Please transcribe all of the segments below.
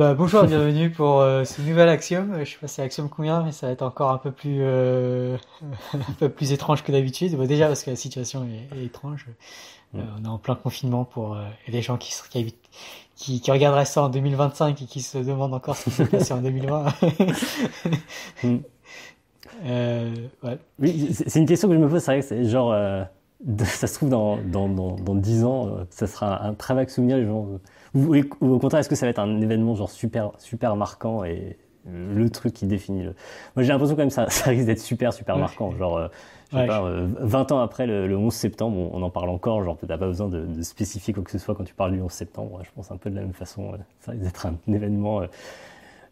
Bah, bonjour, bienvenue pour euh, ce nouvel axiome. Je sais pas si c'est axiome combien, mais ça va être encore un peu plus, euh, un peu plus étrange que d'habitude. Déjà parce que la situation est, est étrange. Euh, on est en plein confinement pour euh, les gens qui, qui, qui, qui, regarderaient ça en 2025 et qui se demandent encore ce qui s'est passé en 2020. Mm. euh, ouais. Oui, c'est une question que je me pose, c'est vrai que c'est genre, euh, ça se trouve dans, dans, dans, dans 10 ans, euh, ça sera un très vague souvenir, euh, ou, ou au contraire, est-ce que ça va être un événement genre super, super marquant et le truc qui définit le... Moi j'ai l'impression quand même ça, ça risque d'être super, super Ouais. marquant, genre, euh, je sais Ouais, pas, euh, 20 ans après le, le 11 septembre, on, on en parle encore, genre t'as pas besoin de, de spécifier quoi que ce soit quand tu parles du 11 septembre, je pense un peu de la même façon, euh, ça risque d'être un événement euh,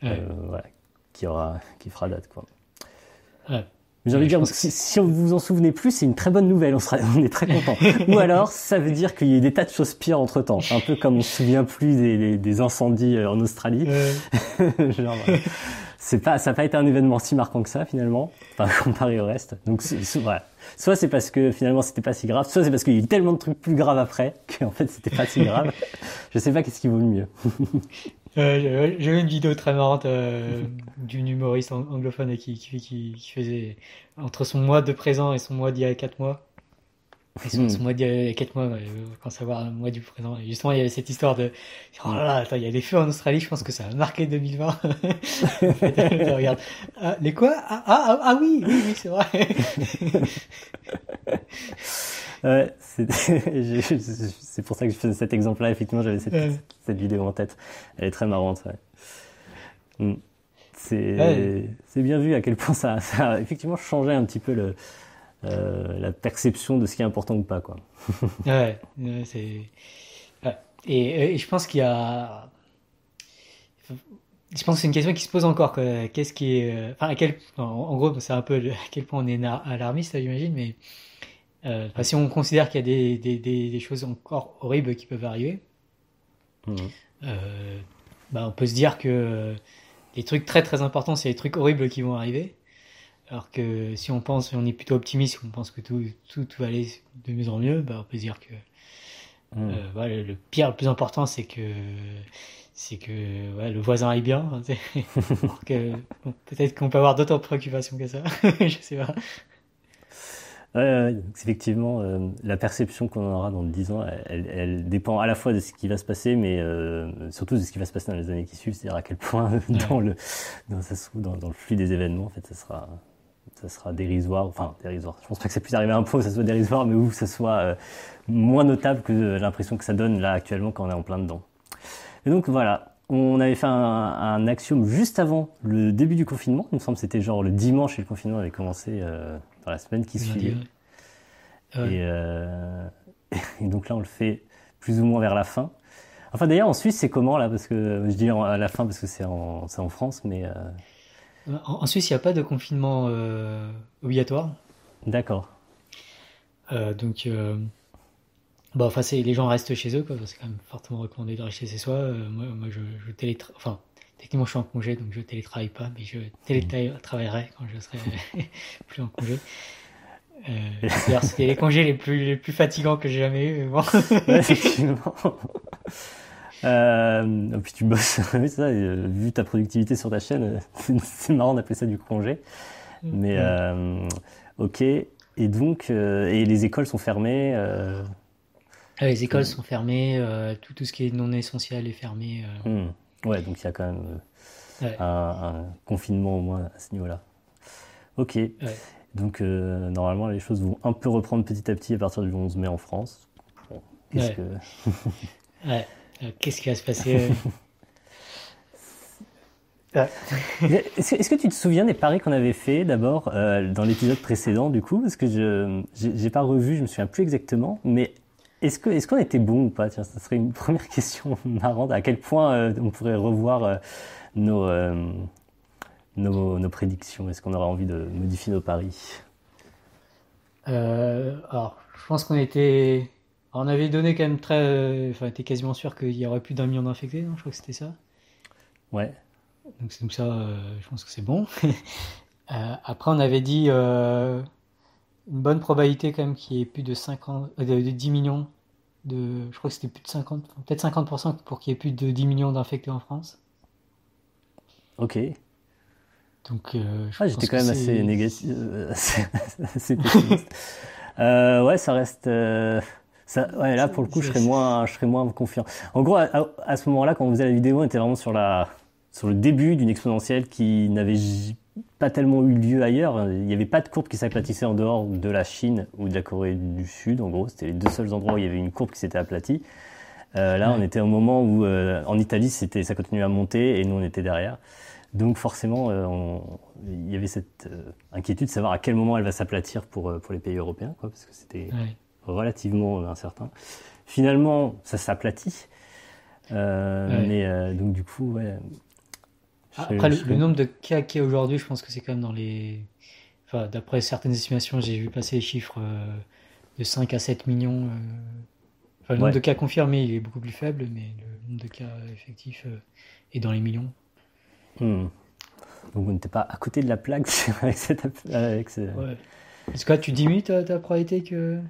Ouais. euh, voilà, qui, aura, qui fera date quoi. J'ai envie de dire, que si, si vous vous en souvenez plus, c'est une très bonne nouvelle, on, sera, on est très content. Ou alors, ça veut dire qu'il y a eu des tas de choses pires entre temps. Un peu comme on se souvient plus des, des- des incendies euh, en Australie. Euh, Genre, c'est pas, ça n'a pas été un événement si marquant que ça, finalement, enfin, comparé au reste. Donc, c'est- c'est- voilà. Soit c'est parce que finalement c'était pas si grave, soit c'est parce qu'il y a eu tellement de trucs plus graves après qu'en fait c'était pas si grave. Je sais pas qu'est-ce qui vaut le mieux. Euh, j'ai vu une vidéo très marrante euh, d'une humoriste ang- anglophone qui, qui, qui, qui faisait entre son mois de présent et son mois d'il y a 4 mois. Et son, Hmm. son mois d'il y a 4 mois, euh, quand savoir un mois du présent. Et justement, il y avait cette histoire de Oh là là, attends, il y a des feux en Australie, je pense que ça a marqué 2020. Je regarde. Ah, les quoi? Ah, ah, ah, ah oui, oui, oui, c'est vrai. Ouais, c'est pour ça que je faisais cet exemple-là. Effectivement, j'avais cette, Ouais. cette vidéo en tête. Elle est très marrante. Ouais. Mm. C'est Ouais. c'est bien vu à quel point ça, ça a effectivement changé un petit peu le, euh, la perception de ce qui est important ou pas. Quoi. Ouais, c'est. Et, et je pense qu'il y a. Je pense que c'est une question qui se pose encore. que- Qu'est-ce qui est. euh, Enfin, à quel. En, en gros, c'est un peu le- à quel point on est alarmiste, j'imagine, mais. Euh, si on considère qu'il y a des, des, des, des choses encore horribles qui peuvent arriver, Mm. euh, bah, on peut se dire que les trucs très très importants, c'est les trucs horribles qui vont arriver. Alors que si on pense, si on est plutôt optimiste, on pense que tout, tout, tout va aller de mieux en mieux, bah, on peut se dire que Mm. euh, le pire, le plus important, c'est que c'est que ouais, le voisin aille bien. hein, que bon, peut-être qu'on peut avoir d'autres préoccupations que ça. Je sais pas. Ouais, effectivement, euh, la perception qu'on en aura dans 10 ans, elle, elle dépend à la fois de ce qui va se passer, mais euh, surtout de ce qui va se passer dans les années qui suivent, c'est-à-dire à quel point dans le dans, dans, dans le flux des événements, en fait, ça sera ça sera dérisoire, enfin dérisoire. Je pense pas que ça puisse arriver à un point où ça soit dérisoire, mais où ça soit euh, moins notable que l'impression que ça donne là actuellement quand on est en plein dedans. Et donc voilà, on avait fait un, un axiome juste avant le début du confinement. Il me semble que c'était genre le dimanche et le confinement avait commencé euh, dans la semaine qui suivait. Ouais. Et, euh, et donc là, on le fait plus ou moins vers la fin. Enfin, d'ailleurs, en Suisse, c'est comment là? Parce que je dis à la fin parce que c'est en, France, mais euh, En, en Suisse, il n'y a pas de confinement euh, obligatoire. d'accord. Donc, bon, enfin, c'est, les gens restent chez eux, quoi. parce que C'est quand même fortement recommandé de rester chez soi. Moi, moi, je, je. Enfin, techniquement, je suis en congé, donc je télétravaille pas, mais je télétravaillerai quand je serai plus en congé. Euh, d'ailleurs, c'était les congés les plus, les plus fatigants que j'ai jamais eu. mais bon. Ouais, effectivement. Euh, et puis tu bosses, oui, ça, euh, vu ta productivité sur ta chaîne, euh, c'est- marrant d'appeler ça du congé. Mais Mm. euh, ok, et donc, et les écoles sont fermées. Ah, Les écoles sont fermées, tout, tout ce qui est non essentiel est fermé. hmm. Ouais, donc il y a quand même euh, Ouais. un, un confinement au moins à ce niveau-là. Ok. Ouais. Donc euh, normalement les choses vont un peu reprendre petit à petit à partir du 11 mai en France. Bon, est-ce Ouais. que... Ouais. Euh, Qu'est-ce qui va se passer Est-ce que, tu te souviens des paris qu'on avait fait d'abord euh, dans l'épisode précédent du coup? Parce que je j'ai pas revu, je me souviens plus exactement. Mais est-ce qu'on était bon ou pas? Tiens, ça serait une première question marrante. À quel point euh, on pourrait revoir euh, nos, euh, nos nos prédictions? Est-ce qu'on aurait envie de modifier nos paris? Alors, je pense qu'on était. On avait donné quand même très. Enfin, on était quasiment sûr qu'il y aurait plus d'un million d'infectés, non? Je crois que c'était ça. Ouais. Donc, ça, je pense que c'est bon. Après, on avait dit une bonne probabilité quand même qu'il y ait plus de 50, euh, de, de 10 millions de. Je crois que c'était plus de 50, peut-être 50% pour qu'il y ait plus de 10 millions d'infectés en France. Ok. Donc, euh, ah, j'étais quand même assez négatif, euh, assez, pessimiste. euh, ouais, ça reste. Euh, ça, ouais, là pour le coup, je serais moins, je serais moins confiant. En gros, à, à ce moment-là, quand on faisait la vidéo, on était vraiment sur la, sur le début d'une exponentielle qui n'avait pas tellement eu lieu ailleurs. Il n'y avait pas de courbe qui s'aplatissait en dehors de la Chine ou de la Corée du Sud. En gros, c'était les deux seuls endroits où il y avait une courbe qui s'était aplatie. Euh, là, on était au moment où euh, en Italie, c'était, ça continuait à monter et nous, on était derrière. Donc forcément, euh, il y avait cette inquiétude de savoir à quel moment elle va s'aplatir pour, pour les pays européens, quoi, parce que c'était relativement incertain. Finalement, ça s'aplatit. Mais donc du coup, ouais. Après, le, nombre de cas qu'il y a aujourd'hui, je pense que c'est quand même dans les... Enfin, d'après certaines estimations, j'ai vu passer les chiffres de 5 à 7 millions. Enfin, le nombre de cas confirmés, il est beaucoup plus faible, mais le nombre de cas effectifs est dans les millions. Hmm. Donc vous n'êtes pas à côté de la plaque avec cette. Avec Est-ce que tu diminues ta, ta probabilité que.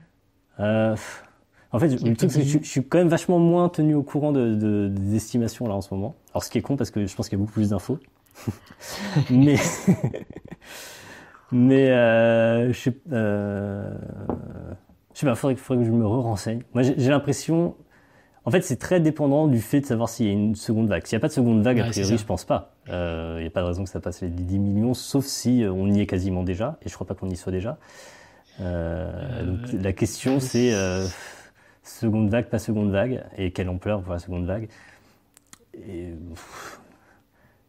Euh, en fait, le truc, c'est que je, suis quand même vachement moins tenu au courant de, des estimations là en ce moment. Alors ce qui est con parce que je pense qu'il y a beaucoup plus d'infos. mais. mais euh, je sais. Euh, je sais pas, faudrait, faudrait que je me re-renseigne. Moi j'ai l'impression en fait, c'est très dépendant du fait de savoir s'il y a une seconde vague. S'il n'y a pas de seconde vague, a priori, je pense pas. Euh, il n'y a pas de raison que ça passe les 10 millions, sauf si euh, on y est quasiment déjà, et je crois pas qu'on y soit déjà. Euh, donc la question, c'est seconde vague, pas seconde vague, et quelle ampleur pour la seconde vague. Et,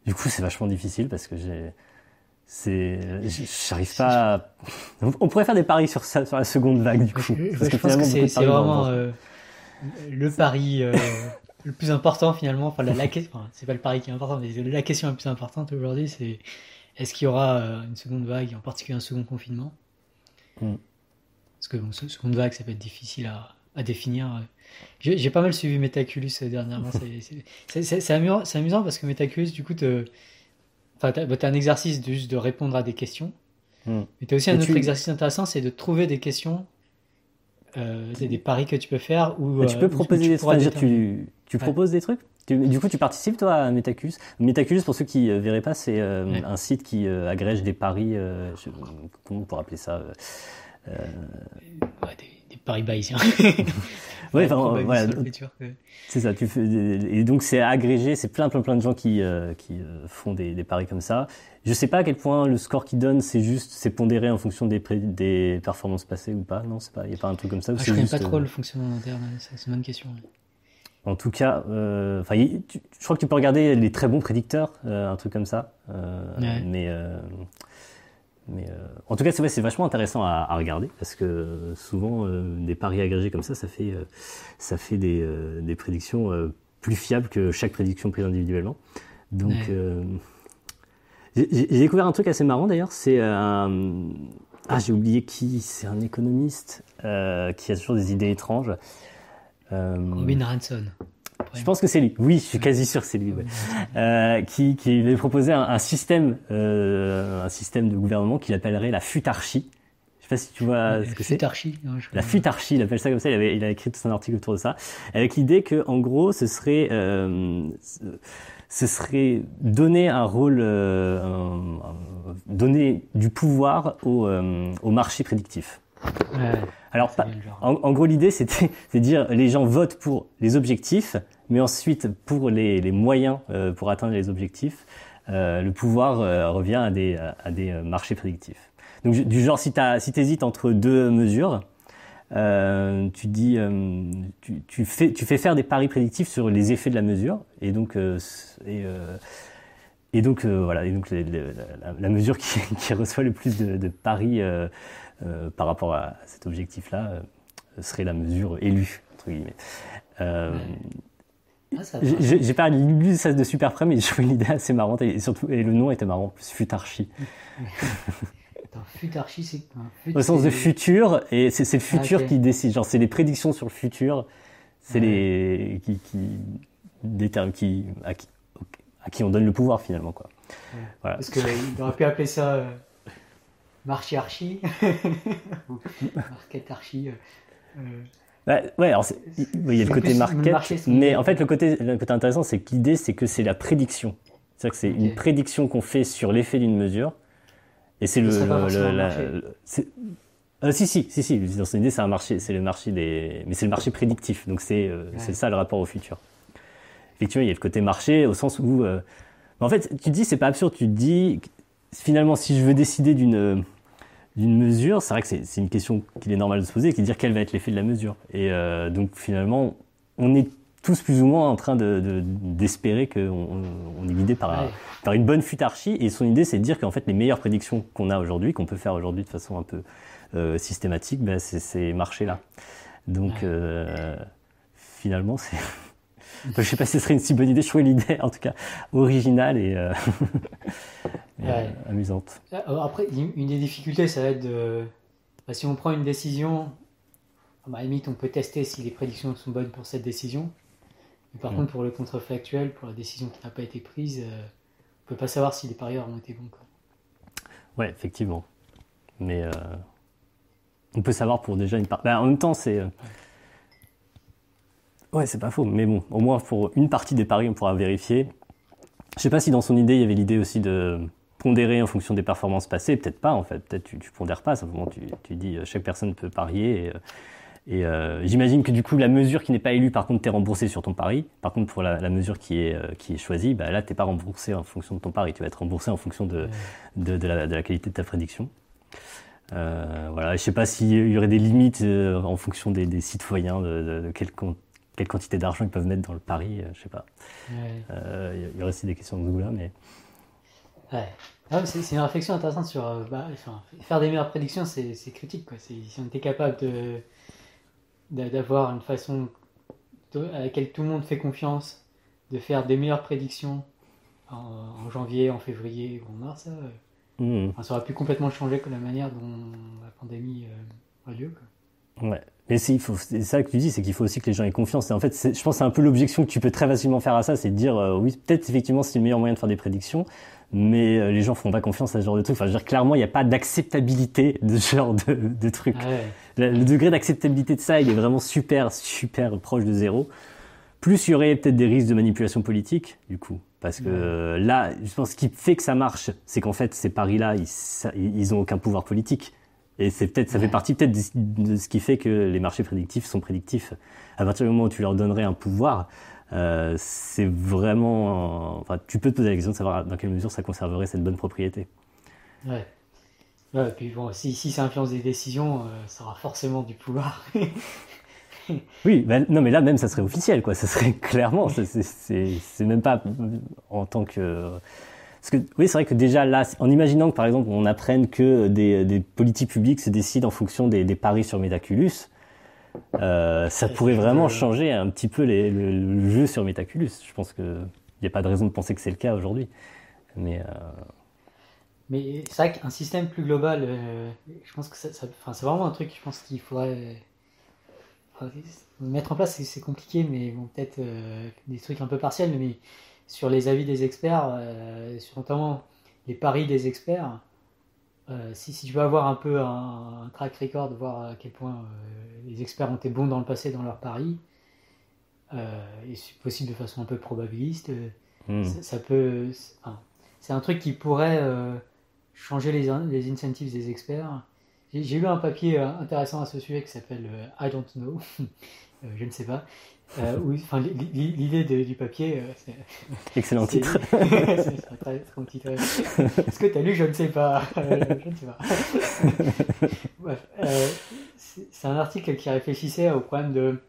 du coup, c'est vachement difficile parce que j'ai c'est j'arrive pas à... on pourrait faire des paris sur ça sur la seconde vague du coup parce que, que c'est vraiment le pari euh, le plus important finalement, enfin la, question, c'est pas le pari qui est important, mais la question la plus importante aujourd'hui, c'est est-ce qu'il y aura euh, une seconde vague, en particulier un second confinement? Mm. Parce que bon, seconde vague, ça peut être difficile à, à définir. J'ai pas mal suivi Metaculus euh, dernièrement. C'est amusant, amusant, parce que Metaculus, du coup, te, bah, un exercice de, juste de répondre à des questions. Mm. Mais tu as aussi un autre exercice intéressant, c'est de trouver des questions euh, des paris que tu peux faire ou tu peux euh, proposer des trucs. Tu, tu proposes des trucs? du coup, tu participes toi à Metacus. Metacus, pour ceux qui euh, verraient pas, c'est un site qui agrège des paris. comment on pourrait appeler ça des, paris bayésiens. ouais, enfin, voilà. C'est ça. Tu fais, et donc c'est agrégé. C'est plein, plein, plein de gens qui qui font des, des paris comme ça. Je sais pas à quel point le score qu'ils donnent, c'est juste, c'est pondéré en fonction des, des performances passées ou pas. Non, c'est pas, il y a pas un truc comme ça. Ah, je connais pas trop euh, le fonctionnement interne. C'est une bonne question. En tout cas, euh, je crois que tu peux regarder les très bons prédicteurs, euh, un truc comme ça. Mais, mais en tout cas, c'est c'est vachement intéressant à, à, regarder parce que souvent des paris agrégés comme ça, ça fait, ça fait des, des prédictions plus fiables que chaque prédiction prise individuellement. Donc j'ai découvert un truc assez marrant d'ailleurs, c'est un... Euh, ah j'ai oublié qui, c'est un économiste euh, qui a toujours des idées étranges. Euh, Robin Ranson. Je pense que c'est lui. Oui, je suis quasi sûr que c'est lui. Ouais. Euh, qui, qui avait proposé un, un système, euh, un système de gouvernement qu'il appellerait la futarchie. Je sais pas si tu vois ce que c'est. Futarchie. La futarchie, il appelle ça comme ça. Il, avait, il a écrit tout un article autour de ça, avec l'idée que, en gros, ce serait euh, ce serait donner un rôle, euh, donner du pouvoir au, euh, au marché prédictif. Ouais, Alors, en, gros, l'idée, c'était de dire les gens votent pour les objectifs, mais ensuite pour les, les moyens euh, pour atteindre les objectifs, euh, le pouvoir euh, revient à des, à des marchés prédictifs. Donc, du genre, si tu si hésites entre deux mesures, tu dis, tu, tu, fais, tu fais faire des paris prédictifs sur les effets de la mesure, et donc, et, et donc voilà, et donc la, la, mesure qui, qui, reçoit le plus de, de paris par rapport à cet objectif-là serait la mesure élue entre guillemets. Ah, j'ai pas lu ça de super près, mais je trouvais l'idée assez marrante et surtout et le nom était marrant, plus futarchi. futarchi, c'est Au sens de futur, et c'est le futur ah, qui décide. Genre, c'est les prédictions sur le futur. C'est les qui, qui déterminent qui à, qui à qui on donne le pouvoir finalement quoi. Voilà. Parce qu'il aurait pu appeler ça euh, marché archi, market archi. Euh, euh. Bah, ouais, alors il y a le côté market, mais en fait le côté, le côté intéressant, c'est que l'idée, c'est que c'est la prédiction C'est-à-dire que c'est une prédiction qu'on fait sur l'effet d'une mesure. Et c'est le, euh, si, si, si, si. Dans son idée, c'est un marché, c'est le marché des, mais c'est le marché prédictif. Donc c'est, euh, ça le rapport au futur. Effectivement, il y a le côté marché au sens où, euh, en fait, tu te dis, c'est pas absurde. Tu te dis, finalement, si je veux décider d'une d'une mesure, c'est vrai que c'est une question qu'il est normal de se poser, qui est de dire quel va être l'effet de la mesure. Et donc finalement, on est tous plus ou moins en train de, d'espérer qu'on on est guidé par, par une bonne futarchie. Et son idée, c'est de dire qu'en fait, les meilleures prédictions qu'on a aujourd'hui, qu'on peut faire aujourd'hui de façon un peu euh, systématique, ben, c'est ces marchés-là. Donc, euh, finalement, c'est. Je sais pas si ce serait une si bonne idée. Je trouvais l'idée, en tout cas, originale et, euh, amusante. Après, une des difficultés, ça va être de. Bah, si on prend une décision, à la limite, on peut tester si les prédictions sont bonnes pour cette décision. Mais par mm. contre, pour le contrefactuel, pour la décision qui n'a pas été prise, on ne peut pas savoir si les parieurs ont été bons. Quoi. Ouais, effectivement. Mais on peut savoir pour déjà une partie. Ben, en même temps, c'est. Euh, ouais, c'est pas faux, mais bon, au moins pour une partie des paris, on pourra vérifier. Je sais pas si dans son idée, il y avait l'idée aussi de pondérer en fonction des performances passées. Peut-être pas, en fait. Peut-être tu, tu pondères pas, simplement tu, tu dis euh, chaque personne peut parier. Et, euh, j'imagine que du coup, la mesure qui n'est pas élue, par contre, t'es remboursé sur ton pari. Par contre, pour la, mesure qui est, qui est choisie, bah, là, t'es pas remboursé en fonction de ton pari. Tu vas être remboursé en fonction de, de, de, la, de la qualité de ta prédiction. Euh, voilà, je sais pas s'il y aurait des limites euh, en fonction des, citoyens, de, de, quelle, quantité d'argent ils peuvent mettre dans le pari, euh, je sais pas. Il y aurait aussi des questions de ce goût-là, mais. Ouais. c'est une réflexion intéressante sur bah, faire des meilleures prédictions, c'est critique. Quoi. Si on était capable d'avoir une façon à laquelle tout le monde fait confiance, de faire des meilleures prédictions en, en janvier, en février ou en mars, ça aurait pu complètement changer que la manière dont la pandémie euh, a lieu. Quoi. Ouais. Mais c'est ça que tu dis, c'est qu'il faut aussi que les gens aient confiance. Et en fait, je pense c'est un peu l'objection que tu peux très facilement faire à ça, c'est de dire, euh, oui, peut-être effectivement c'est le meilleur moyen de faire des prédictions, mais euh, les gens font pas confiance à ce genre de truc. Enfin, je veux dire, clairement, il n'y a pas d'acceptabilité de ce genre de, de truc. Ah le, le, degré d'acceptabilité de ça, il est vraiment super, super proche de zéro. Plus il y aurait peut-être des risques de manipulation politique, du coup. Parce que là, je pense ce qui fait que ça marche, c'est qu'en fait, ces paris-là, ils, ils ont aucun pouvoir politique. Et c'est peut-être, ça fait partie peut-être de, ce qui fait que les marchés prédictifs sont prédictifs. À partir du moment où tu leur donnerais un pouvoir, euh, c'est vraiment, enfin, tu peux te poser la question de savoir dans quelle mesure ça conserverait cette bonne propriété. Ouais. Ouais, et puis bon, si, si ça influence des décisions, euh, ça aura forcément du pouvoir. oui, ben, non, mais là même, ça serait officiel, quoi. Ça serait clairement, c'est même pas en tant que. Parce que oui, c'est vrai que déjà là, en imaginant que par exemple on apprenne que des, des politiques publiques se décident en fonction des, des paris sur Metaculus, euh, ça pourrait vraiment changer un petit peu les, le, jeu sur Metaculus. Je pense qu'il n'y a pas de raison de penser que c'est le cas aujourd'hui. Mais, euh... mais c'est vrai qu'un système plus global, euh, je pense que ça, ça c'est vraiment un truc, je pense qu'il faudrait mettre en place, c'est compliqué, mais bon, peut-être euh, des trucs un peu partiels, mais sur les avis des experts, euh, sur notamment les paris des experts, euh, si, si, tu veux avoir un peu un, track record, voir à quel point les experts ont été bons dans le passé dans leurs paris, et c'est possible de façon un peu probabiliste, hmm. ça, peut. c'est un truc qui pourrait changer les, les incentives des experts j'ai lu un papier euh, intéressant à ce sujet qui s'appelle euh, I don't know, euh, je ne sais pas. Enfin, l'idée du papier, c'est. Excellent titre. c'est un très, bon titre. Est-ce que tu as lu Je ne sais pas. je ne sais pas. Bref, c'est un article qui réfléchissait au problème de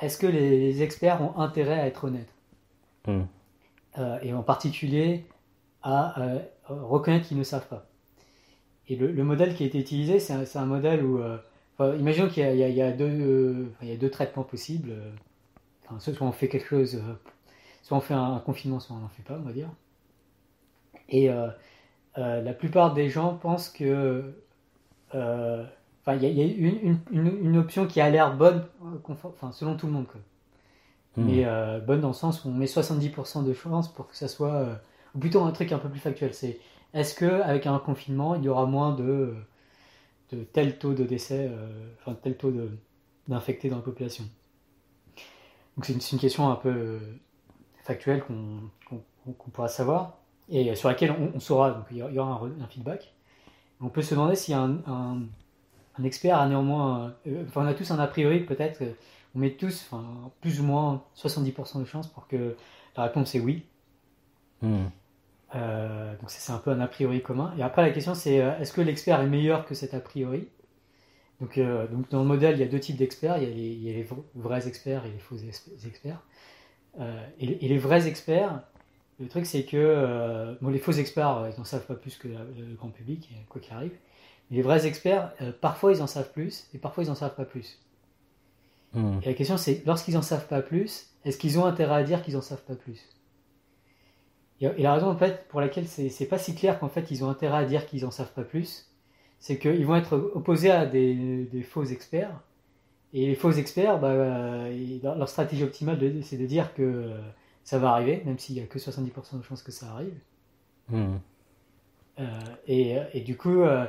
est-ce que les, experts ont intérêt à être honnêtes? Hmm. Et en particulier à reconnaître qu'ils ne savent pas. Et le, modèle qui a été utilisé, c'est un, modèle où, euh, imaginons qu'il y, a deux traitements possibles. Euh, soit on fait quelque chose, euh, soit on fait un, confinement, soit on n'en fait pas, on va dire. Et la plupart des gens pensent que, enfin, il y a, une, option qui a l'air bonne, enfin, selon tout le monde, hmm. mais bonne dans le sens où on met 70% de chance pour que ça soit, ou plutôt un truc un peu plus factuel, c'est est-ce qu'avec un confinement, il y aura moins de, de tel taux de décès, euh, enfin tel taux d'infectés dans la population? Donc c'est une, question un peu factuelle qu'on pourra savoir. et sur laquelle on, saura, donc il y aura un, feedback. On peut se demander si un, un, un expert a néanmoins, enfin on a tous un a priori peut-être, on met tous, enfin, plus ou moins 70% de chances pour que la réponse est oui. Hmm. Euh, donc c'est un peu un a priori commun. Et après la question c'est euh, est-ce que l'expert est meilleur que cet a priori? Donc, euh, donc dans le modèle il y a deux types d'experts, il, il, y a les vrais experts et les faux experts. Et, les vrais experts, le truc c'est que bon, les faux experts ils n'en savent pas plus que le grand public, quoi qu'il arrive. Mais les vrais experts, parfois ils en savent plus et parfois ils n'en savent pas plus. Hmm. Et la question c'est lorsqu'ils n'en savent pas plus, est-ce qu'ils ont intérêt à dire qu'ils n'en savent pas plus? Et la raison en fait pour laquelle c'est pas si clair qu'en fait ils ont intérêt à dire qu'ils en savent pas plus, c'est qu'ils vont être opposés à des, faux experts. Et les faux experts, bah, leur stratégie optimale c'est de dire que ça va arriver, même s'il y a que 70% de chances que ça arrive. Hmm. Euh, et, du coup, euh,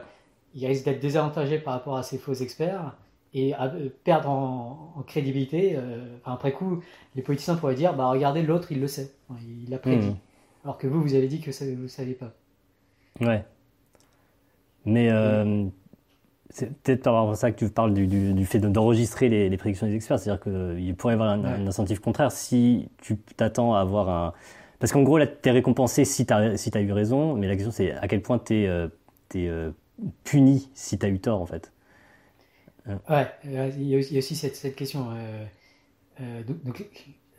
ils risquent d'être désavantagés par rapport à ces faux experts et à euh, perdre en, crédibilité. après coup, les politiciens pourraient dire bah regardez l'autre, il le sait, il l'a prédit. Hmm. Alors que vous, vous avez dit que ça, vous ne saviez pas. Ouais. Mais euh, c'est peut-être par ça que tu parles du, fait d'enregistrer les, prédictions des experts. C'est-à-dire qu'il pourrait y avoir un, incentive contraire si tu t'attends à avoir un. Parce qu'en gros, là, tu es récompensé si tu as, si as eu raison, mais la question, c'est à quel point tu es, euh, euh, puni si tu as eu tort, en fait. Ouais, il y a aussi cette, cette question. donc,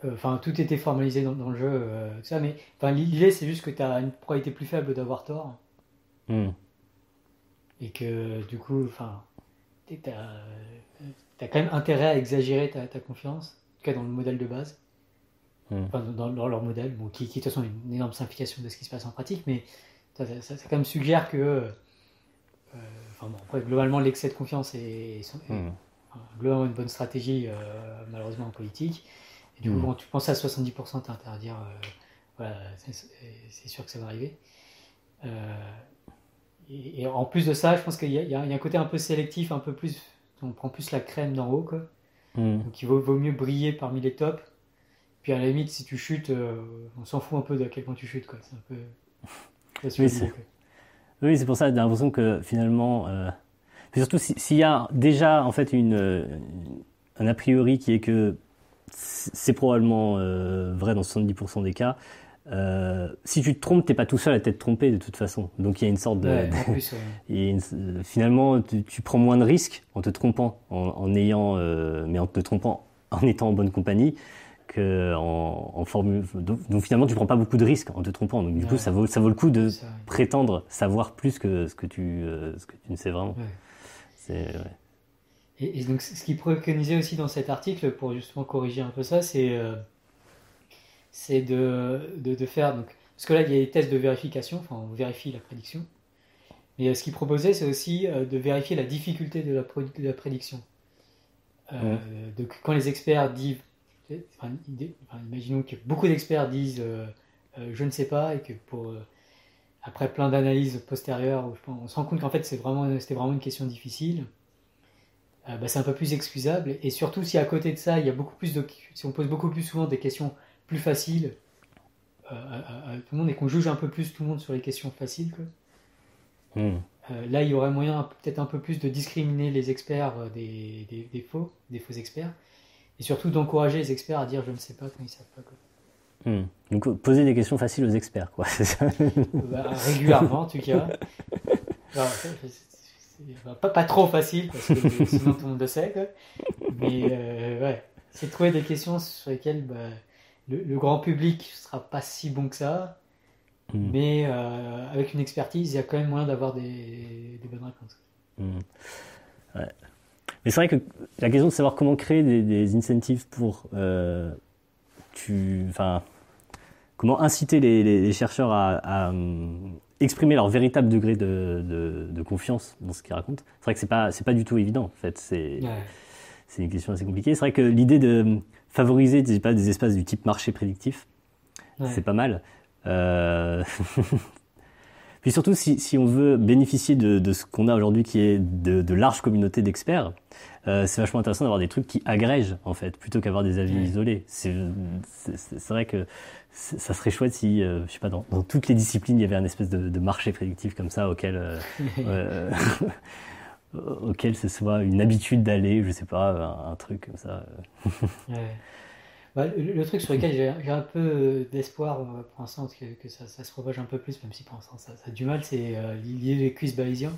euh, enfin, tout était formalisé dans, le jeu, euh, ça, mais l'idée c'est juste que tu as une probabilité plus faible d'avoir tort. Hmm. Et que du coup, enfin, tu as, quand même intérêt à exagérer ta, confiance, en tout cas dans le modèle de base. Hmm. Enfin, dans, leur modèle, bon, qui, qui de toute façon est une énorme simplification de ce qui se passe en pratique, mais ça, quand même suggère que, euh, enfin, bon, globalement, l'excès de confiance est, hmm. globalement une bonne stratégie, malheureusement en politique. Du coup, mm. quand tu penses à 70%, t'as intérêt à dire, euh, voilà, c'est sûr que ça va arriver. Euh, et, en plus de ça, je pense qu'il y, a un côté un peu sélectif, un peu plus, on prend plus la crème d'en haut, quoi. Mm. Donc il vaut, vaut, mieux briller parmi les tops. Puis à la limite, si tu chutes, euh, on s'en fout un peu de à quel point tu chutes, quoi. C'est un peu. Oui, c'est pour ça, j'ai l'impression que finalement, surtout s'il y a déjà en fait une, un a priori qui est que c'est probablement euh, vrai dans 70% des cas. Euh, si tu te trompes, t'es pas tout seul à t'être trompé de toute façon. Donc il y a une sorte de. finalement, tu, prends moins de risques en te trompant, en, ayant, euh, mais en te trompant en étant en bonne compagnie que en, formule. Donc, finalement, tu prends pas beaucoup de risques en te trompant. Donc du coup, ça vaut, ça vaut le coup de prétendre savoir plus que ce que tu, ce que tu ne sais vraiment. C'est et, donc, ce qui préconisait aussi dans cet article, pour justement corriger un peu ça, c'est euh, de, de, de, faire. Donc, parce que là, il y a des tests de vérification, enfin, on vérifie la prédiction. Mais euh, ce qu'il proposait, c'est aussi euh, de vérifier la difficulté de la, de la prédiction. Donc, quand les experts disent. Enfin, imaginons que beaucoup d'experts disent je ne sais pas, et que pour. après plein d'analyses postérieures, on se rend compte qu'en fait, c'était vraiment, vraiment une question difficile. Euh, bah, c'est un peu plus excusable. Et surtout, si à côté de ça, il y a beaucoup plus de, si on pose beaucoup plus souvent des questions plus faciles euh, à, tout le monde et qu'on juge un peu plus tout le monde sur les questions faciles, hmm. euh, là, il y aurait moyen peut-être un peu plus de discriminer les experts des, des, faux, des faux experts, et surtout d'encourager les experts à dire je ne sais pas quand ils savent pas. Quoi. Hmm. Donc poser des questions faciles aux experts, quoi. Bah, régulièrement, en tout cas. pas, pas trop facile, parce que sinon tout le monde le sait. Mais euh, ouais, c'est trouver des questions sur lesquelles bah, le, grand public sera pas si bon que ça. Hmm. Mais euh, avec une expertise, il y a quand même moyen d'avoir des, bonnes réponses. Hmm. Ouais. Mais c'est vrai que la question de savoir comment créer des, incentives pour euh, tu, comment inciter les, chercheurs à, exprimer leur véritable degré de, de, confiance dans ce qu'ils racontent. C'est vrai que c'est pas c'est pas du tout évident. En fait, c'est c'est une question assez compliquée. C'est vrai que l'idée de favoriser des, pas, des espaces du type marché prédictif, c'est pas mal. Euh... Puis surtout, si, si on veut bénéficier de, de ce qu'on a aujourd'hui, qui est de, de larges communautés d'experts, euh, c'est vachement intéressant d'avoir des trucs qui agrègent, en fait, plutôt qu'avoir des avis isolés. C'est vrai que ça serait chouette si, euh, je sais pas, dans, dans, toutes les disciplines, il y avait un espèce de, de marché prédictif comme ça auquel, euh, euh auquel ce soit une habitude d'aller, je sais pas, un, truc comme ça. ouais. Bah, le, truc sur lequel j'ai un peu d'espoir pour l'instant que, que ça, ça, se propage un peu plus, même si pour l'instant ça, ça, a du mal, c'est euh, lié les quiz bayésiens.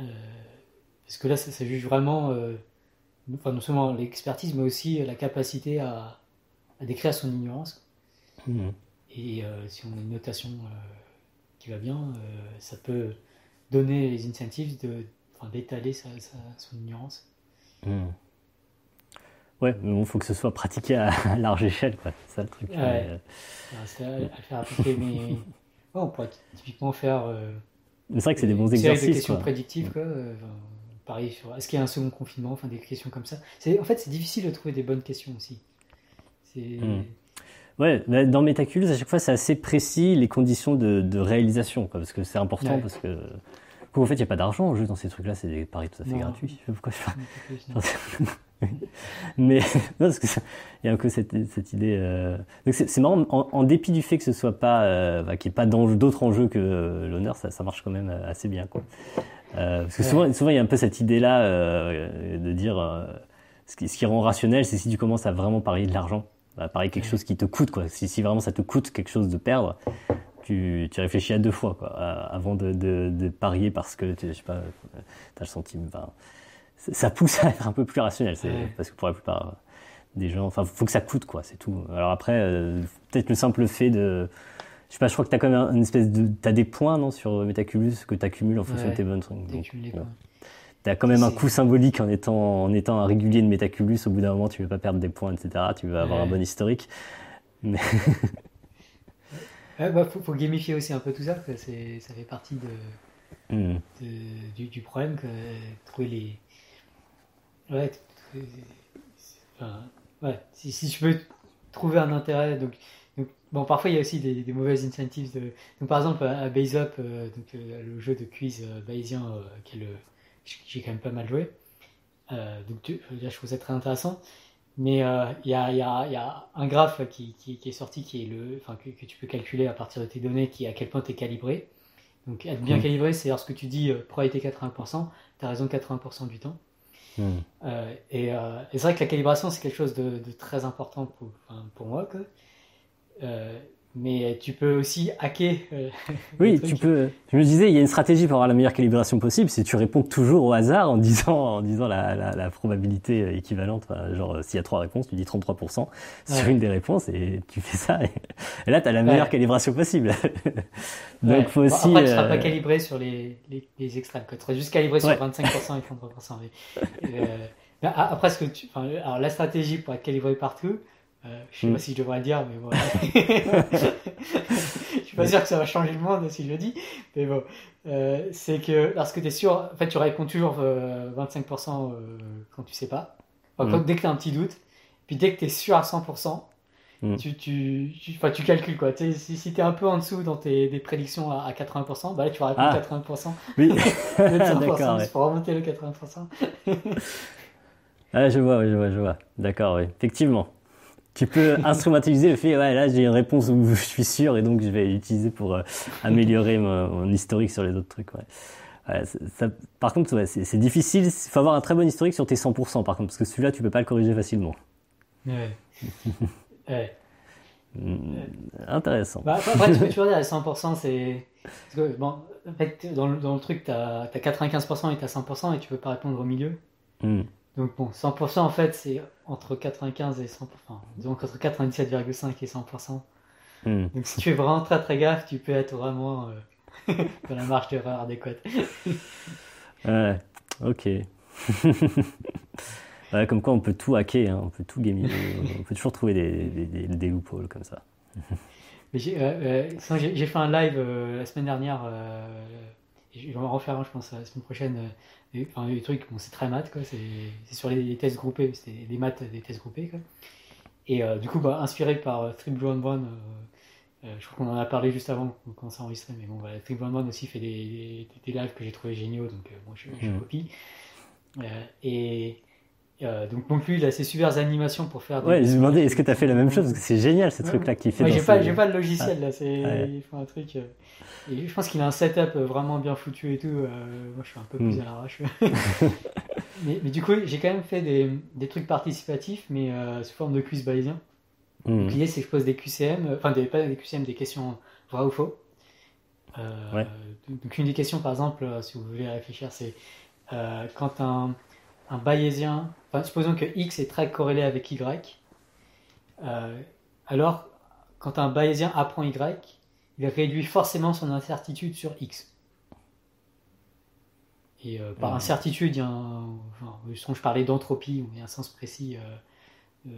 Euh, parce que là, ça, ça juge vraiment, euh, enfin, non seulement l'expertise, mais aussi la capacité à, à décrire son ignorance. Mmh. Et euh, si on a une notation euh, qui va bien, euh, ça peut donner les incentives de, d'étaler sa, sa, son ignorance. Mmh. Ouais, mais bon, faut que ce soit pratiqué à, large échelle, quoi. C'est ça le truc. Ouais. Mais... C'est à, à, le faire appliquer, mais ouais, on pourrait typiquement faire. Euh, c'est vrai que c'est des bons exercices. Des questions quoi. prédictives, quoi. Euh, pareil sur est-ce qu'il y a un second confinement, enfin des questions comme ça. C'est en fait c'est difficile de trouver des bonnes questions aussi. C'est mmh. Ouais, dans Metaculus, à chaque fois, c'est assez précis les conditions de, de réalisation, quoi, parce que c'est important, ouais. parce que en fait, il n'y a pas d'argent en jeu dans ces trucs-là, c'est des paris tout à fait non. gratuits. Pourquoi je Mais non, parce que il y a un peu cette, cette idée. Euh... Donc c'est marrant, en, en, dépit du fait que ce soit pas, euh, bah, qu'il n'y ait pas d'autres enjeux que euh, l'honneur, ça, ça, marche quand même assez bien, quoi. Euh, parce que souvent, souvent, il y a un peu cette idée-là euh, de dire ce qui, ce, qui, rend rationnel, c'est si tu commences à vraiment parier de l'argent, bah, parier quelque chose qui te coûte, quoi. Si, si vraiment ça te coûte quelque chose de perdre, tu, tu, réfléchis à deux fois quoi, avant de, de, de parier parce que tu, sais pas, as le sentiment. Enfin, ça pousse à être un peu plus rationnel, ouais. parce que pour la plupart des gens, enfin, faut que ça coûte quoi, c'est tout. Alors après, euh, peut-être le simple fait de, je sais pas, je crois que t'as quand même une espèce de, t'as des points non sur Metaculus que t'accumules en fonction ouais, de tes bonnes trucs. T'as quand même un coût symbolique en étant en étant un régulier de Metaculus. Au bout d'un moment, tu veux pas perdre des points, etc. Tu veux avoir un bon historique. Mais Ouais, bah, faut, faut, gamifier aussi un peu tout ça, que c'est, ça fait partie de, mmh. de du, du, problème que trouver les. Ouais, enfin, ouais si, si, je peux trouver un intérêt, donc, donc, bon, parfois il y a aussi des, des mauvaises incentives. De, donc, par exemple, à Base Up, euh, donc, euh, le jeu de quiz euh, bayésien, euh, j'ai quand même pas mal joué, donc tu, là, je trouve ça très intéressant. Mais il euh, y, a, y, a, y, a, un graphe qui, qui, qui, est sorti, qui est le, enfin, que, que, tu peux calculer à partir de tes données, qui est à quel point tu es calibré. Donc être bien mmh. calibré, c'est lorsque tu dis euh, probabilité 80%, tu as raison 80% du temps. Mmh. Euh, et, euh, et c'est vrai que la calibration, c'est quelque chose de, de, très important pour, pour moi. Quoi. Euh, mais tu peux aussi hacker. Euh, oui, tu peux. Je me disais, il y a une stratégie pour avoir la meilleure calibration possible, c'est tu réponds toujours au hasard en disant, en disant la, la, la probabilité équivalente. Enfin, genre, s'il y a trois réponses, tu dis 33% sur ouais. une des réponses et tu fais ça. Et, et là, tu as la meilleure ouais. calibration possible. Donc, ouais. faut aussi. Bon, après, tu seras euh... pas calibré sur les, les, les extrêmes. Tu seras juste calibré sur 25% et 33%. Mais, euh, après, ce que tu, enfin, alors, la stratégie pour être calibré partout, euh, je sais pas si je devrais le dire, mais bon. je suis pas sûr que ça va changer le monde si je le dis. Mais bon, euh, c'est que lorsque tu es sûr, en fait, tu réponds toujours euh, 25% euh, quand tu sais pas. Enfin, mm. Dès que tu as un petit doute, puis dès que tu es sûr à 100%, mm. tu, tu, tu, enfin, tu calcules quoi. si, si tu es un peu en dessous dans tes des prédictions à, à 80%, bah là, tu vas répondre ah. 80%. Oui, d'accord. Ouais. Pour remonter le 80%. ah, je vois, je vois, je vois. D'accord, oui. Effectivement tu peux instrumentaliser le fait, ouais, là j'ai une réponse où je suis sûr et donc je vais l'utiliser pour euh, améliorer mon, mon, historique sur les autres trucs. Ouais. ouais ça, par contre, ouais, c'est difficile. Il faut avoir un très bon historique sur tes 100%, par contre, parce que celui-là, tu peux pas le corriger facilement. Ouais. ouais. Mmh, intéressant. Bah, après, tu peux toujours dire à 100%, c'est. Bon, en fait, dans le, dans le truc, tu as, as, 95% et tu as 100% et tu peux pas répondre au milieu. Mmh. Donc bon, 100% en fait, c'est entre 95 et 100%, enfin, disons entre 97,5 et 100%. Mm. Donc si tu fais vraiment très très gaffe, tu peux être vraiment euh, dans la marge d'erreur adéquate. ouais, ok. ouais, comme quoi on peut tout hacker, hein, on peut tout gamer, on peut toujours trouver des, des, des, des loopholes comme ça. J'ai euh, euh, fait un live euh, la semaine dernière, je vais en refaire un je pense la semaine prochaine enfin, trucs, bon, c'est très maths, quoi. C'est sur les, les, tests groupés, c'était des maths des tests groupés, quoi. Et euh, du coup, bah, inspiré par euh, Strip Brown Brown, euh, je crois qu'on en a parlé juste avant qu'on commence à enregistrer, mais bon, voilà, Trick aussi fait des, des, lives que j'ai trouvé géniaux, donc moi je, je mm. copie. et euh, donc non plus, il a ses super animations pour faire. Des ouais, je me demandais, est-ce que tu as fait la même chose? Parce que c'est génial ce truc-là qu'il fait. Ouais, j'ai pas, pas le logiciel là, c'est il fait un truc. Euh, et je pense qu'il a un setup vraiment bien foutu et tout. Euh, moi, je suis un peu plus hmm. à l'arrache. mais, mais, du coup, j'ai quand même fait des, des trucs participatifs, mais sous forme de quiz bayésien. Hmm. L'idée, c'est que je pose des QCM, enfin des, pas des QCM, des questions vraies ou faux. Ouais. Donc une des questions, par exemple, si vous voulez réfléchir, c'est quand un un bayésien, supposons que X est très corrélé avec Y, euh, alors quand un bayésien apprend Y, il réduit forcément son incertitude sur X. Et euh, par incertitude, il y a un, je parlais d'entropie, où il y a un sens précis. Euh,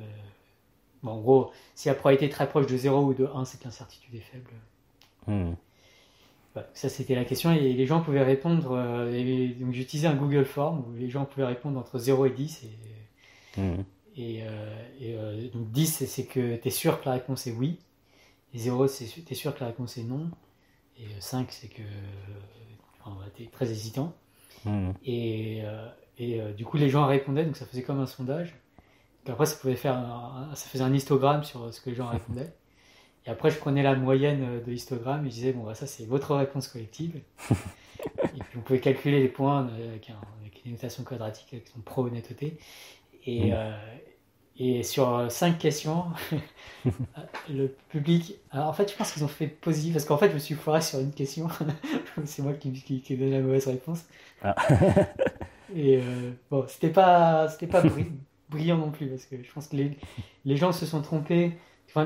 en gros, si la probabilité est très proche de 0 ou de 1, c'est que l'incertitude est faible. Ça, c'était la question et les gens pouvaient répondre. Euh, donc, j'utilisais un Google Form où les gens pouvaient répondre entre 0 et 10. Et, mmh. et, euh, euh, donc 10, c'est que tu es sûr que la réponse est oui. Et 0, c'est tu es sûr que la réponse est non. Et 5, c'est que tu es très hésitant. Mmh. Et, et du coup, les gens répondaient, donc ça faisait comme un sondage. après, ça, pouvait faire ça faisait un histogramme sur ce que les gens répondaient. Et après, je prenais la moyenne euh, de histogramme et je disais, bon, bah, ça, c'est votre réponse collective. et puis, on pouvait calculer les points euh, avec, une notation quadratique, avec son pro-honnêteté. Et, euh, et sur cinq questions, le public. Alors, en fait, je pense qu'ils ont fait positif, parce qu'en fait, je me suis foiré sur une question. c'est moi qui, qui, qui donné la mauvaise réponse. Ah. et bon, c'était pas, c'était pas brillant non plus, parce que je pense que les, les gens se sont trompés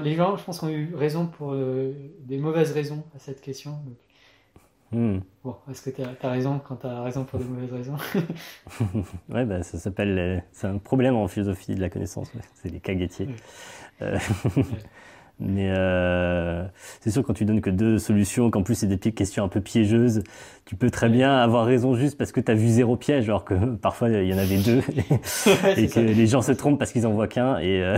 les gens, je pense, ont eu raison pour euh, des mauvaises raisons à cette question. Hmm. Bon, est-ce que tu as, raison quand tu as raison pour des mauvaises raisons? Ouais, bah, ça s'appelle. Euh, c'est un problème en philosophie de la connaissance, c'est les caguettiers. Euh, mais c'est sûr, quand tu donnes que deux solutions, qu'en plus c'est des questions un peu piégeuses, tu peux très bien avoir raison juste parce que tu as vu zéro piège, alors que parfois il y en avait deux, et, que les gens se trompent parce qu'ils en voient qu'un. Et,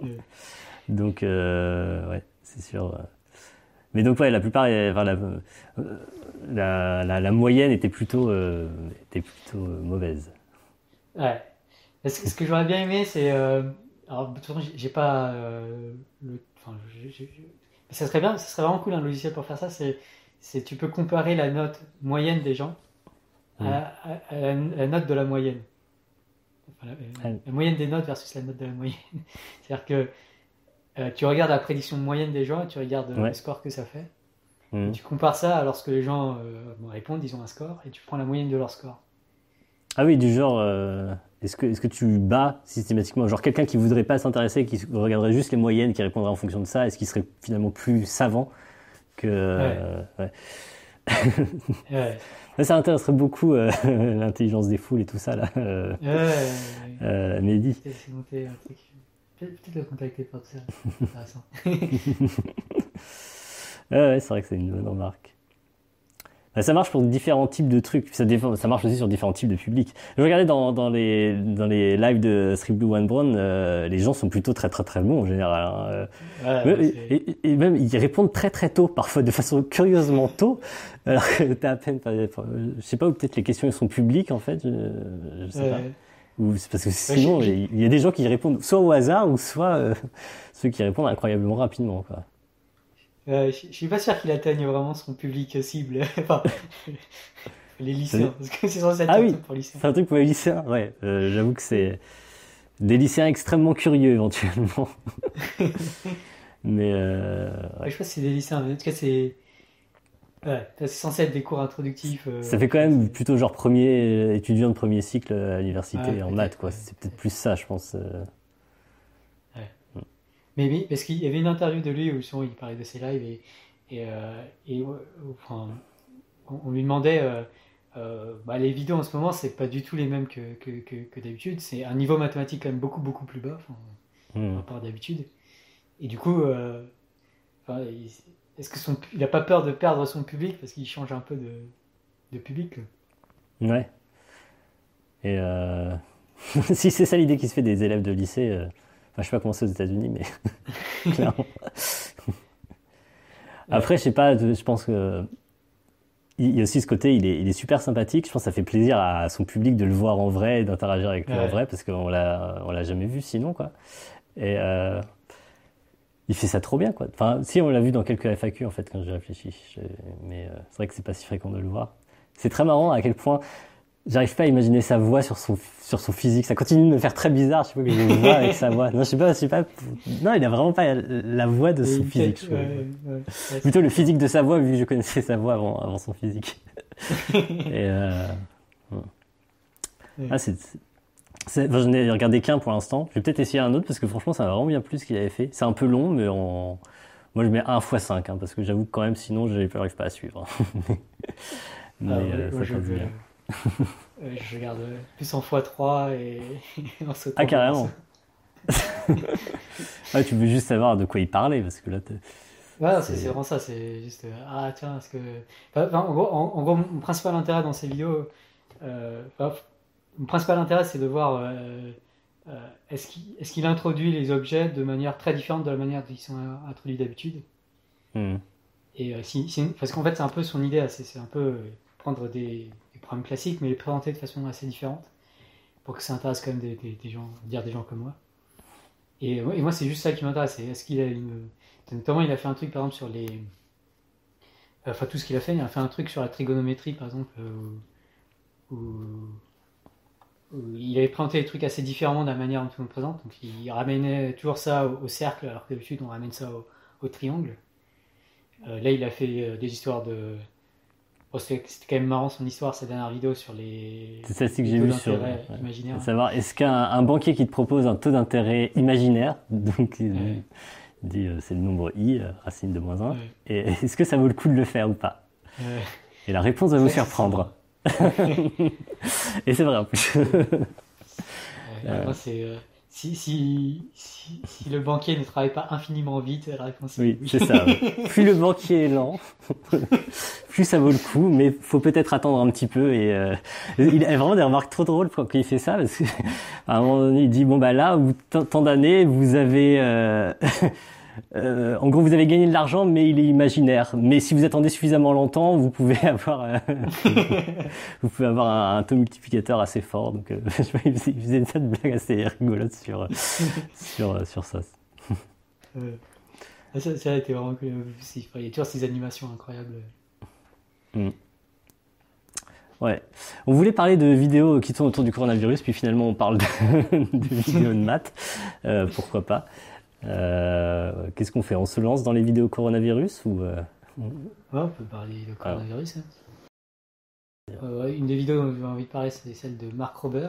donc, euh, ouais, c'est sûr. Euh. Mais donc, ouais, la plupart, euh, la, la, moyenne était plutôt, était plutôt mauvaise. Ouais. Ce, que j'aurais bien aimé, c'est. Alors, de toute façon, j'ai pas. le, enfin, ça serait bien, ça serait vraiment cool un logiciel pour faire ça. C'est, tu peux comparer la note moyenne des gens à, la, note de la moyenne. La, moyenne des notes versus la note de la moyenne. C'est-à-dire que euh, tu regardes la prédiction moyenne des gens et tu regardes le score que ça fait. Mhm. Tu compares ça à lorsque les gens euh, répondent, ils ont un score, et tu prends la moyenne de leur score. Ah oui, du genre, euh, est-ce que, est que tu bats systématiquement Genre quelqu'un qui voudrait pas s'intéresser, qui regarderait juste les moyennes, qui répondrait en fonction de ça, est-ce qu'il serait finalement plus savant que... ouais. ça intéresserait beaucoup euh, l'intelligence des foules et tout ça là. Euh, euh, Mehdi. Peut-être le contacter pour ça. intéressant. ouais, c'est vrai que c'est une bonne remarque. Bah, ça marche pour différents types de trucs. Ça, ça marche aussi sur différents types de publics. Je regardais dans, dans, les, dans les lives de Three Blue One Brown, euh, les gens sont plutôt très très très bons en général. Hein. et, même ils répondent très très tôt, parfois de façon curieusement tôt. Alors que t'as à peine, je sais pas, ou peut-être les questions sont publiques en fait, je, je sais pas. Ou parce que sinon, il y a des gens qui répondent soit au hasard ou soit euh, ceux qui répondent incroyablement rapidement. Quoi. Euh, je, suis pas sûr qu'il atteigne vraiment son public cible. enfin, les lycéens, parce que c'est censé être ah un oui, truc pour lycéens. C'est un truc pour les lycéens, ouais. Euh, j'avoue que c'est des lycéens extrêmement curieux éventuellement. mais euh, ouais. je sais pas si c'est des lycéens, mais en tout cas c'est. Ouais, c'est censé être des cours introductifs. Euh, ça fait quand même plutôt genre premier étudiant de premier cycle à l'université en maths, quoi. C'est peut-être plus ça, je pense. Mais oui, parce qu'il y avait une interview de lui où il parlait de ses lives et, et, euh, et enfin, on, lui demandait euh, euh, bah, les vidéos en ce moment, c'est pas du tout les mêmes que, que, que, d'habitude. C'est un niveau mathématique quand même beaucoup beaucoup plus bas mmh. par rapport à d'habitude. Et du coup, est-ce que son, il a pas peur de perdre son public parce qu'il change un peu de, de public Ouais. Et si c'est ça l'idée qui se fait des élèves de lycée je sais pas comment c'est aux États-Unis, mais clairement. Après, je sais pas, je pense que il y a aussi ce côté, il est, il est, super sympathique. Je pense que ça fait plaisir à son public de le voir en vrai et d'interagir avec lui en vrai parce qu'on l'a, on l'a jamais vu sinon, quoi. Et euh, il fait ça trop bien, quoi. Enfin, si on l'a vu dans quelques FAQ en fait quand j'ai réfléchi, mais euh, c'est vrai que c'est pas si fréquent de le voir. C'est très marrant à quel point j'arrive pas à imaginer sa voix sur son sur son physique. Ça continue de me faire très bizarre. Je sais pas que je vois avec sa voix. Non, je sais pas, je sais pas. Non, il a vraiment pas la voix de son physique. Je ouais, ouais, Plutôt le physique de sa voix, vu que je connaissais sa voix avant avant son physique. Et euh... ah, c'est. Enfin, je n'ai regardé qu'un pour l'instant. Je vais peut-être essayer un autre parce que franchement, ça va vraiment bien plus ce qu'il avait fait. C'est un peu long, mais en... moi je mets 1 x 5 hein, parce que j'avoue que quand même, sinon, je n'arrive pas à suivre. mais ah, euh, ça bien. Euh, je regarde plus en x3 et en sautant. Ah, carrément. ah, tu veux juste savoir de quoi il parlait parce que là. Ouais, c'est vraiment ça. C'est juste. Euh, ah, tiens, est-ce que. Enfin, en, gros, en, gros, mon principal intérêt dans ces vidéos. Euh, mon principal intérêt, c'est de voir. Euh, euh, est-ce qu'il est introduit les objets de manière très différente de la manière dont ils sont introduits d'habitude hmm. Et si, parce qu'en fait, c'est un peu son idée. C'est un peu prendre des, classiques, mais les présenter de façon assez différente pour que ça intéresse quand même des, gens, dire des gens comme moi. Et, moi, c'est juste ça qui m'intéresse. Est-ce qu'il a une. Notamment, il a fait un truc, par exemple, sur les. Enfin, tout ce qu'il a fait, il a fait un truc sur la trigonométrie, par exemple, euh, où, il avait présenté les trucs assez différemment de la manière dont on présente. Donc, il ramenait toujours ça au, cercle, alors que d'habitude, on ramène ça au, triangle. Euh, là, il a fait euh, des histoires de c'était quand même marrant son histoire, sa dernière vidéo sur les. C'est celle que j'ai vu sur. Savoir, est-ce qu'un banquier qui te propose un taux d'intérêt imaginaire, donc il dit euh, c'est le nombre i, euh, racine de moins 1, et est-ce que ça vaut le coup de le faire ou pas? Et la réponse va vous surprendre. et c'est vrai en plus. euh, si, si, si, le banquier ne travaille pas infiniment vite, la réponse est oui. c'est ça. plus le banquier est lent, plus ça vaut le coup, mais faut peut-être attendre un petit peu. Et euh, il a vraiment des remarques trop drôles quand il fait ça, parce qu'à un moment donné, il dit bon bah là, tant d'années, vous avez euh, euh, en gros, vous avez gagné de l'argent, mais il est imaginaire. Mais si vous attendez suffisamment longtemps, vous pouvez avoir, euh, vous pouvez avoir un, taux multiplicateur assez fort. Donc, euh, il faisait une blague assez rigolote sur, sur, sur ça. ça. Ça a été vraiment cool. Il y a toujours ces animations incroyables. Mm. Ouais. On voulait parler de vidéos qui tournent autour du coronavirus, puis finalement on parle de, de vidéos de maths. pourquoi pas euh, qu'est-ce qu'on fait? On se lance dans les vidéos coronavirus ou euh? on peut parler de coronavirus. Hein. Euh, une des vidéos dont j'ai envie de parler, c'est celle de Mark Rober,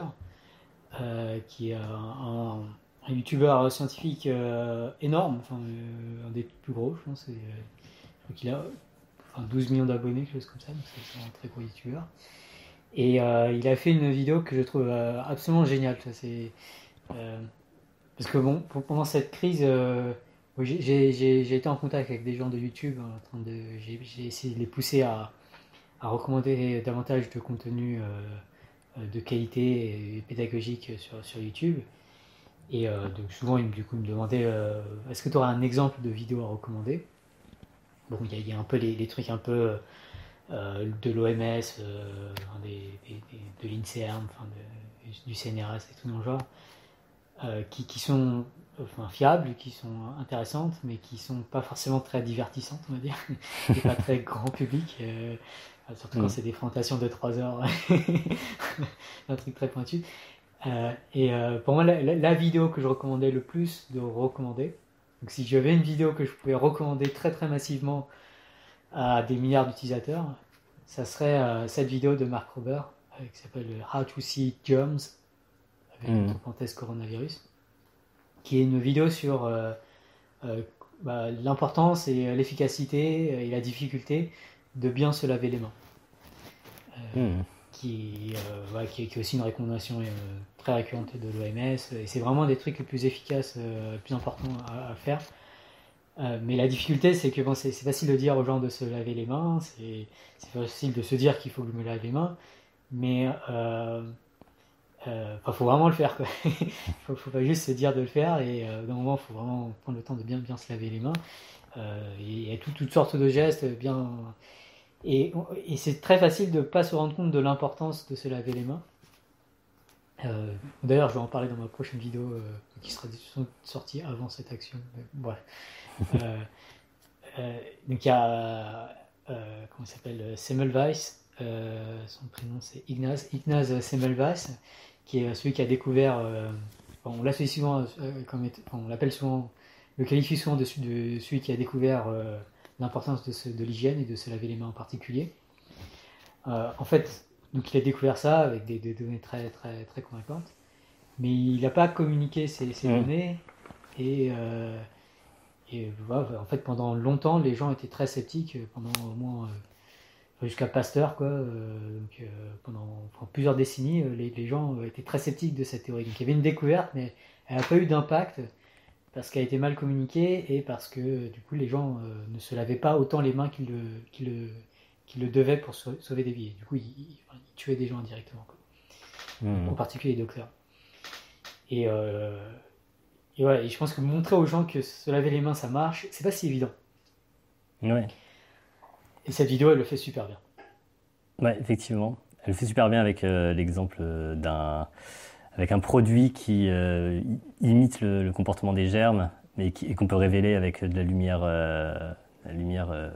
qui est un, youtubeur scientifique énorme, enfin, un des plus gros, je pense. je crois qu'il a 12 millions d'abonnés, quelque chose comme ça, donc c'est un très gros youtubeur. Et il a fait une vidéo que je trouve absolument géniale. C'est parce que bon, pendant cette crise, euh, j'ai été en contact avec des gens de YouTube, en train de, j'ai essayé de les pousser à, recommander davantage de contenu euh, de qualité et pédagogique sur, YouTube. Et euh, donc souvent, ils, du coup, me demandaient est-ce que tu aurais un exemple de vidéo à recommander? Bon, il y, a un peu les, trucs un peu de l'OMS, de l'INSERM, du CNRS et tout dans le genre. Euh, qui, qui, sont enfin, fiables, qui sont intéressantes, mais qui sont pas forcément très divertissantes, on va dire, et pas très grand public, euh, surtout quand mm. c'est des frontations de 3 heures, un truc très pointu. Euh, et pour moi, la, vidéo que je recommandais le plus de recommander, donc si j'avais une vidéo que je pouvais recommander très très massivement à des milliards d'utilisateurs, ça serait cette vidéo de Mark Rober qui s'appelle How to See Germs avec mmh. parenthèse coronavirus, qui est une vidéo sur euh, euh, bah, l'importance et l'efficacité et la difficulté de bien se laver les mains. Euh, mmh. qui, qui, est aussi une recommandation très récurrente de l'OMS. Et c'est vraiment des trucs les plus efficaces, les plus importants à, faire. mais la difficulté, c'est que bon, c'est facile de dire aux gens de se laver les mains, c'est facile de se dire qu'il faut que je me lave les mains, mais euh, faut vraiment le faire. Quoi. faut, faut pas juste se dire de le faire et euh, d'un moment, faut vraiment prendre le temps de bien bien se laver les mains. Euh, il y a toutes sortes de gestes bien. Et, c'est très facile de pas se rendre compte de l'importance de se laver les mains. Euh, D'ailleurs, je vais en parler dans ma prochaine vidéo euh, qui sera sortie avant cette action. Euh, euh, donc il y a euh, comment il s'appelle Semmelweis. son prénom c'est Ignaz Ignaz Semmelweis qui est celui qui a découvert, euh, on l'associe souvent, euh, l'appelle souvent, le qualifie souvent de, de, celui qui a découvert euh, l'importance de, de l'hygiène et de se laver les mains en particulier. en fait, donc il a découvert ça avec des, des données très, très, très convaincantes, mais il n'a pas communiqué ces, ces mmh. données et, et voilà, en fait pendant longtemps les gens étaient très sceptiques pendant au moins jusqu'à Pasteur, quoi. Euh, donc, euh, pendant plusieurs décennies, euh, les, les, gens étaient très sceptiques de cette théorie. Donc il y avait une découverte, mais elle n'a pas eu d'impact parce qu'elle a été mal communiquée et parce que du coup les gens ne se lavaient pas autant les mains qu'ils le, qu le, qu le, devaient pour sauver des vies. Du coup, ils, ils, ils tuaient des gens indirectement, quoi. Mmh. en particulier les docteurs. Et, et, ouais, et je pense que montrer aux gens que se laver les mains ça marche, c'est pas si évident. Ouais. Et cette vidéo, elle le fait super bien. Ouais, effectivement. Elle le fait super bien avec euh, l'exemple d'un avec un produit qui euh, imite le, le, comportement des germes, mais qui, et qu'on peut révéler avec de la lumière, euh, la lumière, euh,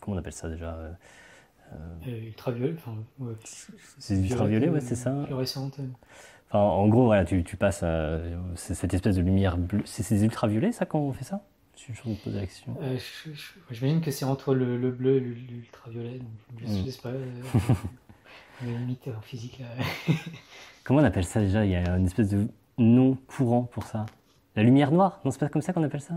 comment on appelle ça déjà Ultraviolet. Enfin, ouais. C'est ultraviolet, ouais, c'est ça. Fluorescente. Enfin, en gros, voilà, tu, tu passes cette espèce de lumière bleue. C'est ultraviolet, ça, quand on fait ça? Me pose la question. Euh, J'imagine que c'est entre le, le bleu et l'ultraviolet. Je ne sais pas. Euh, limite en physique. Là. Comment on appelle ça déjà? Il y a une espèce de nom courant pour ça. La lumière noire? Non, c'est pas comme ça qu'on appelle ça?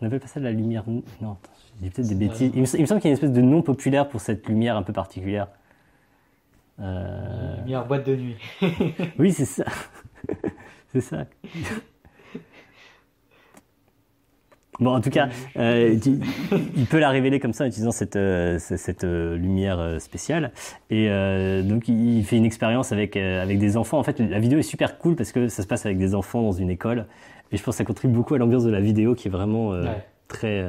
On appelle pas ça de la lumière. Non, j'ai peut-être des bêtises. Il me, il me semble qu'il y a une espèce de nom populaire pour cette lumière un peu particulière. Euh... Lumière boîte de nuit. oui, c'est ça. c'est ça. Bon, en tout cas, euh, il peut la révéler comme ça en utilisant cette, euh, cette euh, lumière euh, spéciale. Et euh, donc, il fait une expérience avec, euh, avec des enfants. En fait, la vidéo est super cool parce que ça se passe avec des enfants dans une école. Et je pense que ça contribue beaucoup à l'ambiance de la vidéo qui est vraiment ouais. très.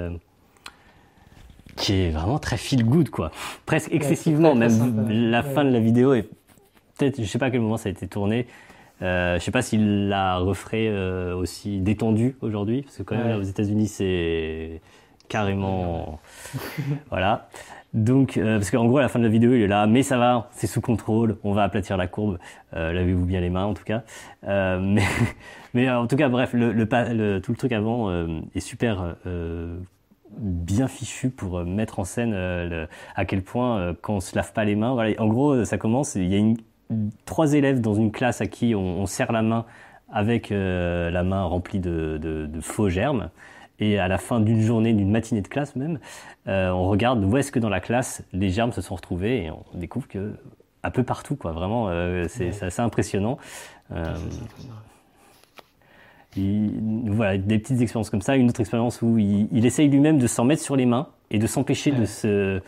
qui est vraiment très feel good, quoi. Presque excessivement. Ouais, Même la ouais. fin de la vidéo est peut-être, je sais pas à quel moment ça a été tourné. Euh, je sais pas s'il la referait euh, aussi détendue aujourd'hui, parce que quand même ouais. aux États-Unis c'est carrément voilà. Donc euh, parce qu'en gros à la fin de la vidéo il est là, mais ça va, c'est sous contrôle, on va aplatir la courbe, euh, lavez-vous bien les mains en tout cas. Euh, mais mais en tout cas bref le, le, le tout le truc avant est super bien fichu pour mettre en scène le, à quel point quand on se lave pas les mains. Voilà, en gros ça commence, il y a une trois élèves dans une classe à qui on, on serre la main avec euh, la main remplie de, de, de, faux germes. Et à la fin d'une journée, d'une matinée de classe même, euh, on regarde où est-ce que dans la classe les germes se sont retrouvés et on découvre que un peu partout, quoi. Vraiment, euh, c'est ouais. assez impressionnant. Il, voilà, des petites expériences comme ça. Une autre expérience où il, il essaye lui-même de s'en mettre sur les mains et de s'empêcher ouais. de se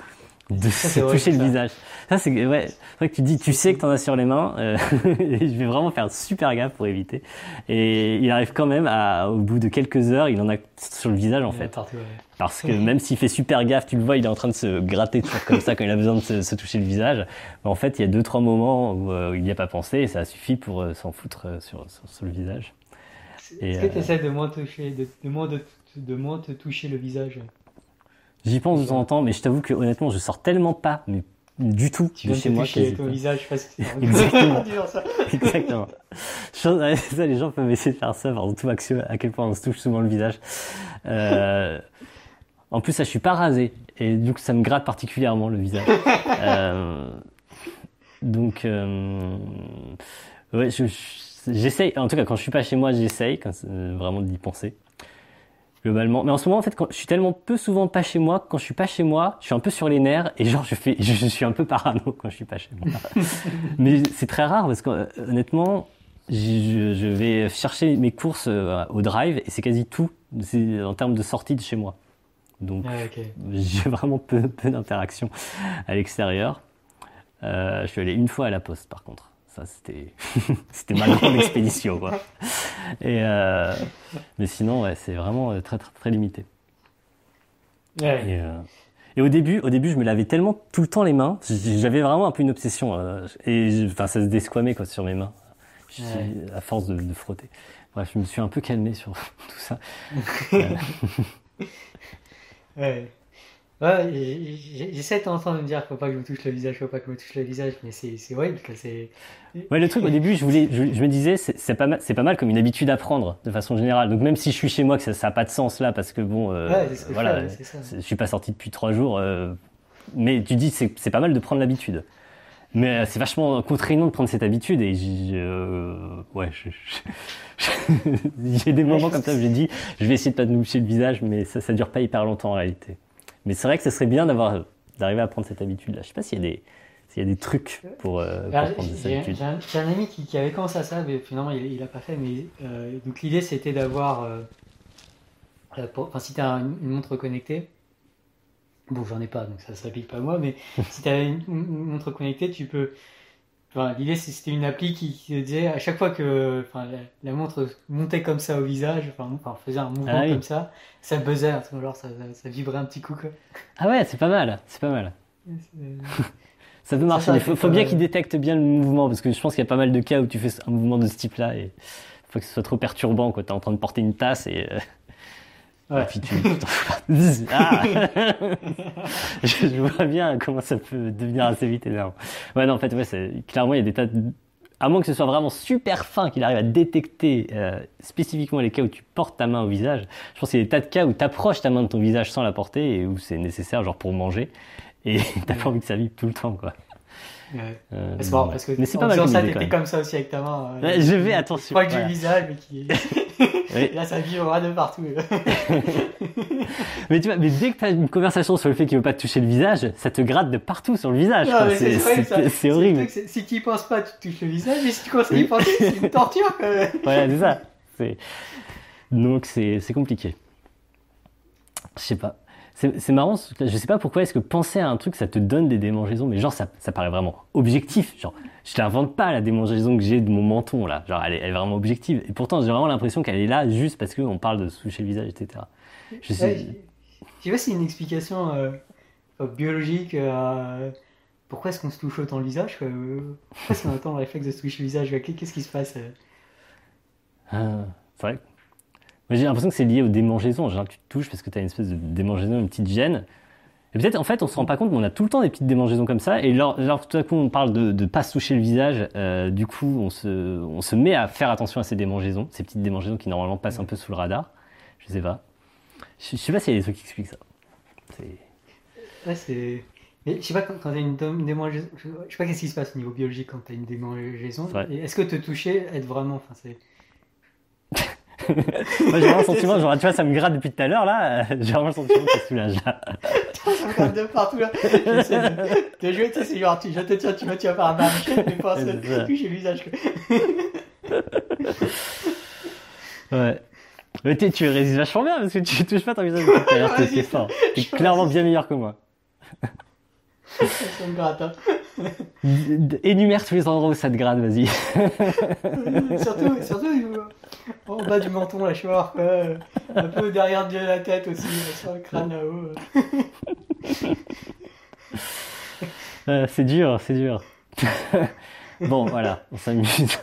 de ça, se toucher le ça. visage. Ça, c'est ouais, vrai que tu dis, tu sais que tu en as sur les mains, euh, et je vais vraiment faire super gaffe pour éviter. Et il arrive quand même à, au bout de quelques heures, il en a sur le visage en il fait. Partout, ouais. Parce que même s'il fait super gaffe, tu le vois, il est en train de se gratter toujours comme ça quand il a besoin de se, se toucher le visage. Mais en fait, il y a deux, trois moments où, euh, il n'y a pas pensé et ça suffit pour euh, s'en foutre sur, sur, sur, le visage. Est-ce que tu essaies de moins, toucher, de, de, moins de, de moins te toucher le visage? J'y pense de temps en temps, mais je t'avoue que honnêtement, je sors tellement pas, mais du tout tu de chez moi. Tu ton visage parce que Exactement. Exactement. ça, les gens peuvent essayer de faire ça, par tout action, à quel point on se touche souvent le visage. Euh, en plus, ça, je suis pas rasé, et donc ça me gratte particulièrement le visage. euh, donc, euh, ouais, j'essaye. Je, en tout cas, quand je suis pas chez moi, j'essaye euh, vraiment d'y penser globalement. Mais en ce moment, en fait, quand je suis tellement peu souvent pas chez moi, quand je suis pas chez moi, je suis un peu sur les nerfs et genre je fais, je, je suis un peu parano quand je suis pas chez moi. Mais c'est très rare parce que euh, honnêtement, je, je, vais chercher mes courses euh, au drive et c'est quasi tout en termes de sortie de chez moi. Donc ah, okay. j'ai vraiment peu, peu d'interaction à l'extérieur. Euh, je suis allé une fois à la poste par contre. Ça c'était c'était ma grande expédition quoi. Et mais sinon ouais, c'est vraiment très très très limité. Et, et, au début, au début, je me lavais tellement tout le temps les mains, j'avais vraiment un peu une obsession et enfin ça se desquamait quoi sur mes mains à force de, de, frotter. Bref, je me suis un peu calmé sur tout ça. ouais. Ouais, j'essaie de en temps de me dire faut pas que je me touche le visage, faut pas que je me touche le visage, mais c'est horrible. C'est... Ouais, le truc au début, je, voulais, je, me disais, c'est pas, mal, pas mal comme une habitude à prendre de façon générale. Donc même si je suis chez moi, que ça n'a pas de sens là, parce que bon, euh, voilà, je, je suis pas sorti depuis trois jours, euh, mais tu dis c'est pas mal de prendre l'habitude. Mais euh, c'est vachement contraignant de prendre cette habitude et ouais, j'ai des moments comme ça où j'ai dit, je vais essayer de pas me toucher le visage, mais ça, ça dure pas hyper longtemps en réalité. Mais c'est vrai que ce serait bien d'avoir, d'arriver à prendre cette habitude-là. Je sais pas s'il y a des, s'il y a des trucs pour, euh, prendre cette habitude. J'ai un, ami qui, avait commencé à ça, mais finalement il, il a pas fait. Mais donc l'idée c'était d'avoir, enfin si tu as une, une montre connectée Bon, j'en ai pas, donc ça ne s'applique pas à moi, mais si tu as une, montre connectée, tu peux. Enfin, L'idée, c'était une appli qui, te disait à chaque fois que enfin, la, montre montait comme ça au visage, enfin, faisait un mouvement ah comme ça, ça buzzait, genre ça, ça, vibrait un petit coup. Quoi. Ah ouais, c'est pas mal, c'est pas mal. ça peut marcher, il faut, bien qu'il détecte bien le mouvement, parce que je pense qu'il y a pas mal de cas où tu fais un mouvement de ce type-là et il faut que ce soit trop perturbant, quand tu es en train de porter une tasse et. Ouais. puis tu... ah je, vois bien comment ça peut devenir assez vite énorme. Ouais, non, en fait, ouais, clairement, il y a des tas de... À moins que ce soit vraiment super fin, qu'il arrive à détecter euh, spécifiquement les cas où tu portes ta main au visage. Je pense qu'il y a des tas de cas où tu approches ta main de ton visage sans la porter et où c'est nécessaire, genre pour manger. Et t'as pas envie que ça vibre tout le temps, quoi. Ouais. Euh, parce que mais c'est pas mal ça, t'étais comme ça aussi avec ta main. Euh, je vais, attention. Pas que j'ai le visage, mais qui. Là, ça vibre de partout. mais tu vois, mais dès que tu as une conversation sur le fait qu'il veut pas te toucher le visage, ça te gratte de partout sur le visage. C'est horrible. Si tu y penses pas, tu te touches le visage, mais si tu commences à y penser, c'est une torture. Quand même. Ouais, c'est ça. Donc c'est compliqué. Je sais pas. C'est marrant, je sais pas pourquoi est-ce que penser à un truc, ça te donne des démangeaisons, mais genre ça, ça paraît vraiment objectif. Genre, je l'invente pas la démangeaison que j'ai de mon menton là. Genre, elle est, vraiment objective. Et pourtant, j'ai vraiment l'impression qu'elle est là juste parce qu'on parle de toucher le visage, etc. Je sais. sais pas si c'est une explication euh, biologique. Euh, pourquoi est-ce qu'on se touche autant le visage Pourquoi est-ce qu'on a autant le réflexe de se toucher le visage Qu'est-ce qui se passe euh? ah, C'est vrai j'ai l'impression que c'est lié aux démangeaisons. Genre, tu te touches parce que tu as une espèce de démangeaison, une petite gêne. Et peut-être, en fait, on se rend pas compte, mais on a tout le temps des petites démangeaisons comme ça. Et lors, tout à coup, on parle de ne pas se toucher le visage, euh, du coup, on se, on se met à faire attention à ces démangeaisons, ces petites démangeaisons qui normalement passent un peu sous le radar. Je sais pas. Je, sais pas s'il y a des trucs qui expliquent ça. Ouais, c'est. Mais je sais pas, quand, tu as une démangeaison, je sais pas qu'est-ce qui se passe au niveau biologique quand tu as une démangeaison. Est-ce que te toucher aide vraiment? Enfin, c'est... Moi, j'ai vraiment le sentiment, genre, tu vois, ça me gratte depuis tout à l'heure, là. J'ai vraiment le sentiment que ça soulage, là. ça me gratte de partout, là. J'essaie de, de jouer, tu sais, c'est genre, tu, je te tiens, tu me tiens par un marché, mais pas se toucher le visage, ouais. Mais tu résistes vachement bien parce que tu touches pas ton visage depuis tout à l'heure, t'es fort. T'es clairement bien meilleur que moi. ça me gratte, hein. Énumère tous les endroits où ça te gratte, vas-y. surtout, surtout en bas du menton, la chouard, un peu derrière de la tête aussi, sur le crâne là-haut. Euh, c'est dur, c'est dur. bon, voilà, on s'amuse.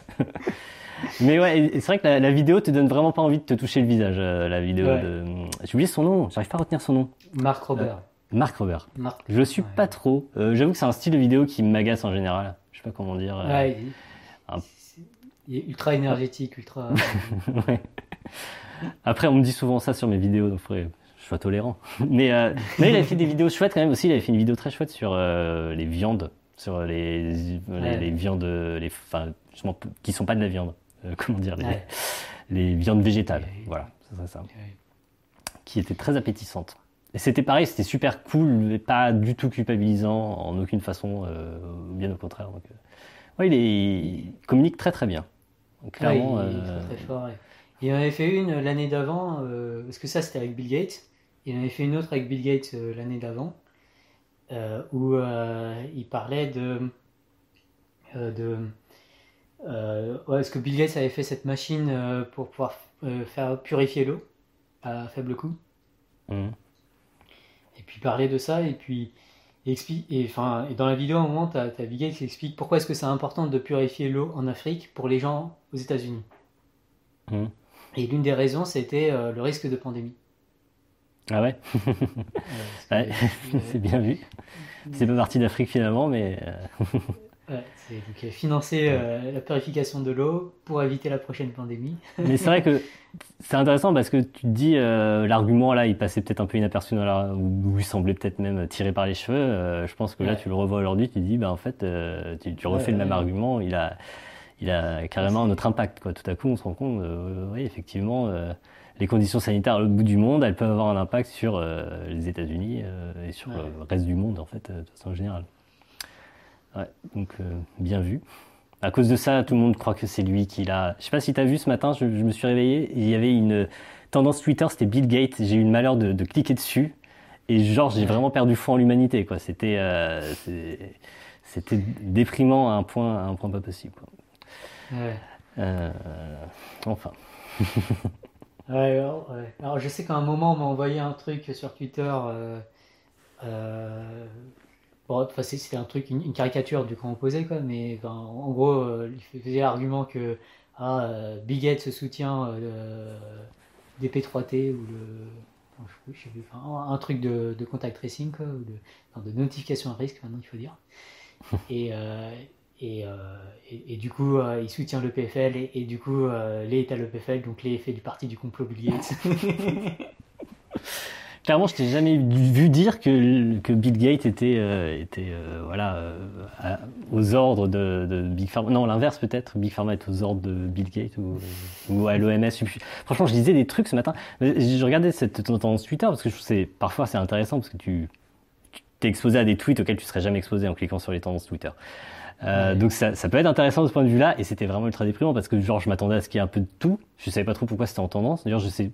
Mais ouais, c'est vrai que la, vidéo te donne vraiment pas envie de te toucher le visage, euh, la vidéo de... J'ai oublié son nom, j'arrive pas à retenir son nom. Marc Robert. Marc Robert. Je le suis pas trop. Euh, j'avoue que c'est un style de vidéo qui m'agace en général. Je sais pas comment dire. Euh, il, est ultra énergétique, ultra. Après, on me dit souvent ça sur mes vidéos, donc faudrait je sois tolérant. Mais, euh, mais il avait fait des vidéos chouettes quand même aussi. Il avait fait une vidéo très chouette sur les viandes, sur les, les, viandes, les, enfin, qui sont pas de la viande. comment dire les, les viandes végétales. Voilà, c'est ça. Qui étaient très appétissantes. Et c'était pareil, c'était super cool, mais pas du tout culpabilisant en aucune façon, euh, bien au contraire. Donc, euh, il, est, il, communique très très bien. Clairement, il, est euh, très, très fort. Il en avait fait une l'année d'avant, parce que ça c'était avec Bill Gates. Il en avait fait une autre avec Bill Gates l'année d'avant, où il parlait de, de ouais, est-ce que Bill Gates avait fait cette machine pour pouvoir faire purifier l'eau à faible coût mmh. Et puis parler de ça, et puis explique, et, enfin, et dans la vidéo, à un moment, tu as, Gates qui explique pourquoi est-ce que c'est important de purifier l'eau en Afrique pour les gens aux États-Unis. Mmh. Et l'une des raisons, c'était le risque de pandémie. Ah ouais, ouais C'est bien vu. C'est pas parti d'Afrique finalement, mais. Euh, ouais, c'est donc euh, financer euh, la purification de l'eau pour éviter la prochaine pandémie. mais c'est vrai que c'est intéressant parce que tu te dis, l'argument là, il passait peut-être un peu inaperçu dans la, ou il semblait peut-être même tiré par les cheveux. je pense que là, tu le revois aujourd'hui, tu te dis, bah en fait, tu, refais le même argument, il a, il a carrément un autre impact. Quoi. Tout à coup, on se rend compte, oui, effectivement les conditions sanitaires à l'autre bout du monde, elles peuvent avoir un impact sur euh, les États-Unis euh, et sur le reste du monde, en fait, euh, de façon générale. Ouais, donc, bien vu. À cause de ça, tout le monde croit que c'est lui qui l'a. Je sais pas si tu as vu ce matin, je, me suis réveillé, il y avait une tendance Twitter, c'était Bill Gates. J'ai eu le malheur de, cliquer dessus. Et genre, j'ai vraiment perdu foi en l'humanité, quoi. C'était, c'était déprimant à un point, à un point pas possible. Ouais. enfin. Ouais, Alors je sais qu'à un moment on m'a envoyé un truc sur Twitter. Euh, euh, bon, c'était un truc, une, caricature du camp opposé, quoi, mais en gros, euh, il faisait l'argument que ah, Big se soutient des P3T ou le. Je, un truc de, contact tracing, quoi, ou de, de notification à risque, maintenant il faut dire. Et, euh, et, et, du coup, euh, il soutient le PFL et, et du coup, euh, Lé est à l'EPFL, donc Lé fait du parti du complot Bill Gates. Clairement, je t'ai jamais vu dire que, que Bill Gates était, était voilà, aux ordres de, Big Pharma. Non, l'inverse peut-être. Big Pharma est aux ordres de Bill Gates ou, ou à l'OMS. Franchement, je disais des trucs ce matin. Je regardais cette tendance Twitter parce que je trouve parfois c'est intéressant parce que tu t'es exposé à des tweets auxquels tu serais jamais exposé en cliquant sur les tendances Twitter. Euh, donc ça, ça, peut être intéressant de ce point de vue-là, et c'était vraiment ultra déprimant parce que genre je m'attendais à ce qu'il y ait un peu de tout. Je savais pas trop pourquoi c'était en tendance. D'ailleurs, je sais,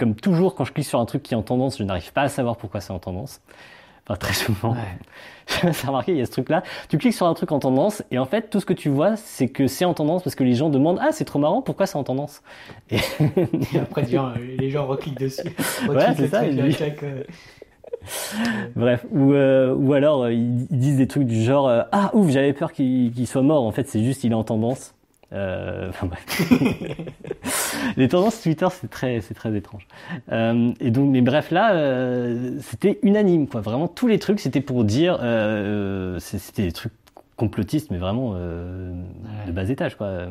comme toujours, quand je clique sur un truc qui est en tendance, je n'arrive pas à savoir pourquoi c'est en tendance. Enfin, très souvent. Ouais. ça a remarqué, il y a ce truc-là. Tu cliques sur un truc en tendance, et en fait, tout ce que tu vois, c'est que c'est en tendance parce que les gens demandent Ah, c'est trop marrant, pourquoi c'est en tendance? Et... après, les gens recliquent dessus. ouais, c'est ça. Bref, ou, euh, ou alors euh, ils, disent des trucs du genre euh, ah ouf j'avais peur qu'il soit mort en fait c'est juste il est en tendance. enfin bref. les tendances Twitter c'est très c'est très étrange. et donc mais bref là c'était unanime quoi vraiment tous les trucs c'était pour dire c'était des trucs complotistes mais vraiment de bas étage quoi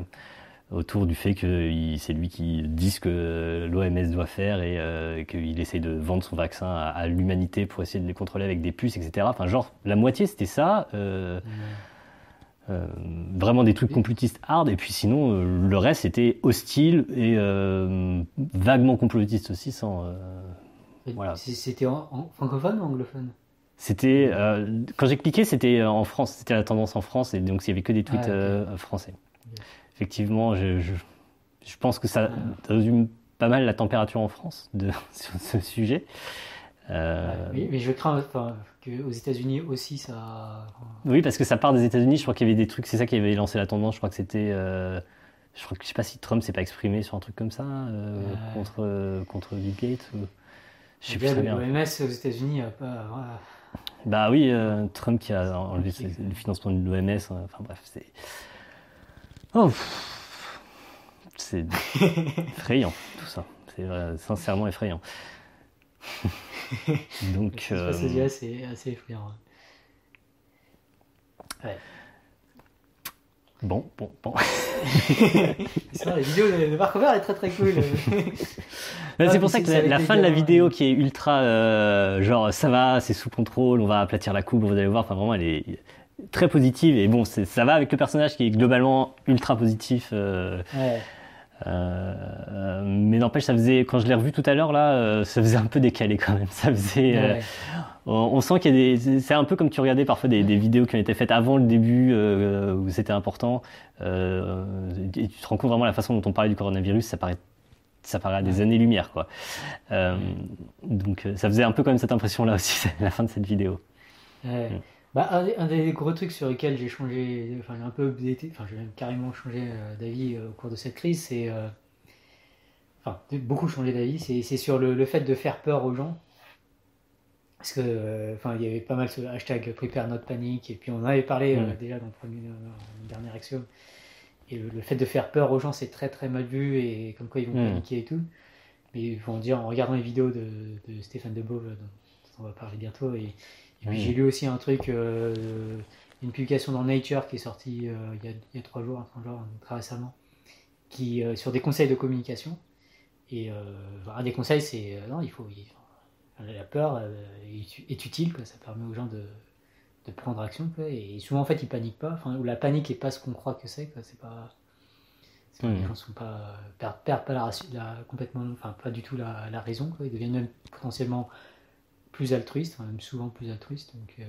autour du fait que c'est lui qui dit ce que l'OMS doit faire et euh, qu'il essaie de vendre son vaccin à, l'humanité pour essayer de les contrôler avec des puces, etc. Enfin, genre, la moitié c'était ça. Euh, euh, vraiment des trucs complotistes hard, et puis sinon, le reste c'était hostile et vaguement complotiste aussi, sans. voilà. C'était en, francophone ou anglophone? C'était quand j'ai cliqué, c'était en France, c'était la tendance en France, et donc il y avait que des tweets ah, français effectivement, je, je, pense que ça résume pas mal la température en France de, sur ce sujet. Euh... Oui, mais je crains qu'aux États-Unis aussi ça. Oui, parce que ça part des États-Unis. Je crois qu'il y avait des trucs. C'est ça qui avait lancé la tendance. Je crois que c'était. Euh... Je crois que je sais pas si Trump s'est pas exprimé sur un truc comme ça euh, contre contre Bill Gates. Ou... Je sais plus très bien. L'OMS aux États-Unis a pas. Bah oui, euh, Trump qui a enlevé le financement de l'OMS. Hein, enfin bref, c'est. Oh, c'est effrayant tout ça. C'est sincèrement effrayant. Donc. Euh... C'est assez effrayant. Ouais. Bon, bon, bon. c'est vrai, la vidéo de Marc Robert est très très cool. c'est pour ça que la, fin de la vidéo qui est ultra euh, genre ça va, c'est sous contrôle, on va aplatir la coupe, vous allez voir, enfin vraiment elle est très positive et bon ça va avec le personnage qui est globalement ultra positif euh, euh, mais n'empêche ça faisait quand je l'ai revu tout à l'heure là euh, ça faisait un peu décalé quand même. Ça faisait on, sent qu'il y a des c'est un peu comme tu regardais parfois des, vidéos qui ont été faites avant le début où c'était important. Et tu te rends compte vraiment la façon dont on parlait du coronavirus ça paraît ça paraît à des années-lumière quoi. Donc ça faisait un peu comme cette impression là aussi la fin de cette vidéo. Mm. Bah, un, des gros trucs sur lesquels j'ai changé, enfin j'ai un peu enfin j'ai même carrément changé euh, d'avis euh, au cours de cette crise, c'est, euh, enfin beaucoup changé d'avis, c'est sur le, fait de faire peur aux gens. Parce que, enfin il y avait pas mal ce hashtag prepare not panic, et puis on en avait parlé mm. déjà dans le premier, dernier axiome. Et le, fait de faire peur aux gens, c'est très très mal vu, et comme quoi ils vont mm. paniquer et tout. Mais ils vont dire en regardant les vidéos de, de Stéphane Debove, dont on va parler bientôt, et et puis j'ai lu aussi un truc, euh, une publication dans Nature qui est sortie euh, il, y a, trois jours, genre, très récemment, qui, euh, sur des conseils de communication. Et un des conseils, c'est non, il faut. la peur est, utile, quoi, ça permet aux gens de, de prendre action. Quoi, et souvent, en fait, ils paniquent pas. Ou la panique n'est pas ce qu'on croit que c'est. C'est pas. Les gens sont pas, perdent, pas la, complètement, enfin pas du tout la, la raison. Quoi. Ils deviennent même potentiellement plus altruiste, même souvent plus altruiste. Donc, euh,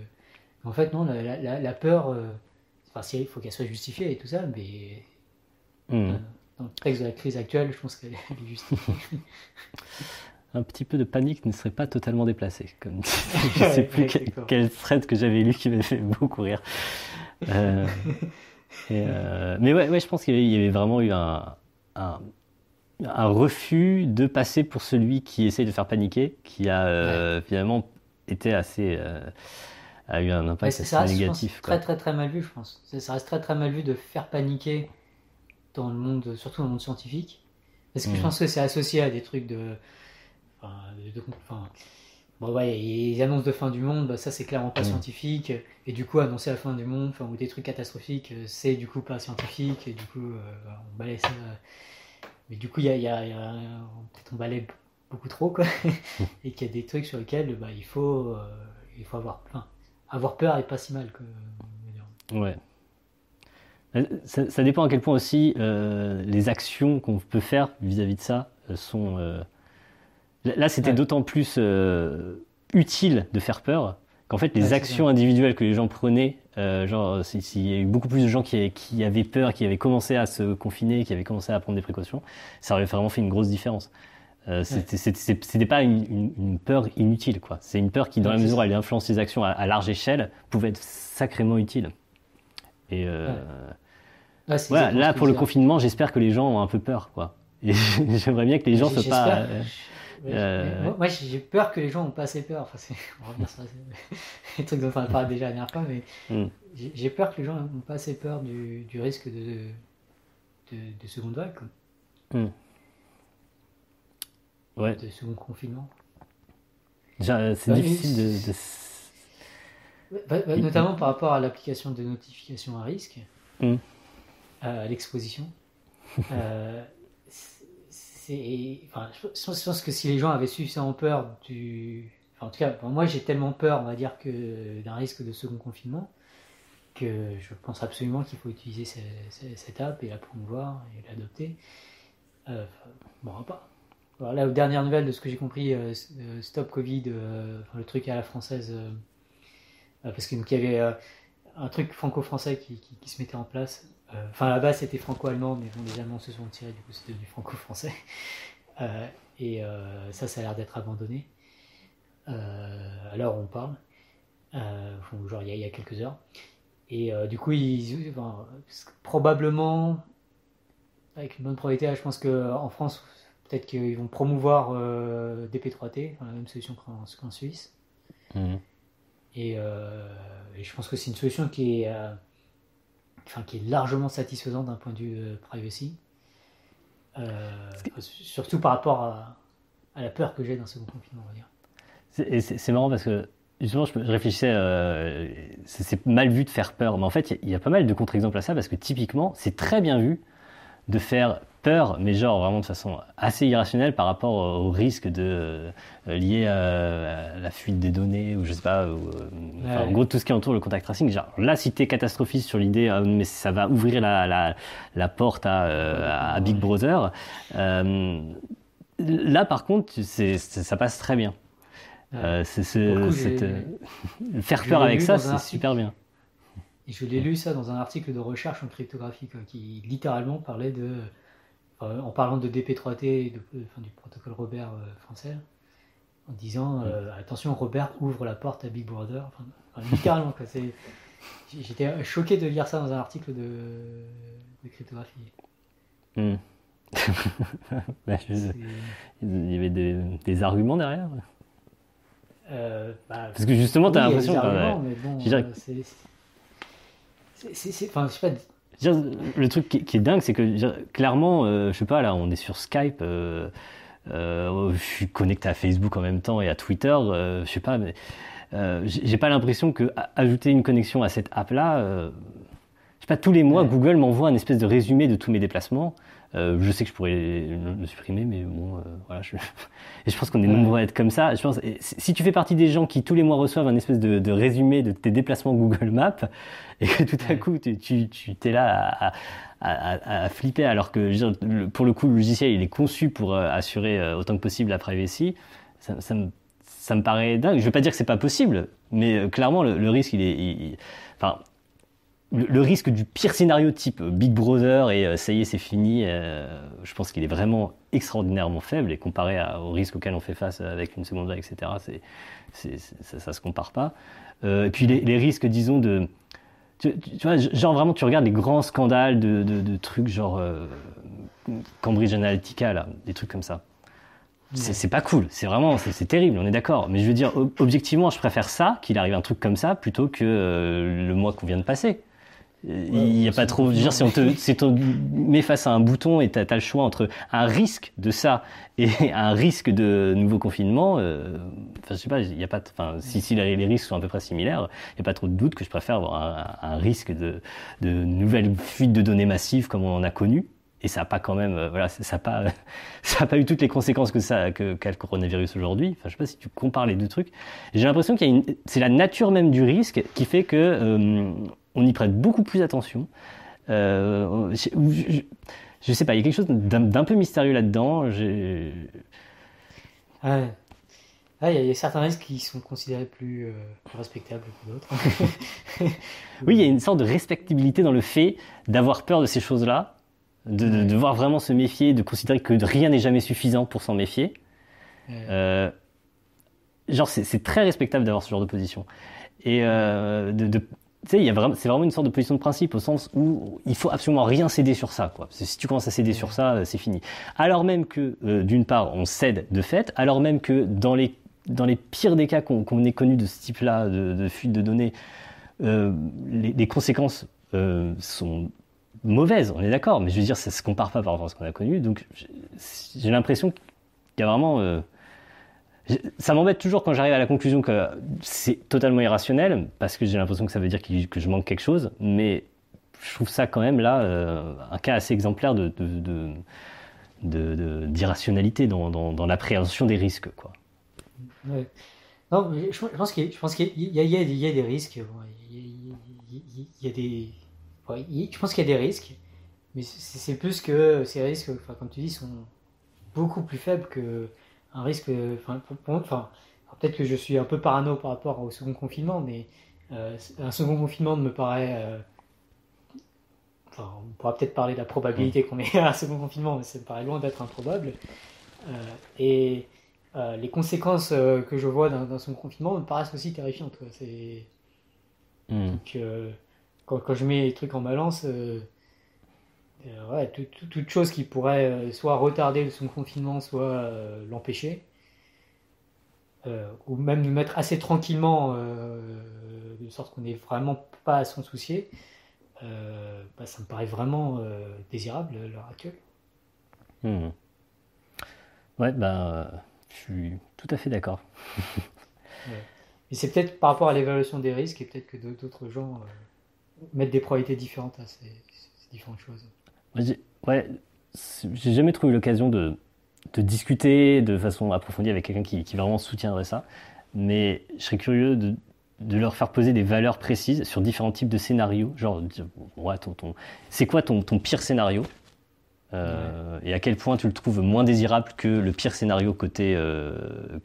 en fait, non, la, peur, euh, enfin, il faut qu'elle soit justifiée et tout ça, mais hmm. dans le texte de la crise actuelle, je pense qu'elle est justifiée. un petit peu de panique ne serait pas totalement déplacé. Comme je ne sais plus quel, thread que j'avais lu qui m'avait fait beaucoup rire. Euh, mais ouais, ouais, je pense qu'il y, avait vraiment eu un, un refus de passer pour celui qui essaye de faire paniquer, qui a euh, finalement été assez. Euh, a eu un impact assez négatif. très très très mal vu, je pense. Ça reste très très mal vu de faire paniquer dans le monde, surtout dans le monde scientifique. Parce que je mm. pense que c'est associé à des trucs de. Enfin, bon, ouais, les annonces de fin du monde, bah, ça c'est clairement pas mm. scientifique. Et du coup, annoncer la fin du monde, ou des trucs catastrophiques, c'est du coup pas scientifique. Et du coup, euh, on balaye ça mais du coup, il y a, y a, peut-être on balaye beaucoup trop, quoi. et qu'il y a des trucs sur lesquels bah, il, faut, euh, il faut avoir, enfin, avoir peur et pas si mal. Que, ouais. Euh, ça, dépend à quel point aussi euh, les actions qu'on peut faire vis-à-vis de ça sont. Là, c'était d'autant plus utile de faire peur qu'en fait, les actions individuelles que les gens prenaient, euh, genre, s'il y a eu beaucoup plus de gens qui, qui, avaient peur, qui avaient commencé à se confiner, qui avaient commencé à prendre des précautions, ça aurait vraiment fait une grosse différence. Euh, C'était pas une, une, peur inutile, quoi. C'est une peur qui, dans la mesure où elle influence les actions à, large échelle, pouvait être sacrément utile. Et euh, voilà, là, pour le confinement, j'espère que les gens ont un peu peur, quoi. Et j'aimerais bien que les gens ne soient Euh, moi, j'ai peur que les gens n'ont pas assez peur. Enfin, on sur les trucs dont on a parlé déjà la dernière fois, mais hmm. j'ai peur que les gens n'ont pas assez peur du, du risque de, de, de, seconde vague. Quoi. Hmm. Ouais. De second confinement. C'est bah, difficile de. Bah, bah, notamment par rapport à l'application de notification à risque, hmm. à l'exposition. euh, je, pense que si les gens avaient suffisamment peur du. Enfin, en tout cas, moi j'ai tellement peur, on va dire, que d'un risque de second confinement, que je pense absolument qu'il faut utiliser cette, app et la promouvoir et l'adopter. Euh, bon, pas. Alors là, aux dernières nouvelles de ce que j'ai compris, euh, euh, Stop Covid, le truc à la française, parce qu'il y avait un truc franco-français qui, se mettait en place enfin, à la base, c'était franco-allemand, mais les Allemands se sont tirés, du coup, c'était devenu franco-français. Euh, et euh, ça, ça a l'air d'être abandonné. alors, on parle. genre, il y, a quelques heures. Et du coup, ils, probablement, avec une bonne probabilité, je pense qu'en France, peut-être qu'ils vont promouvoir DP3T, la même solution qu'en Suisse. Mmh. Et, et, je pense que c'est une solution qui est enfin, qui est largement satisfaisant d'un point de vue euh, privacy. Euh, surtout par rapport à, la peur que j'ai dans ce confinement, on va dire. C'est marrant parce que justement, je, réfléchissais, euh, c'est mal vu de faire peur, mais en fait, il y, a pas mal de contre-exemples à ça parce que typiquement, c'est très bien vu de faire peur, mais genre vraiment de façon assez irrationnelle par rapport au risque de euh, lié à, la fuite des données ou je sais pas, ou, euh, en gros tout ce qui entoure le contact tracing. Genre là, si t'es catastrophiste sur l'idée, ah, mais ça va ouvrir la, la, la porte à, euh, à, Big Brother. là, par contre, ça passe très bien. faire peur avec ça, c'est super bien. Et je l'ai lu ça dans un article de recherche en cryptographie qui littéralement parlait de en parlant de DP3T, du protocole Robert euh, français, en disant attention Robert ouvre la porte à Big Brother. littéralement quoi. J'étais choqué de lire ça dans un article de, de cryptographie. Hmm. Bah, il y avait des, arguments derrière. Euh, bah, Parce que justement, tu as l'impression le truc qui, est dingue, c'est que clairement, euh, je sais pas, là, on est sur Skype. Euh, je suis connecté à Facebook en même temps et à Twitter. je sais pas, mais j'ai pas l'impression que ajouter une connexion à cette app-là, je sais pas, tous les mois, Google m'envoie un espèce de résumé de tous mes déplacements. Euh, je sais que je pourrais le, supprimer, mais bon, euh, voilà. Je... Et je pense qu'on est nombreux à être comme ça. Je pense, si tu fais partie des gens qui tous les mois reçoivent un espèce de, de résumé de tes déplacements Google Maps, et que tout à coup tu, tu, tu es là à, à, à, flipper, alors que pour le coup le logiciel il est conçu pour euh, assurer autant que possible la privacy, ça, ça, me, ça me paraît dingue. Je veux pas dire que c'est pas possible, mais clairement le, le risque il est, enfin le, risque du pire scénario type Big Brother et euh, ça y est, c'est fini, euh, je pense qu'il est vraiment extraordinairement faible et comparé au risque auquel on fait face avec une seconde vague, etc., c'est, ça, ça se compare pas. Euh, et puis les, risques, disons, de. Tu, vois, genre vraiment, tu regardes les grands scandales de, de, trucs genre Cambridge Analytica, là, des trucs comme ça. C'est pas cool, c'est vraiment, c'est terrible, on est d'accord. Mais je veux dire, objectivement, je préfère ça, qu'il arrive un truc comme ça, plutôt que le mois qu'on vient de passer. Il n'y a pas trop. dire, si on te, si met face à un bouton et tu as, le choix entre un risque de ça et un risque de nouveau confinement, euh, enfin, je sais pas, il y a pas. Enfin, si, si les, risques sont à peu près similaires, il n'y a pas trop de doute que je préfère avoir un, risque de, de nouvelles fuites de données massives comme on en a connu. Et ça n'a pas quand même, euh, voilà, ça n'a pas, ça a pas eu toutes les conséquences que ça, que qu'a le coronavirus aujourd'hui. Enfin, je sais pas si tu compares les deux trucs. J'ai l'impression qu'il y a une, c'est la nature même du risque qui fait que euh, on y prête beaucoup plus attention. Euh, je, sais pas, il y a quelque chose d'un peu mystérieux là-dedans. Ah, il y, a certains risques qui sont considérés plus, euh, respectables que d'autres. oui, il y a une sorte de respectabilité dans le fait d'avoir peur de ces choses-là, de, devoir vraiment se méfier, de considérer que rien n'est jamais suffisant pour s'en méfier. Euh, genre, c'est très respectable d'avoir ce genre de position. Et de, c'est vraiment une sorte de position de principe au sens où il faut absolument rien céder sur ça. Si tu commences à céder sur ça, euh, c'est fini. Alors même que, euh, d'une part, on cède de fait, alors même que dans les, dans les pires des cas qu'on ait connus de ce type-là, de, fuite de données, euh, les, conséquences sont mauvaises, on est d'accord, mais je veux dire, ça se compare pas par rapport à ce qu'on a connu. Donc j'ai l'impression qu'il y a vraiment ça m'embête toujours quand j'arrive à la conclusion que c'est totalement irrationnel, parce que j'ai l'impression que ça veut dire que je manque quelque chose, mais je trouve ça quand même là euh, un cas assez exemplaire d'irrationalité dans, l'appréhension des risques. Quoi. Non, je, pense qu'il y, y, a des risques. Y, a des, je pense qu'il y a des risques, mais c'est plus que ces risques, comme tu dis, sont beaucoup plus faibles que un risque. Enfin, enfin peut-être que je suis un peu parano par rapport au second confinement, mais euh, un second confinement me paraît. Euh, enfin, on pourra peut-être parler de la probabilité qu'on ait un second confinement, mais ça me paraît loin d'être improbable. Euh, et les conséquences que je vois d'un second confinement me paraissent aussi terrifiantes. C'est. Hmm. quand, quand, je mets les trucs en balance, euh, ouais, toute chose qui pourrait euh, soit retarder son confinement, soit euh, l'empêcher, ou même nous mettre assez tranquillement, de sorte qu'on n'ait vraiment pas à s'en soucier, bah, ça me paraît vraiment désirable à l'heure actuelle. Mmh. Ouais, ben, je suis tout à fait d'accord. Et c'est peut-être par rapport à l'évaluation des risques, et peut-être que d'autres gens mettent des probabilités différentes à ces différentes choses. Ouais, j'ai jamais trouvé l'occasion de, de, discuter de façon approfondie avec quelqu'un qui, vraiment soutiendrait ça. Mais je serais curieux de, de, leur faire poser des valeurs précises sur différents types de scénarios. Genre, ouais, ton, ton, c'est quoi ton, ton, pire scénario? Euh, Et à quel point tu le trouves moins désirable que le pire scénario côté, euh,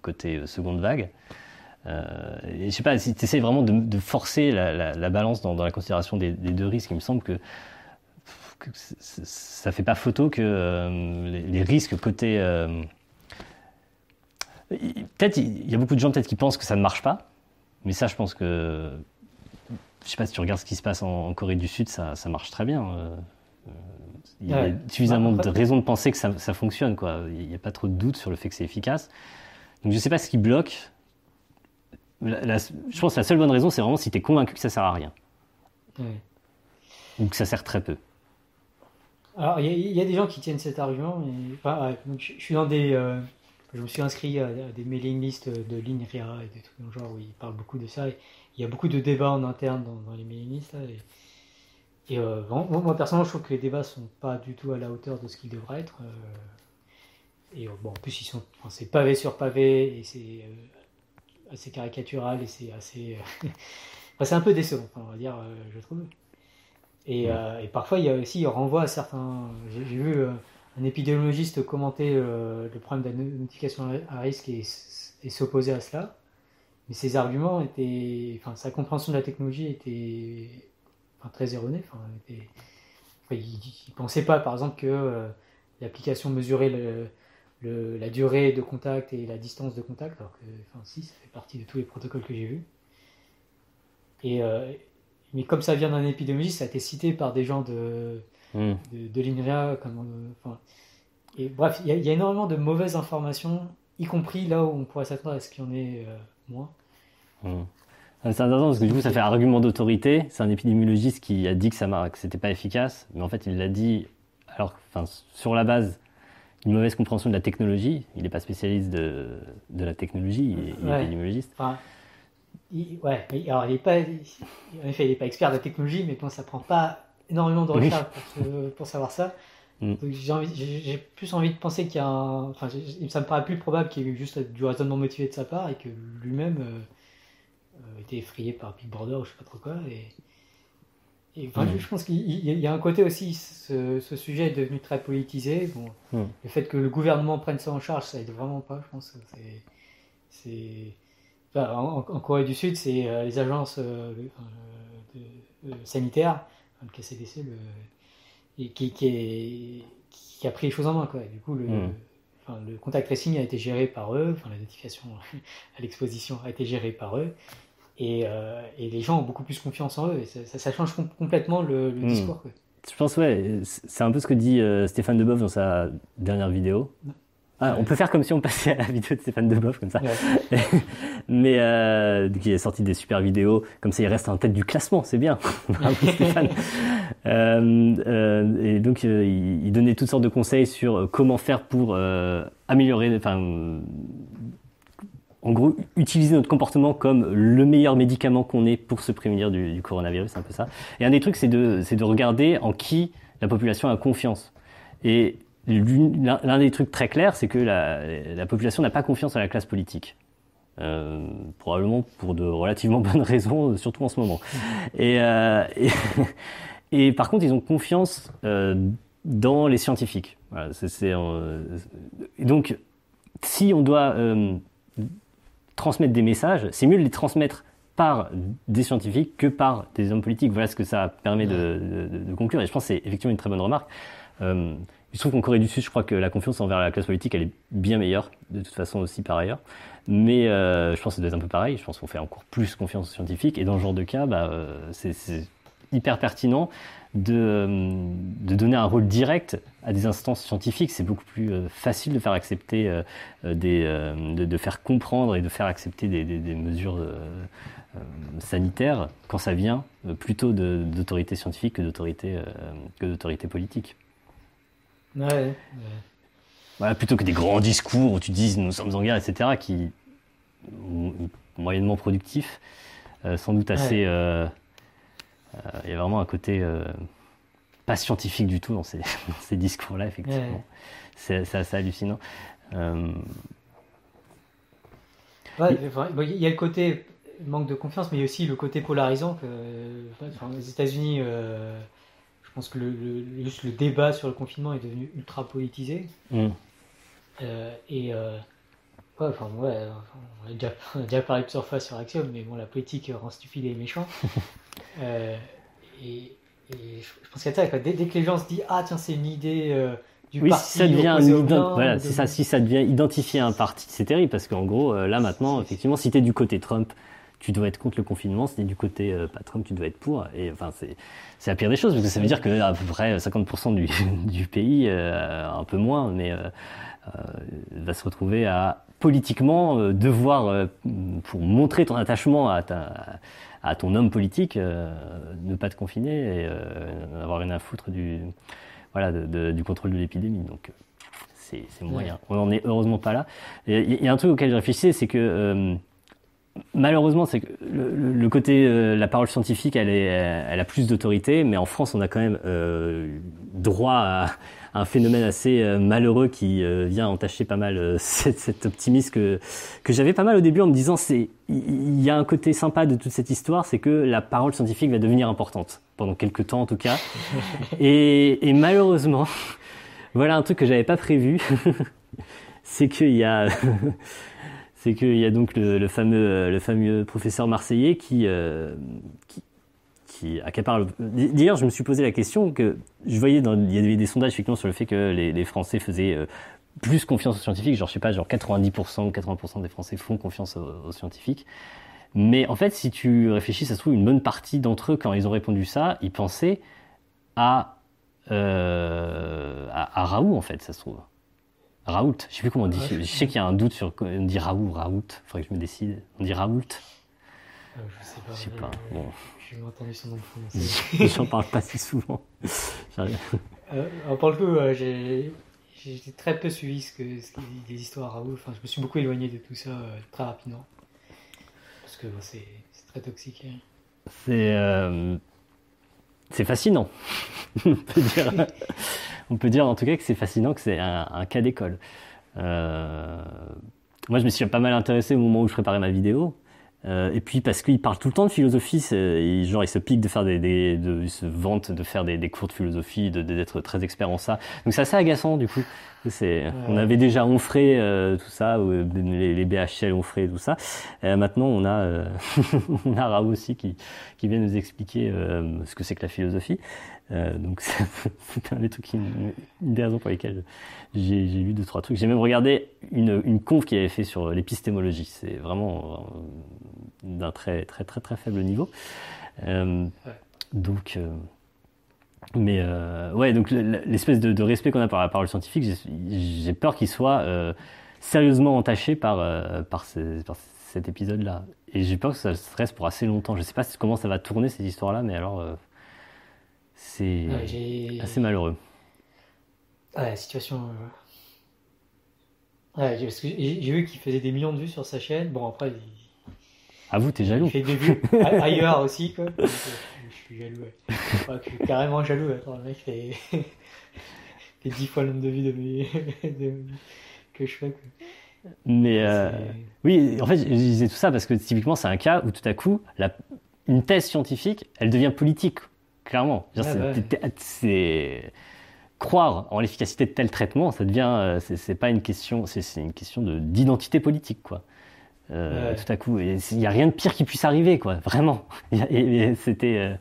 côté euh, seconde vague? Euh, je sais pas, si tu essaies vraiment de, de forcer la, la, la balance dans, dans, la considération des, des, deux risques, il me semble que ça fait pas photo que euh, les, risques côté euh, Peut-être, il y a beaucoup de gens peut-être qui pensent que ça ne marche pas, mais ça, je pense que, je sais pas si tu regardes ce qui se passe en, Corée du Sud, ça, ça marche très bien. Euh, il y a suffisamment bah, de raisons de penser que ça, ça fonctionne, quoi. Il n'y a pas trop de doute sur le fait que c'est efficace. Donc je sais pas ce qui bloque. je pense que la seule bonne raison, c'est vraiment si tu es convaincu que ça sert à rien. Ou que ça sert très peu. Alors, il y, a des gens qui tiennent cet argument. Je, suis dans des. Euh, je me suis inscrit à, des mailing lists de l'INRIA et des trucs dans le genre où ils parlent beaucoup de ça. il y a beaucoup de débats en interne dans, les mailing lists. euh, moi, personnellement, je trouve que les débats sont pas du tout à la hauteur de ce qu'ils devraient être. Euh, et en plus, ils sont, c'est pavé sur pavé et c'est assez caricatural et c'est assez. c'est un peu décevant, on va dire, je trouve. Euh, et, parfois, il y a aussi, il renvoie à certains. J'ai vu euh, un épidémiologiste commenter euh, le problème de la notification à risque et, s'opposer à cela. Mais ses arguments étaient. Enfin, sa compréhension de la technologie était très erronée. Enfin, il ne pensait pas, par exemple, que l'application mesurait le, la durée de contact et la distance de contact, alors que, enfin, si, ça fait partie de tous les protocoles que j'ai vus. Et, mais comme ça vient d'un épidémiologiste, ça a été cité par des gens de, hmm. de, l'INRIA. et bref, il y, a énormément de mauvaises informations, y compris là où on pourrait s'attendre à ce qu'il y en ait euh, moins. Hmm. Ah, c'est intéressant parce que du coup, ça fait argument d'autorité. C'est un épidémiologiste qui a dit que ça que c'était pas efficace, mais en fait, il l'a dit alors, enfin, sur la base d'une mauvaise compréhension de la technologie. Il n'est pas spécialiste de, de, la technologie, il est, épidémiologiste ouais, alors il est pas, en effet, il n'est pas expert de la technologie, mais bon, ça prend pas énormément de recherche pour, savoir ça. Mm. j'ai plus envie de penser qu'il y a un, enfin, ça me paraît plus probable qu'il y ait eu juste du raisonnement motivé de sa part et que lui-même euh, euh, était effrayé par Big Border ou je sais pas trop quoi. Et, et enfin, mm. je, pense qu'il y, a un côté aussi, ce, sujet est devenu très politisé. Bon, mm. Le fait que le gouvernement prenne ça en charge, ça aide vraiment pas, je pense. C'est en, Corée du Sud, c'est euh, les agences euh, sanitaires, le KCDC, le, qui, qui, a pris les choses en main. Quoi. Du coup, le, hmm. le contact tracing a été géré par eux, enfin, la notification à l'exposition a été gérée par eux. Et, euh, et, les gens ont beaucoup plus confiance en eux. Et ça, ça, change complètement le, hmm. discours. Je pense, ouais, c'est un peu ce que dit Stéphane Deboeuf dans sa dernière vidéo. Ah, on peut faire comme si on passait à la vidéo de Stéphane Deboeuf comme ça. Mais euh, il a sorti des super vidéos, comme ça il reste en tête du classement, c'est bien. Bravo Stéphane. Euh, euh, et donc euh, il, donnait toutes sortes de conseils sur comment faire pour améliorer, enfin, en gros, utiliser notre comportement comme le meilleur médicament qu'on ait pour se prémunir du, du coronavirus, c'est un peu ça. Et un des trucs, c'est de, c'est de regarder en qui la population a confiance. Et L'un des trucs très clairs, c'est que la, population n'a pas confiance à la classe politique. Euh, probablement pour de relativement bonnes raisons, surtout en ce moment. Et, euh, par contre, ils ont confiance euh, dans les scientifiques. Donc, si on doit transmettre des messages, c'est mieux de les transmettre par des scientifiques que par des hommes politiques. Voilà ce que ça permet de conclure. Et je pense que c'est effectivement une très bonne remarque. Il se trouve qu'en Corée du Sud, je crois que la confiance envers la classe politique, elle est bien meilleure, de toute façon aussi par ailleurs. Mais euh, je pense que ça doit être un peu pareil. Je pense qu'on fait encore plus confiance aux scientifiques. Et dans ce genre de cas, bah, euh, c'est hyper pertinent de, euh, de, donner un rôle direct à des instances scientifiques. C'est beaucoup plus facile de faire accepter des, de, faire comprendre et de faire accepter des, des, des mesures sanitaires quand ça vient plutôt d'autorités scientifiques que d'autorités politiques. Ouais, Voilà, plutôt que des grands discours où tu dis nous sommes en guerre, etc., qui sont moyennement productifs, euh, sans doute assez. Euh, euh, il y a vraiment un côté pas scientifique du tout dans ces, ces discours-là, effectivement. C'est assez hallucinant. il y a le côté manque de confiance, mais il y a aussi le côté polarisant que les États-Unis pense que le, juste le débat sur le confinement est devenu ultra politisé. Mm. Euh, et euh, enfin, ouais, on, a déjà, déjà, parlé de surface sur Axiom, mais bon, la politique rend stupide et méchant. euh, et, je pense qu'il y a ça, dès, que les gens se disent Ah, tiens, c'est une idée, du oui, parti si ça devient, ident- voilà, c'est ça, si ça devient identifier un parti, c'est terrible parce qu'en gros, euh, là maintenant, effectivement, si t'es du côté Trump, tu dois être contre le confinement. Si du côté euh, pas Trump, tu dois être pour. Et enfin, c'est la pire des choses parce que ça veut dire que à peu près 50% du, du pays, euh, un peu moins, mais euh, euh, va se retrouver à politiquement euh, devoir, euh, pour montrer ton attachement à, ta, à ton homme politique, euh, ne pas te confiner et euh, avoir rien à foutre du, voilà, de- de- du contrôle de l'épidémie. Donc, euh, c'est moyen. On n'en est heureusement pas là. Il y, y a un truc auquel je réfléchissais, c'est que euh, malheureusement, c'est que le, côté, euh, la parole scientifique, elle, est, elle a plus d'autorité, mais en France, on a quand même euh, droit à, à un phénomène assez euh, malheureux qui euh, vient entacher pas mal euh, cet, cet optimisme que, que j'avais pas mal au début en me disant, c'est il il y a un côté sympa de toute cette histoire, c'est que la parole scientifique va devenir importante pendant quelques temps en tout cas, et, et malheureusement, voilà un truc que j'avais pas prévu, c'est qu'il y a c'est qu'il y a donc le, fameux le fameux professeur marseillais qui euh, qui, qui accapare. le- D'ailleurs, je me suis posé la question que je voyais dans il y avait des sondages effectivement sur le fait que les, Français faisaient euh, plus confiance aux scientifiques. Genre je sais pas, genre 90% ou 80% des Français font confiance aux, aux scientifiques. Mais en fait, si tu réfléchis, ça se trouve une bonne partie d'entre eux quand ils ont répondu ça, ils pensaient euh, à, à Raoult en fait, ça se trouve. Raoult, je sais plus comment on dit. Ouais, je sais qu'il y a un doute sur on dit Raoult, Raoult. Faudrait que je me décide. On dit Raoult. Euh, je sais pas. Je sais pas. Bon, J'ai entendu son nom j'en parle pas si souvent. Euh, pour le coup, euh, j'ai j'ai très peu suivi ce que, ce des histoires Raoult. Enfin, je me suis beaucoup éloigné de tout ça euh, très rapidement. Parce que bon, c'est très toxique. hein. C'est euh, c'est fascinant. on, peut dire, en tout cas que c'est fascinant, que c'est un, un cas d'école. Euh, moi, je me suis pas mal intéressé au moment où je préparais ma vidéo. Euh, et puis parce qu'il parle tout le temps de philosophie, il, genre il se pique de faire des, des de, il se vante de faire des, des cours de philosophie, d'être très expert en ça. Donc c'est assez agaçant du coup. C'est, on avait déjà Onfray, euh, tout ça, euh, les, les BHL Onfray, tout ça. Euh, maintenant on a, euh, on a Raoult aussi qui, qui vient nous expliquer euh, ce que c'est que la philosophie. Euh, donc c'est un des trucs, qui, une des raisons pour lesquelles j'ai lu deux trois trucs. J'ai même regardé une, une conf qu'il avait fait sur l'épistémologie. C'est vraiment euh, d'un très très très très faible niveau. Euh, Ouais. Donc, euh, mais ouais, donc l'espèce de, de respect qu'on a par la parole scientifique, j'ai- peur qu'il soit sérieusement entaché par par, ce- par cet épisode-là. Et j'ai peur que ça se reste pour assez longtemps. Je sais pas comment ça va tourner cette histoire-là, mais alors c'est Ouais, assez malheureux. Ouais, la situation. euh, Ouais, j'ai- parce que j'ai vu qu'il faisait des millions de vues sur sa chaîne. Bon, après, il, Ah vous, t'es il jaloux fait des vues ailleurs aussi, quoi. Donc, euh, je suis jaloux, ouais. Ouais, je suis carrément jaloux. Attends, le mec fait, fait 10 fois le nombre de vues de mes... de- que je fais, quoi. Mais euh, oui, en fait, je disais tout ça parce que typiquement, c'est un cas où tout à coup, la- une thèse scientifique, elle devient politique, clairement. Ouais, c'est- ouais. croire en l'efficacité de tel traitement, ça devient, euh, c'est pas une question, c'est une question de d'identité politique, quoi. Euh, Ouais. Tout à coup, il n'y a rien de pire qui puisse arriver, quoi. Vraiment. C'était, euh,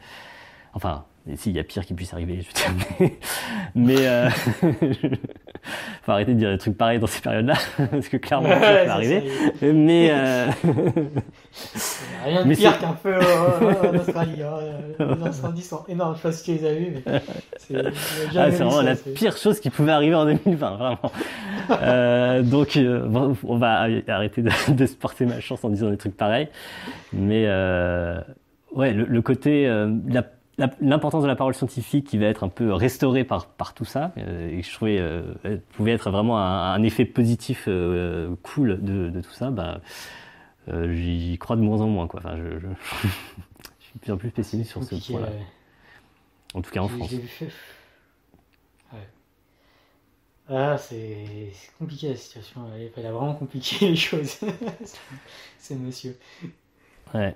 enfin, et si, il y a pire qui puisse arriver, je veux dire, mais, euh, faut arrêter de dire des trucs pareils dans ces périodes-là, parce que clairement, Ouais, c'est peut ça, arriver. il Mais euh, rien de Mais pire qu'un feu euh, en Australie. hein. Les incendies sont énormes. Je sais pas si tu les as vus, mais c'est ah, vraiment ça, la pire chose qui pouvait arriver en 2020, vraiment. Euh, donc, euh, bon, on va arrêter de, de se porter malchance en disant des trucs pareils. Mais euh, ouais, le, le côté, euh, la- l'importance de la parole scientifique qui va être un peu restaurée par, par tout ça, euh, et que je trouvais euh, pouvait être vraiment un, un effet positif euh, cool de, de tout ça, bah, euh, j'y crois de moins en moins. Quoi. Enfin, je, je, je suis de plus en plus pessimiste sur ce point-là. En tout cas en France. Ouais. Ah, c'est compliqué la situation. Elle a vraiment compliqué les choses. C'est monsieur. Ouais.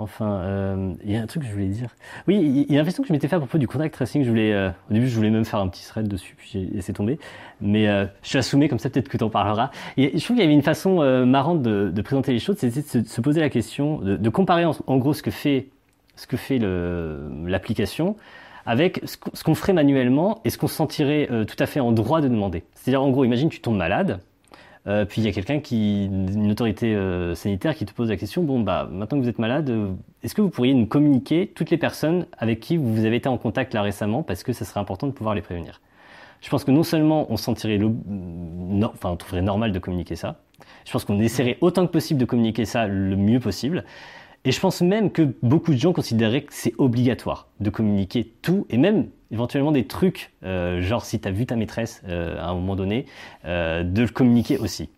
Enfin, euh, il y a un truc que je voulais dire. Oui, il y a une question que je m'étais fait à propos du contact tracing. Je voulais, euh, au début, je voulais même faire un petit thread dessus, puis j'ai laissé tomber. Mais euh, je la soumets comme ça, peut-être que tu en parleras. Et je trouve qu'il y avait une façon euh, marrante de, de présenter les choses, c'était de se, de se poser la question, de, de comparer en, en gros ce que fait, ce que fait l'application avec ce qu'on ferait manuellement et ce qu'on se sentirait tout à fait en droit de demander. C'est-à-dire, en gros, imagine tu tombes malade, euh, puis il y a quelqu'un qui, une autorité euh, sanitaire qui te pose la question, bon bah maintenant que vous êtes malade, euh, est-ce que vous pourriez nous communiquer toutes les personnes avec qui vous avez été en contact là récemment parce que ça serait important de pouvoir les prévenir? Je pense que non seulement on sentirait le, enfin on trouverait normal de communiquer ça, je pense qu'on essaierait autant que possible de communiquer ça le mieux possible. Et je pense même que beaucoup de gens considéraient que c'est obligatoire de communiquer tout, et même éventuellement des trucs, euh, genre si tu as vu ta maîtresse euh, à un moment donné, euh, de le communiquer aussi.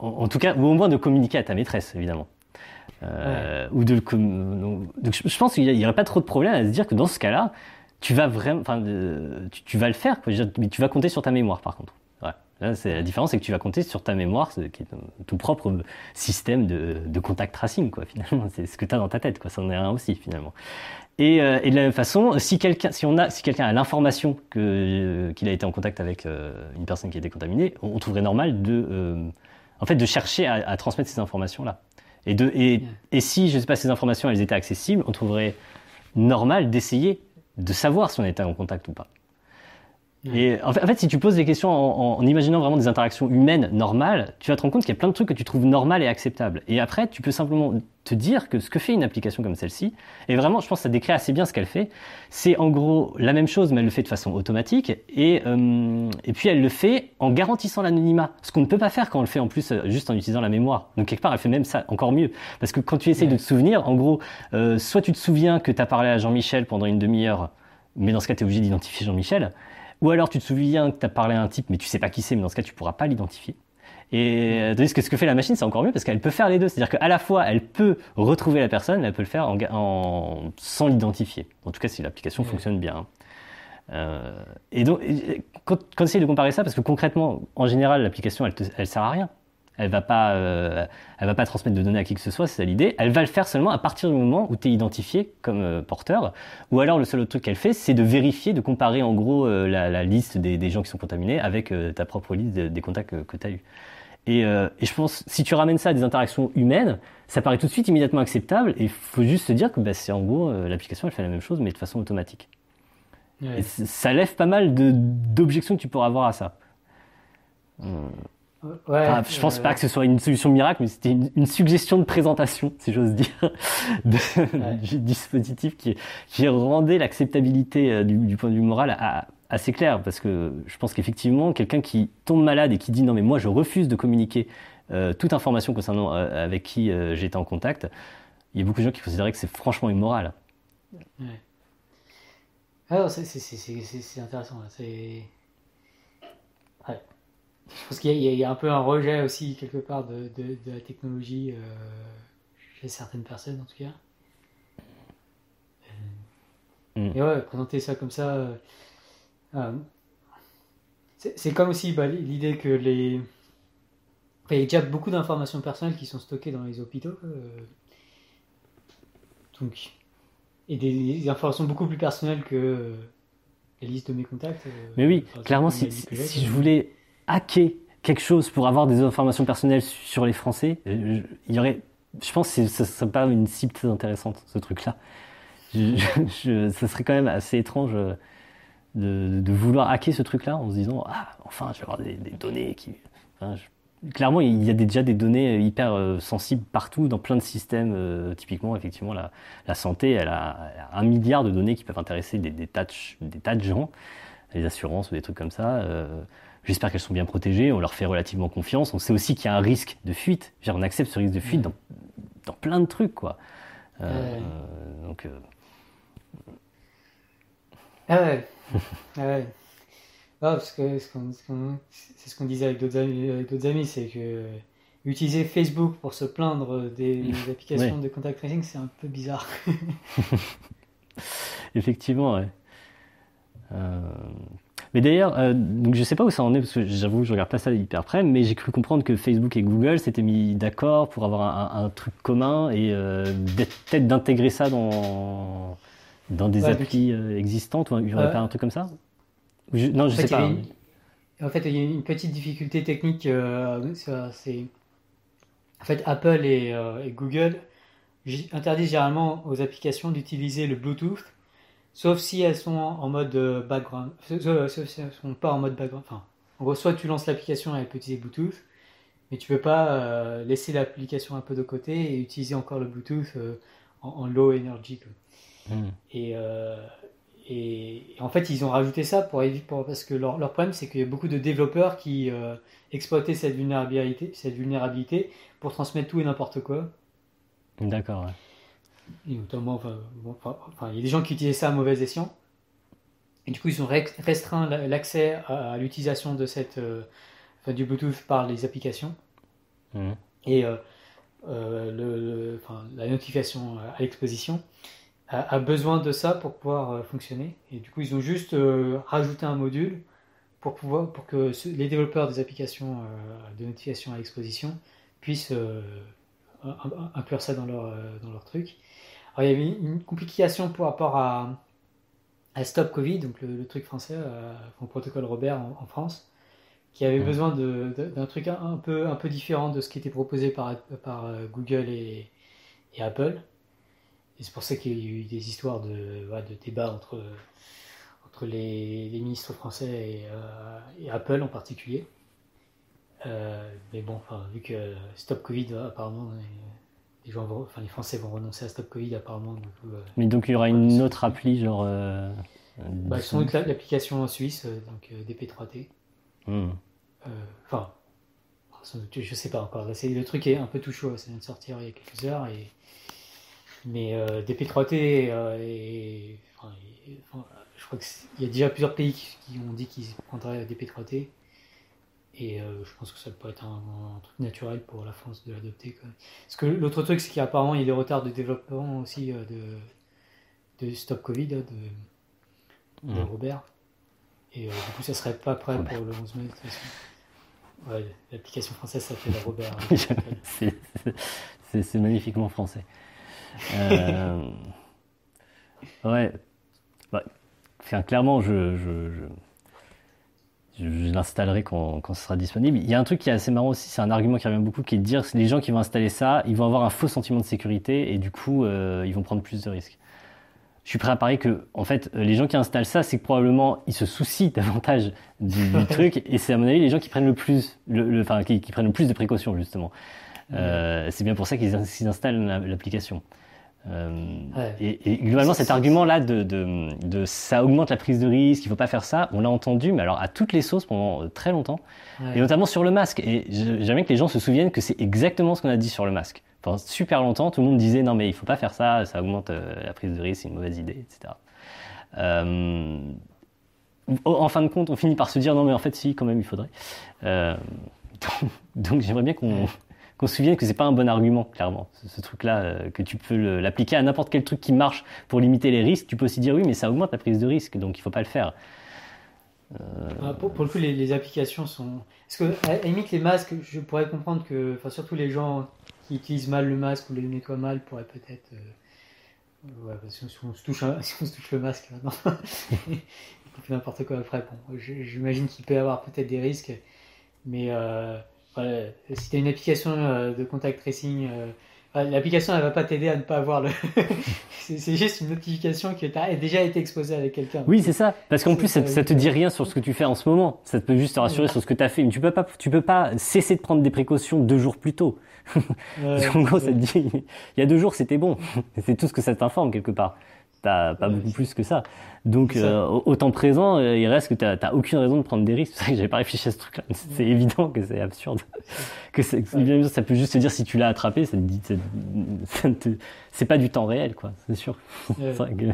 En, tout cas, ou au moins de communiquer à ta maîtresse, évidemment. Ou de Donc, je, pense qu'il n'y aurait pas trop de problème à se dire que dans ce cas-là, tu vas vraiment, enfin, tu, tu, vas le faire, quoi, mais tu vas compter sur ta mémoire, par contre. Là, la différence, c'est que tu vas compter sur ta mémoire, qui est ton propre système de, de contact tracing, quoi. Finalement, c'est ce que tu as dans ta tête, quoi. Ça en est un aussi, finalement. Et, euh, et de la même façon, si quelqu'un, si on a, si quelqu'un a l'information que euh, qu'il a été en contact avec euh, une personne qui a été contaminée, on, trouverait normal de, en fait, de chercher à, à transmettre ces informations-là. Et de, et, et si, je sais pas, ces informations, elles étaient accessibles, on trouverait normal d'essayer de savoir si on était en contact ou pas. Et en fait, si tu poses des questions en, imaginant vraiment des interactions humaines normales, tu vas te rendre compte qu'il y a plein de trucs que tu trouves normales et acceptables. Et après, tu peux simplement te dire que ce que fait une application comme celle-ci, et vraiment, je pense que ça décrit assez bien ce qu'elle fait, c'est en gros la même chose, mais elle le fait de façon automatique, et, euh, et puis elle le fait en garantissant l'anonymat, ce qu'on ne peut pas faire quand on le fait en plus euh, juste en utilisant la mémoire. Donc quelque part, elle fait même ça encore mieux. Parce que quand tu essayes de te souvenir, en gros, euh, soit tu te souviens que tu as parlé à Jean-Michel pendant une demi-heure, mais dans ce cas, tu es obligé d'identifier Jean-Michel. Ou alors tu te souviens que tu as parlé à un type, mais tu sais pas qui c'est, mais dans ce cas, tu pourras pas l'identifier. Et euh, tandis que ce que fait la machine, c'est encore mieux parce qu'elle peut faire les deux. C'est-à-dire qu'à la fois, elle peut retrouver la personne, mais elle peut le faire en, en sans l'identifier. En tout cas, si l'application fonctionne bien. Euh, et donc, quand, quand on de comparer ça, parce que concrètement, en général, l'application, elle, elle sert à rien. Elle va pas, euh, elle va pas transmettre de données à qui que ce soit, c'est ça l'idée. Elle va le faire seulement à partir du moment où tu es identifié comme euh, porteur. Ou alors le seul autre truc qu'elle fait, c'est de vérifier, de comparer en gros euh, la, liste des, gens qui sont contaminés avec ta propre liste des contacts que, tu as eu. Et, et, je pense, si tu ramènes ça à des interactions humaines, ça paraît tout de suite immédiatement acceptable. Et il faut juste se dire que bah, c'est en gros l'application, elle fait la même chose, mais de façon automatique. Et ça lève pas mal d'objections que tu pourras avoir à ça. Ouais, je pense pas que ce soit une solution miracle, mais c'était une, suggestion de présentation, si j'ose dire, du dispositif qui, qui rendait l'acceptabilité euh, du, point de vue moral assez clair, parce que je pense qu'effectivement, quelqu'un qui tombe malade et qui dit non mais moi je refuse de communiquer euh, toute information concernant euh, avec qui j'étais en contact, il y a beaucoup de gens qui considéraient que c'est franchement immoral. Ouais. Alors c'est intéressant, c'est je pense qu'il y, a un peu un rejet aussi quelque part de, la technologie euh, chez certaines personnes en tout cas. Euh, mm. Et ouais, présenter ça comme ça, euh, c'est comme aussi bah, l'idée que les... il y a déjà beaucoup d'informations personnelles qui sont stockées dans les hôpitaux. donc, et des, informations beaucoup plus personnelles que la liste de mes contacts. Mais oui, clairement, si, si je voulais hacker quelque chose pour avoir des informations personnelles sur les Français, euh, il y aurait, je pense que ce serait pas une cible très intéressante, ce truc-là. Je, ça serait quand même assez étrange euh, de, vouloir hacker ce truc-là en se disant ah enfin je vais avoir des, données qui. clairement, il y a déjà des données hyper euh, sensibles partout dans plein de systèmes. typiquement, effectivement, la, santé, elle a, un milliard de données qui peuvent intéresser des tas de gens, les assurances ou des trucs comme ça. J'espère qu'elles sont bien protégées, on leur fait relativement confiance. On sait aussi qu'il y a un risque de fuite. on accepte ce risque de fuite dans, dans plein de trucs, quoi. Euh, donc. Euh, ah ouais. ah ouais. parce que c'est ce qu'on disait avec d'autres amis, c'est que utiliser Facebook pour se plaindre des, applications de contact tracing, c'est un peu bizarre. Effectivement, ouais. Euh, mais d'ailleurs, euh, donc je sais pas où ça en est parce que j'avoue, je regarde pas ça hyper près, mais j'ai cru comprendre que Facebook et Google s'étaient mis d'accord pour avoir un, truc commun et euh, peut-être d'intégrer ça dans dans des applis euh, existantes ou il y aurait pas un truc comme ça? Non, je sais pas. En fait, il y a une petite difficulté technique. c'est en fait Apple et, et Google interdisent généralement aux applications d'utiliser le Bluetooth, sauf si elles sont en mode euh, background, sauf si elles sont pas en mode background. Enfin, en gros, soit tu lances l'application elle peut utiliser Bluetooth, mais tu peux pas euh, laisser l'application un peu de côté et utiliser encore le Bluetooth euh, en, low energy. Hmm. Et, et, en fait, ils ont rajouté ça pour éviter, parce que leur, leur problème, c'est qu'il y a beaucoup de développeurs qui exploitaient cette vulnérabilité, cette vulnérabilité pour transmettre tout et n'importe quoi. D'accord. Et notamment, enfin, il y a des gens qui utilisaient ça à mauvais escient. Et du coup, ils ont restreint l'accès à, l'utilisation de cette, euh, du Bluetooth par les applications. Mmh. Et euh, euh, le, la notification à l'exposition a, besoin de ça pour pouvoir fonctionner. Et du coup, ils ont juste rajouté un module pour, pouvoir, pour que les développeurs des applications de notification à l'exposition puissent inclure ça dans leur, dans leur truc. Alors, il y avait une complication par rapport à, à Stop Covid, donc le, truc français, euh, le protocole Robert en, France, qui avait besoin d'un truc un, peu, un peu différent de ce qui était proposé par, par euh, Google et, et Apple. Et c'est pour ça qu'il y a eu des histoires de, de débat entre, entre les, les ministres français et, et, Apple en particulier. Euh, mais bon, vu que Stop Covid, apparemment, les, gens enfin, les Français vont renoncer à Stop Covid, apparemment. Euh, mais donc il y aura une autre appli, genre. Euh, bah, sont l'application en Suisse, donc DP3T. Hmm. Enfin, je sais pas encore. le truc est un peu tout chaud, ça vient de sortir il y a quelques heures. Et, mais DP3T et, je crois qu'il y a déjà plusieurs pays qui, ont dit qu'ils prendraient DP3T. Et euh, je pense que ça peut être un, truc naturel pour la France de l'adopter. Parce que l'autre truc, c'est qu'apparemment, il y a des retards de développement aussi euh, de, de Stop Covid, de, mmh. Robert. Et euh, du coup, ça serait pas prêt pour le 11 mai, de toute façon. Ouais, l'application française s'appelle Robert. c'est magnifiquement français. ouais. Bah, clairement, je, je, je je, l'installerai quand, quand ce sera disponible. Il y a un truc qui est assez marrant aussi, c'est un argument qui revient beaucoup, qui est de dire que les gens qui vont installer ça, ils vont avoir un faux sentiment de sécurité et du coup, euh, ils vont prendre plus de risques. Je suis prêt à parier que, en fait, les gens qui installent ça, c'est que probablement ils se soucient davantage du, truc et c'est à mon avis les gens qui prennent le plus, le, enfin, qui, prennent le plus de précautions justement. Euh, c'est bien pour ça qu'ils installent l'application. Euh, et, globalement, cet argument-là de, de, ça augmente la prise de risque, il faut pas faire ça, on l'a entendu, mais alors à toutes les sauces pendant euh, très longtemps, et notamment sur le masque. Et j'aimerais que les gens se souviennent que c'est exactement ce qu'on a dit sur le masque. Pendant super longtemps, tout le monde disait non mais il faut pas faire ça, ça augmente euh, la prise de risque, c'est une mauvaise idée, etc. en fin de compte, on finit par se dire non mais en fait si, quand même il faudrait. donc j'aimerais bien qu'on qu'on se souvienne que c'est pas un bon argument, clairement. Ce, truc-là, euh, que tu peux l'appliquer à n'importe quel truc qui marche pour limiter les risques. Tu peux aussi dire oui, mais ça augmente la prise de risque, donc il faut pas le faire. Euh, ah, pour, le coup, les, applications sont. Parce que, à limite, les masques, je pourrais comprendre que, enfin, surtout les gens qui utilisent mal le masque ou les nettoient mal pourraient peut-être. Euh, ouais, parce qu'on se, touche, si on se touche le masque on n'importe quoi après. Bon, j'imagine qu'il peut y avoir peut-être des risques, mais si tu as une application euh, de contact tracing, euh, l'application elle va pas t'aider à ne pas avoir le. c'est juste une notification qui a déjà été exposée avec quelqu'un. Oui, c'est ça. Parce qu'en plus, ça, ça, te dit rien sur ce que tu fais en ce moment. Ça peut juste te rassurer sur ce que tu as fait. Mais tu peux pas, tu peux pas cesser de prendre des précautions deux jours plus tôt. en gros, ça te dit, il y a deux jours, c'était bon. c'est tout ce que ça t'informe quelque part. Pas, pas beaucoup plus que ça. Donc, euh, au temps présent, euh, il reste que tu n'as aucune raison de prendre des risques. C'est que j'avais pas réfléchi à ce truc-là. C'est évident que c'est absurde. que c'est, ça peut juste te dire si tu l'as attrapé, ça te dit, c'est pas du temps réel, quoi. C'est sûr. c'est vrai que,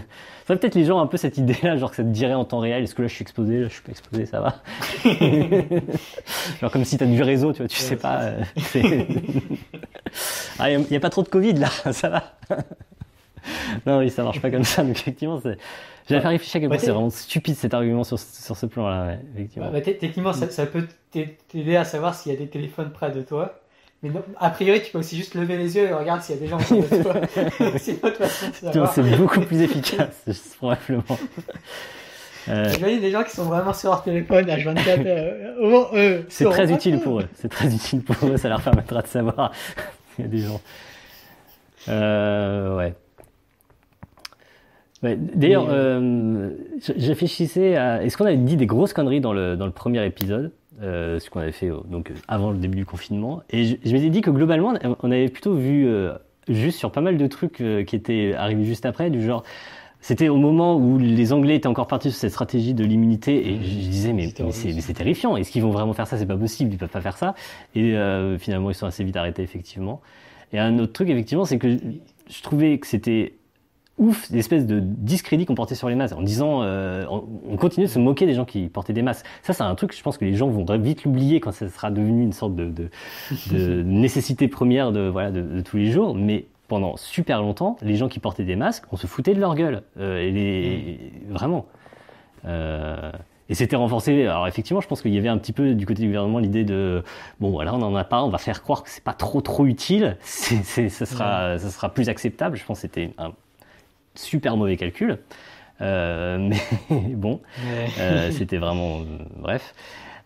peut-être les gens ont un peu cette idée-là, genre que ça te dirait en temps réel, est-ce que là je suis exposé, là je suis pas exposé, ça va. genre comme si tu as du réseau, tu vois, tu sais pas. Euh, ah, il a, a, pas trop de Covid là, ça va. non, oui, ça marche pas comme ça. Donc, effectivement, c'est... j'avais fait réfléchir à quel point c'est vraiment stupide cet argument sur, sur ce plan-là. effectivement. Bah, techniquement, ça, ça, peut t'aider à savoir s'il y a des téléphones près de toi. Mais non, a priori, tu peux aussi juste lever les yeux et regarder s'il y a des gens près de toi. c'est autre façon C'est beaucoup plus efficace, probablement. Euh... J'imagine des gens qui sont vraiment sur leur téléphone à 24 euh, c'est très utile pour eux. C'est très utile pour eux. Ça leur permettra de savoir. Il y a des gens. Euh, ouais. D'ailleurs, euh, je réfléchissais à. Est-ce qu'on avait dit des grosses conneries dans le, dans le premier épisode euh, Ce qu'on avait fait donc, avant le début du confinement. Et je, je m'étais dit que globalement, on avait plutôt vu juste sur pas mal de trucs qui étaient arrivés juste après, du genre. C'était au moment où les Anglais étaient encore partis sur cette stratégie de l'immunité et je, disais mais, mais c'est terrifiant. Est-ce qu'ils vont vraiment faire ça? C'est pas possible, ils peuvent pas faire ça. Et finalement ils sont assez vite arrêtés effectivement. Et un autre truc effectivement c'est que je trouvais que c'était ouf, l'espèce de discrédit qu'on portait sur les masques, en disant, euh, on, continue de se moquer des gens qui portaient des masques. Ça, c'est un truc, je pense que les gens vont vite l'oublier quand ça sera devenu une sorte de, de, de nécessité première de, voilà, de, de, tous les jours. Mais pendant super longtemps, les gens qui portaient des masques, on se foutait de leur gueule. Euh, et les, vraiment. Euh, et c'était renforcé. Alors effectivement, je pense qu'il y avait un petit peu du côté du gouvernement l'idée de bon voilà, on n'en a pas, on va faire croire que c'est pas trop trop utile. C'est, ça sera, ça sera plus acceptable. Je pense que c'était un super mauvais calcul. Euh, mais bon, euh, c'était vraiment euh, bref.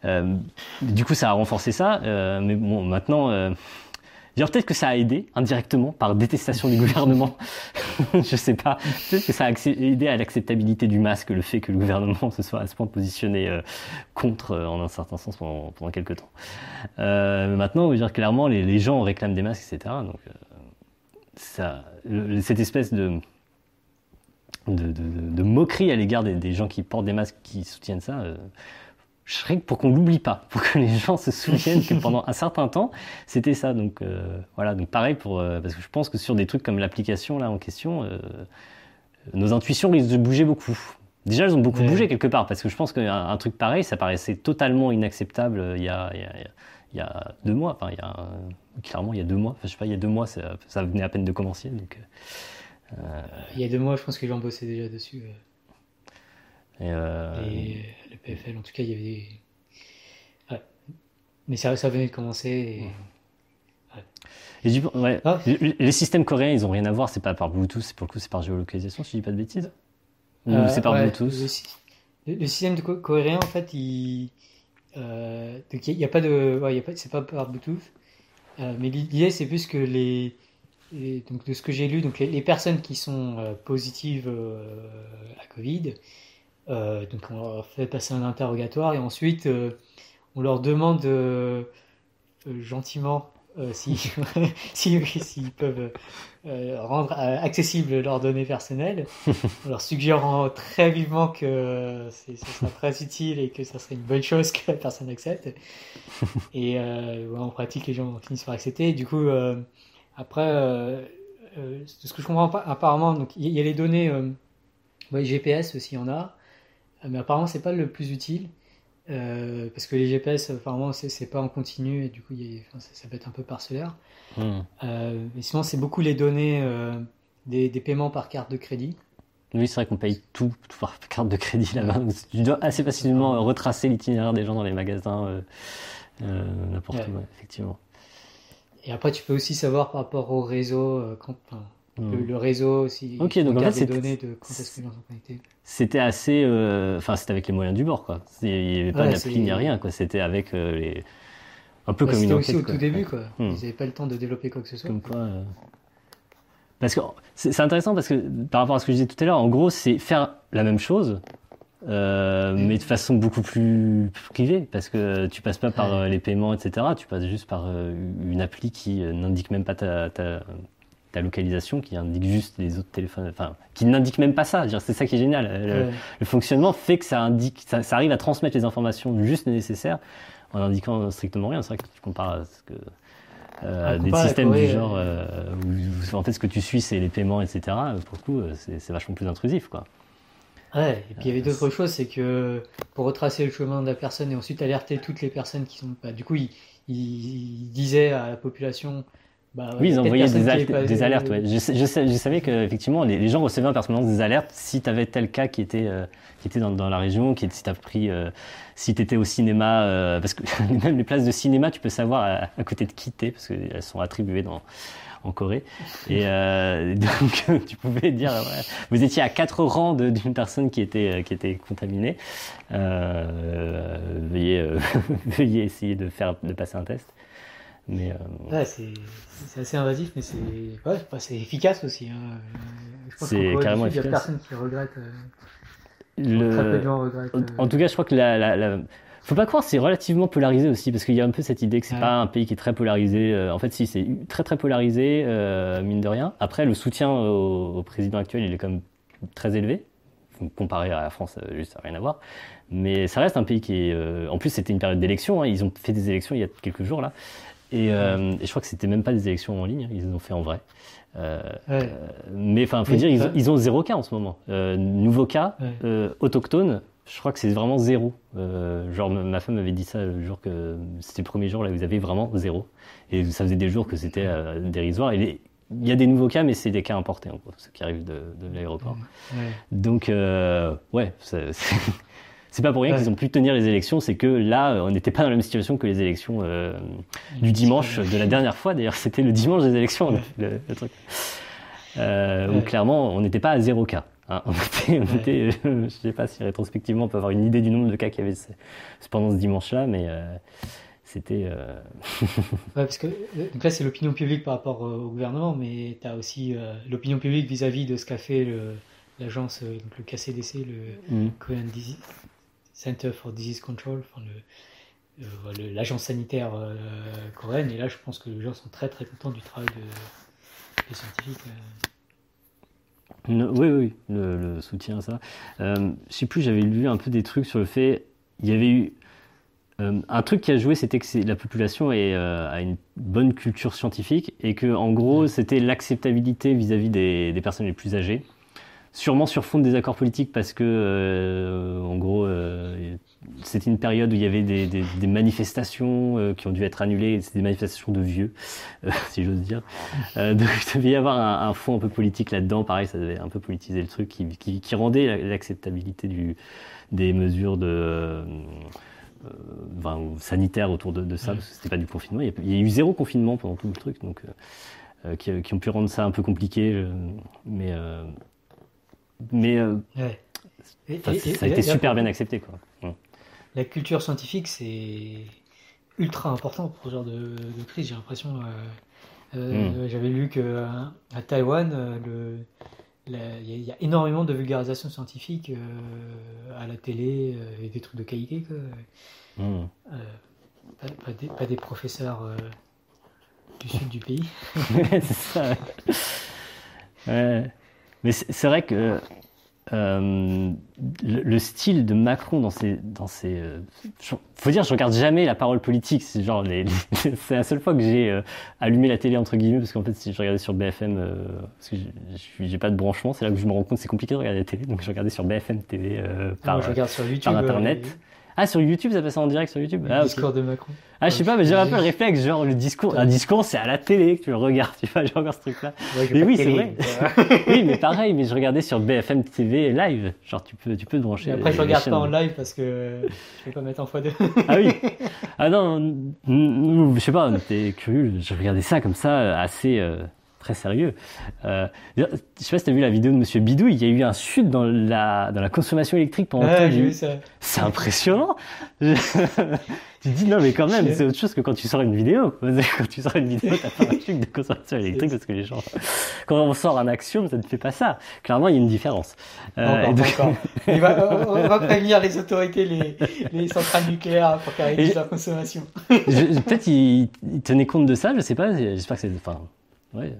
Euh, du coup, ça a renforcé ça. Euh, mais bon, maintenant, euh, peut-être que ça a aidé indirectement par détestation du gouvernement. je sais pas. Peut-être que ça a aidé à l'acceptabilité du masque, le fait que le gouvernement se soit à ce point positionné contre, en un certain sens, pendant, pendant quelques temps. maintenant, on veut dire clairement, les, les, gens réclament des masques, etc. Donc, ça, cette espèce de de, moquerie à l'égard des, gens qui portent des masques, qui soutiennent ça, euh, je serais pour qu'on l'oublie pas, pour que les gens se souviennent que pendant un certain temps, c'était ça. Donc euh, voilà, donc pareil pour euh, parce que je pense que sur des trucs comme l'application là en question, nos intuitions risquent de bouger beaucoup. Déjà, elles ont beaucoup bougé quelque part parce que je pense qu'un un truc pareil, ça paraissait totalement inacceptable il y a, il y a, il y a deux mois. Enfin, il y a clairement il y a deux mois. Enfin, je sais pas, il y a deux mois, ça, ça venait à peine de commencer. Donc euh, il y a deux mois, je pense que j'en bossais déjà dessus. Et, euh, et, le PFL, en tout cas, il y avait des... Ouais. Mais ça, ça venait de commencer. Et... Et du, ouais. Ah. Les systèmes coréens, ils ont rien à voir. C'est pas par Bluetooth, c'est pour le coup, c'est par géolocalisation. Si je dis pas de bêtises. Ou euh, c'est par Bluetooth. Le, le, système de coréen, en fait, il, euh, il y a pas de, ouais, y a pas, c'est pas par Bluetooth. Euh, mais l'idée, c'est plus que les, et donc de ce que j'ai lu, donc les, personnes qui sont euh, positives euh, à Covid, euh, donc on leur fait passer un interrogatoire et ensuite on leur demande gentiment s'ils si, si, peuvent rendre accessibles leurs données personnelles, en leur suggérant très vivement que ce sera très utile et que ça serait une bonne chose que la personne accepte. Et en pratique, les gens finissent par accepter. Et du coup, après, euh, euh, ce que je comprends pas, apparemment, donc il y, a les données euh, GPS aussi, il y en a, mais apparemment c'est pas le plus utile. parce que les GPS, apparemment, c'est pas en continu et du coup, ça, peut être un peu parcellaire. Hmm. mais sinon, c'est beaucoup les données des, paiements par carte de crédit. Oui, c'est vrai qu'on paye tout, par carte de crédit là-bas. Tu dois assez facilement retracer l'itinéraire des gens dans les magasins, n'importe où, effectivement. Et après, tu peux aussi savoir par rapport au réseau, euh, quand, hmm. le, réseau aussi. Ok, donc en fait, données de quand est-ce que. C'était assez. Euh, enfin, c'était avec les moyens du bord, quoi. Il n'y avait pas d'appli ni rien, quoi. C'était avec euh, les. Un peu comme une enquête. C'était aussi au tout début, quoi. Hmm. Ils n'avaient pas le temps de développer quoi que ce soit. Comme quoi. Parce que c'est intéressant parce que par rapport à ce que je disais tout à l'heure, en gros, c'est faire la même chose, euh, mais de façon beaucoup plus privée, parce que tu passes pas par euh, les paiements, etc. Tu passes juste par euh, une appli qui n'indique même pas ta, ta, ta, localisation, qui indique juste les autres téléphones, enfin, qui n'indique même pas ça. C'est ça qui est génial. Le, fonctionnement fait que ça indique, ça, ça, arrive à transmettre les informations juste nécessaires en indiquant strictement rien. C'est vrai que tu compares à ce que euh, des systèmes du genre où, en fait ce que tu suis c'est les paiements etc pour le coup c'est vachement plus intrusif quoi Ouais, et puis il y avait d'autres choses, c'est que pour retracer le chemin de la personne et ensuite alerter toutes les personnes qui sont pas. du coup, il, il, disait à la population. Bah, oui, ils envoyaient des, des alertes. Ouais. Je, je, je savais que effectivement les, les, gens recevaient en permanence des alertes si tu avais tel cas qui était euh, qui était dans, dans, la région, qui si t'as pris, euh, si t'étais au cinéma, euh, parce que même les places de cinéma, tu peux savoir à, à côté de qui t'es parce qu'elles sont attribuées dans en Corée. Et euh, donc, tu pouvais dire, vous étiez à quatre rangs d'une personne qui était, euh, qui était contaminée. Euh, veuillez, veuillez essayer de, faire, de passer un test. Mais ouais, c'est assez invasif, mais c'est ouais, c'est efficace aussi. Hein. Je pense qu'en carrément il n'y a personne qui regrette. Le... Très peu de gens regrettent. En, tout cas, je crois que la, la, la faut pas croire, c'est relativement polarisé aussi, parce qu'il y a un peu cette idée que c'est pas un pays qui est très polarisé. Euh, en fait, si, c'est très très polarisé, euh, mine de rien. Après, le soutien au, président actuel, il est quand même très élevé. Comparé à la France, euh, juste ça n'a rien à voir. Mais ça reste un pays qui est. en plus, c'était une période d'élection. Hein. Ils ont fait des élections il y a quelques jours là. Et, je crois que c'était même pas des élections en ligne, hein. ils les ont fait en vrai. mais enfin, faut dire, ils, ils, ont zéro cas en ce moment. nouveau cas, autochtone, je crois que c'est vraiment zéro. Euh, genre, ma femme m'avait dit ça le jour que c'était le premier jour, là, vous avez vraiment zéro. Et ça faisait des jours que c'était euh, dérisoire. Et il y a des nouveaux cas, mais c'est des cas importés, en gros, ceux qui arrivent de, de l'aéroport. Donc, euh, ouais, c'est pas pour rien qu'ils ont pu tenir les élections, c'est que là, on n'était pas dans la même situation que les élections euh, du dimanche de la dernière fois. D'ailleurs, c'était le dimanche des élections, le, le truc. Euh, où clairement, on n'était pas à zéro cas. Hein, je ne sais pas si rétrospectivement on peut avoir une idée du nombre de cas qu'il y avait pendant ce dimanche-là, mais euh, c'était. Euh... ouais, parce que donc là, c'est l'opinion publique par rapport au gouvernement, mais tu as aussi euh, l'opinion publique vis-à-vis de ce qu'a fait l'agence, le, le KCDC, le mm. Korean Disease, Center for Disease Control, enfin l'agence sanitaire coréenne. Et là, je pense que les gens sont très très contents du travail des scientifiques oui, oui, le, soutien à ça. Euh, je sais plus, j'avais lu un peu des trucs sur le fait. Il y avait eu. Euh, un truc qui a joué, c'était que la population est, euh, a une bonne culture scientifique et que, en gros, c'était l'acceptabilité vis-à-vis des, des, personnes les plus âgées. Sûrement sur fond de désaccords politiques parce que, euh, en gros, c'était une période où il y avait des, des, des manifestations euh, qui ont dû être annulées, c'était des manifestations de vieux, euh, si j'ose dire. Euh, donc il devait y avoir un, un, fond un peu politique là-dedans, pareil, ça devait un peu politiser le truc, qui, qui, qui rendait l'acceptabilité des mesures de... Enfin, sanitaires autour de, de ça, parce que c'était pas du confinement. Il y, a, eu zéro confinement pendant tout le truc, donc qui, qui, ont pu rendre ça un peu compliqué, mais... mais ouais. ça a été super bien accepté, quoi la culture scientifique, c'est ultra important pour ce genre de, crise, j'ai l'impression. Euh, euh, hmm. J'avais lu qu'à à Taïwan, euh, il y, a énormément de vulgarisation scientifique à la télé et des trucs de qualité. Hmm. Pas, des, professeurs du sud du pays. c'est ça. Mais c'est vrai que euh, le, style de Macron dans ses, dans ses, euh, faut dire, je regarde jamais la parole politique. C'est genre, les, c'est la seule fois que j'ai euh, allumé la télé entre guillemets parce qu'en fait, si je regardais sur BFM, parce que j'ai pas de branchement, c'est là que je me rends compte c'est compliqué de regarder la télé, donc je regardais sur BFM TV par, je regarde sur YouTube, par internet. Ah, sur YouTube, ça passe en direct sur YouTube Le ah, discours de Macron. Ah, je sais pas, mais j'ai un peu le réflexe, genre le discours. Un discours, c'est à la télé que tu le regardes, tu vois, j'ai encore ce truc-là. mais oui, c'est vrai. oui, mais pareil, mais je regardais sur BFM TV live. Genre, tu peux, tu peux te brancher. après, je regarde pas en live parce que je vais pas mettre en x2. ah oui. Ah non, je sais pas, t'es curieux. Je regardais ça comme ça, assez. Euh, très sérieux. Euh, je sais pas si tu as vu la vidéo de Monsieur Bidou, il y a eu un chute dans la, dans la consommation électrique pendant ah, C'est impressionnant. tu te dis non mais quand même, c'est autre chose que quand tu sors une vidéo. Quand tu sors une vidéo, t'as pas un chute de consommation électrique parce que les gens... Quand on sort un axiome, ça ne fait pas ça. Clairement, il y a une différence. Euh, Il va, on va prévenir les autorités, les, les centrales nucléaires pour faire réduire la consommation. Peut-être il, il tenait compte de ça, je sais pas. J'espère que c'est... Enfin, ouais,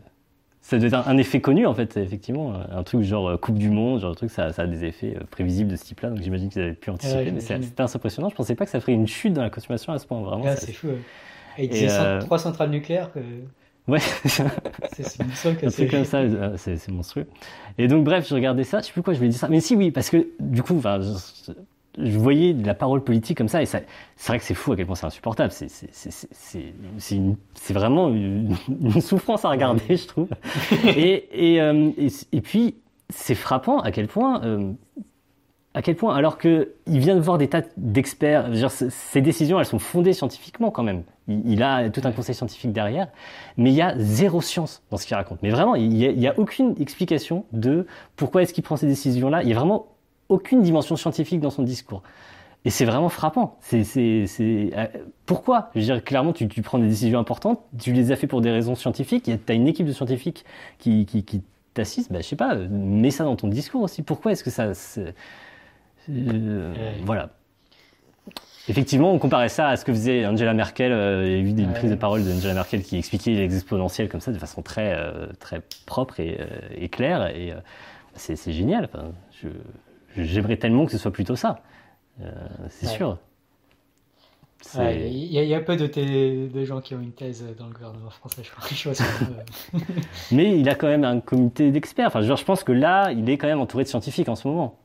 ça doit être un, effet connu en fait, effectivement. Un truc genre euh, Coupe du Monde, genre un truc, ça, ça a des effets euh, prévisibles de ce type-là, donc j'imagine qu'ils avaient pu anticiper. mais c'était assez impressionnant. Je pensais pas que ça ferait une chute dans la consommation à ce point, vraiment. c'est fou. Et disait euh... trois centrales nucléaires. Que... Ouais, c'est comme ça, c'est monstrueux. Et donc, bref, je regardais ça, je sais plus quoi je voulais dire ça. Mais si, oui, parce que du coup, enfin, je voyais de la parole politique comme ça, et c'est vrai que c'est fou à quel point c'est insupportable. C'est vraiment une, souffrance à regarder, je trouve. et, et, euh, et, puis, c'est frappant à quel point, euh, à quel point, alors qu'il vient de voir des tas d'experts, ces décisions, elles sont fondées scientifiquement quand même. Il, a tout un conseil scientifique derrière, mais il y a zéro science dans ce qu'il raconte. Mais vraiment, il n'y a, a aucune explication de pourquoi est-ce qu'il prend ces décisions-là. Il y a vraiment aucune dimension scientifique dans son discours. Et c'est vraiment frappant. C'est, c'est, c'est... euh, Pourquoi? Je veux dire, clairement, tu, tu prends des décisions importantes, tu les as fait pour des raisons scientifiques, tu as une équipe de scientifiques qui, qui, qui t'assiste, bah, je sais pas, euh, mets ça dans ton discours aussi. Pourquoi est-ce que ça... c'est- euh. Voilà. Effectivement, on comparait ça à ce que faisait Angela Merkel. Il y a eu une prise de parole d'Angela Merkel qui expliquait les exponentielles comme ça de façon très, très propre et, et claire. Et c'est c'est génial. Enfin, je- je- J'aimerais tellement que ce soit plutôt ça. Euh, c'est Ouais. sûr. C'est- Ouais, Il y, a- il y a peu de, gens qui ont une thèse dans le gouvernement français, je crois. Je vois ça, Mais il a quand même un comité d'experts. Enfin, je, pense que là, il est quand même entouré de scientifiques en ce moment.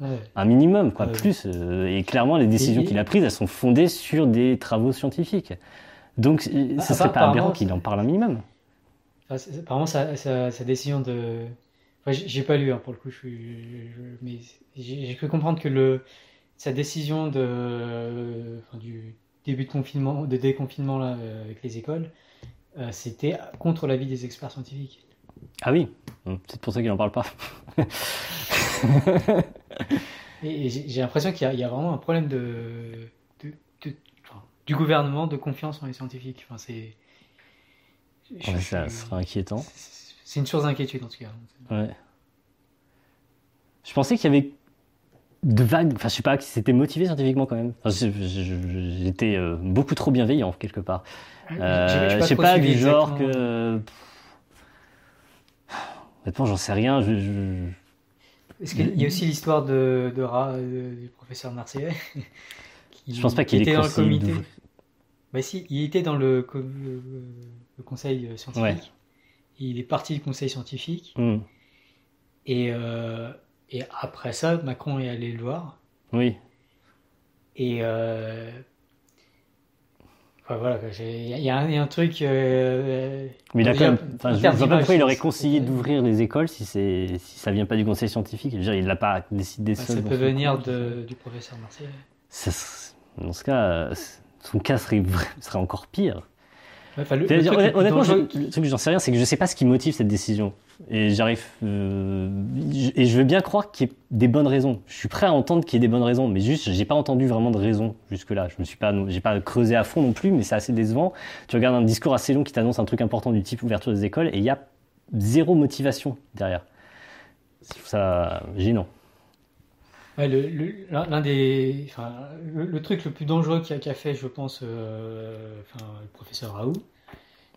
ouais. Un minimum, quoi, plus. euh, et clairement, les décisions Et- qu'il a prises, elles sont fondées sur des travaux scientifiques. Donc, ce Ah, serait pas apparemment, aberrant qu'il en parle un minimum. Apparemment, sa, sa, sa décision de. Enfin, j'ai pas lu hein, pour le coup, je suis, je- mais j'ai cru comprendre que le, sa décision de, enfin, du début de confinement, de déconfinement là, euh, avec les écoles, euh, c'était contre l'avis des experts scientifiques. Ah oui, c'est pour ça qu'il en parle pas. Et, et j'ai l'impression qu'il y, y a vraiment un problème de, de- de- enfin, du gouvernement de confiance en les scientifiques. Enfin, c'est. Ouais, ça serait inquiétant. c'est- C'est une source d'inquiétude en tout cas. Ouais. Je pensais qu'il y avait de vagues, enfin je sais pas, que c'était motivé scientifiquement quand même. Enfin, J'étais euh, beaucoup trop bienveillant quelque part. Euh, j'ai je sais pas du genre exactement. que. Honnêtement, j'en sais rien. Je, je- Est-ce qu'il y a aussi l'histoire de, de Ra- euh, du professeur Marseillais qui- Je pense pas qu'il qui ait était dans le comité. Bah si, il était dans le, co- le, le conseil euh, scientifique. Ouais. Il est parti du conseil scientifique et, euh, et après ça, Macron est allé le voir Oui. et euh, enfin, voilà, il y, a- il y a un- truc. euh, Mais il a quand même. Enfin, je vois pas pourquoi il aurait conseillé d'ouvrir les écoles si si ça vient pas du conseil scientifique. Je veux dire, il l'a pas décidé bah, seul. ça peut venir de, du professeur. Ça s- dans ce cas, son cas serait encore pire. Enfin, honnêtement, je- le truc que j'en sais rien, c'est que je sais pas ce qui motive cette décision. Et j'arrive. euh, et je veux bien croire qu'il y ait des bonnes raisons. Je suis prêt à entendre qu'il y ait des bonnes raisons, mais juste, j'ai pas entendu vraiment de raison jusque-là. Je me suis pas, j'ai pas creusé à fond non plus, mais c'est assez décevant. Tu regardes un discours assez long qui t'annonce un truc important du type ouverture des écoles, et il y a zéro motivation derrière. Je trouve ça gênant. Ouais, le- le- l'un l'un des, enfin, le, le truc le plus dangereux qu'a qu'a fait, je pense, euh, enfin, le professeur Raoult,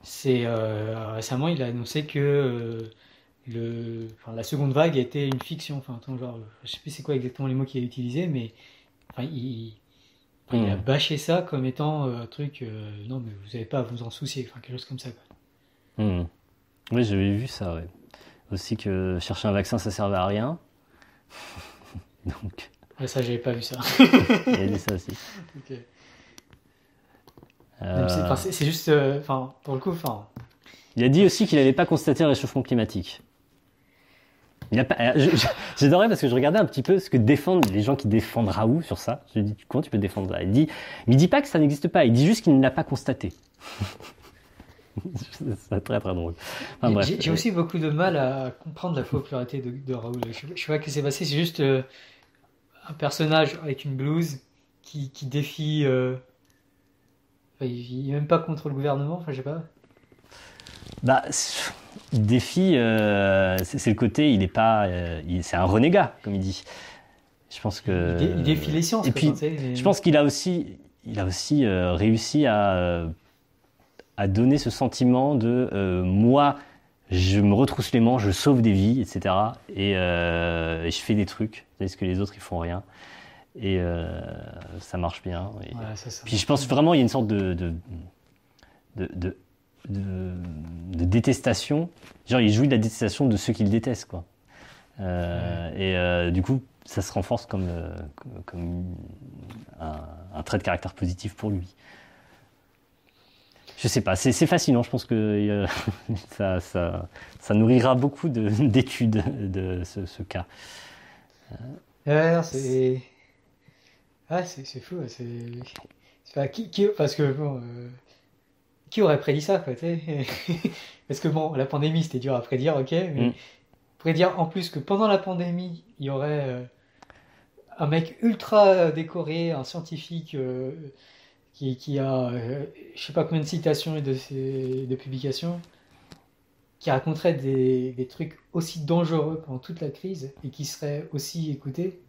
c'est euh, récemment, il a annoncé que euh, le, enfin, la seconde vague était une fiction. Enfin, genre, je sais plus c'est quoi exactement les mots qu'il a utilisés, mais enfin, il, enfin, il a Hmm. bâché ça comme étant un truc. non, mais vous n'avez pas à vous en soucier. Enfin, quelque chose comme ça. quoi. Hmm. Oui, j'avais vu ça, ouais. Aussi que chercher un vaccin, ça servait à rien. Donc, Ouais, ça, j'avais pas vu ça. il a dit ça aussi. Euh, enfin, C'est juste, euh, enfin, pour le coup, enfin. il a dit aussi qu'il n'avait pas constaté un réchauffement climatique. Il a pas, euh, J'adorais parce que je regardais un petit peu ce que défendent les gens qui défendent Raoult sur ça. Je lui dis comment tu peux défendre ça? Il dit, mais il dit pas que ça n'existe pas. Il dit juste qu'il ne l'a pas constaté. c'est très très drôle. Enfin, J'ai- aussi beaucoup de mal à comprendre la popularité de, de Raoul. Je, je sais pas ce qui s'est passé, c'est juste euh, un personnage avec une blouse qui, qui défie. euh, enfin, il il est même pas contre le gouvernement, enfin, je sais pas. Bah, défie, euh, c'est le côté, il est pas, euh, c'est un renégat, comme il dit. Je pense que. Il, dé- il défie les sciences. Et puis, mais- je pense qu'il a aussi, il a aussi euh, réussi à, à donner ce sentiment de moi, je me retrousse les manches, je sauve des vies, etc. Et, euh, et je fais des trucs, tandis que les autres ils font rien. Et euh, ça marche bien. Et- Ouais, ça, ça puis je pense vraiment il y a une sorte de de, de, de, de- de détestation. Genre il jouit de la détestation de ceux qu'il déteste quoi. Euh, Et du coup ça se renforce comme, comme, comme un, un trait de caractère positif pour lui. Je sais pas, c'est fascinant. Je pense que euh, ça, ça, ça nourrira beaucoup de- d'études de, ce, ce cas. Ouais, non, c'est. Ah, c'est fou. ouais, C'est. qui, qui- Parce que bon. euh, Qui aurait prédit ça, quoi, Parce que bon, la pandémie, c'était dur à prédire, ok, mais Mm. prédire en plus que pendant la pandémie, il y aurait euh, un mec ultra décoré, un scientifique qui, a je sais pas combien de citations et de, publications, qui raconterait des, des, trucs aussi dangereux pendant toute la crise et qui serait aussi écouté.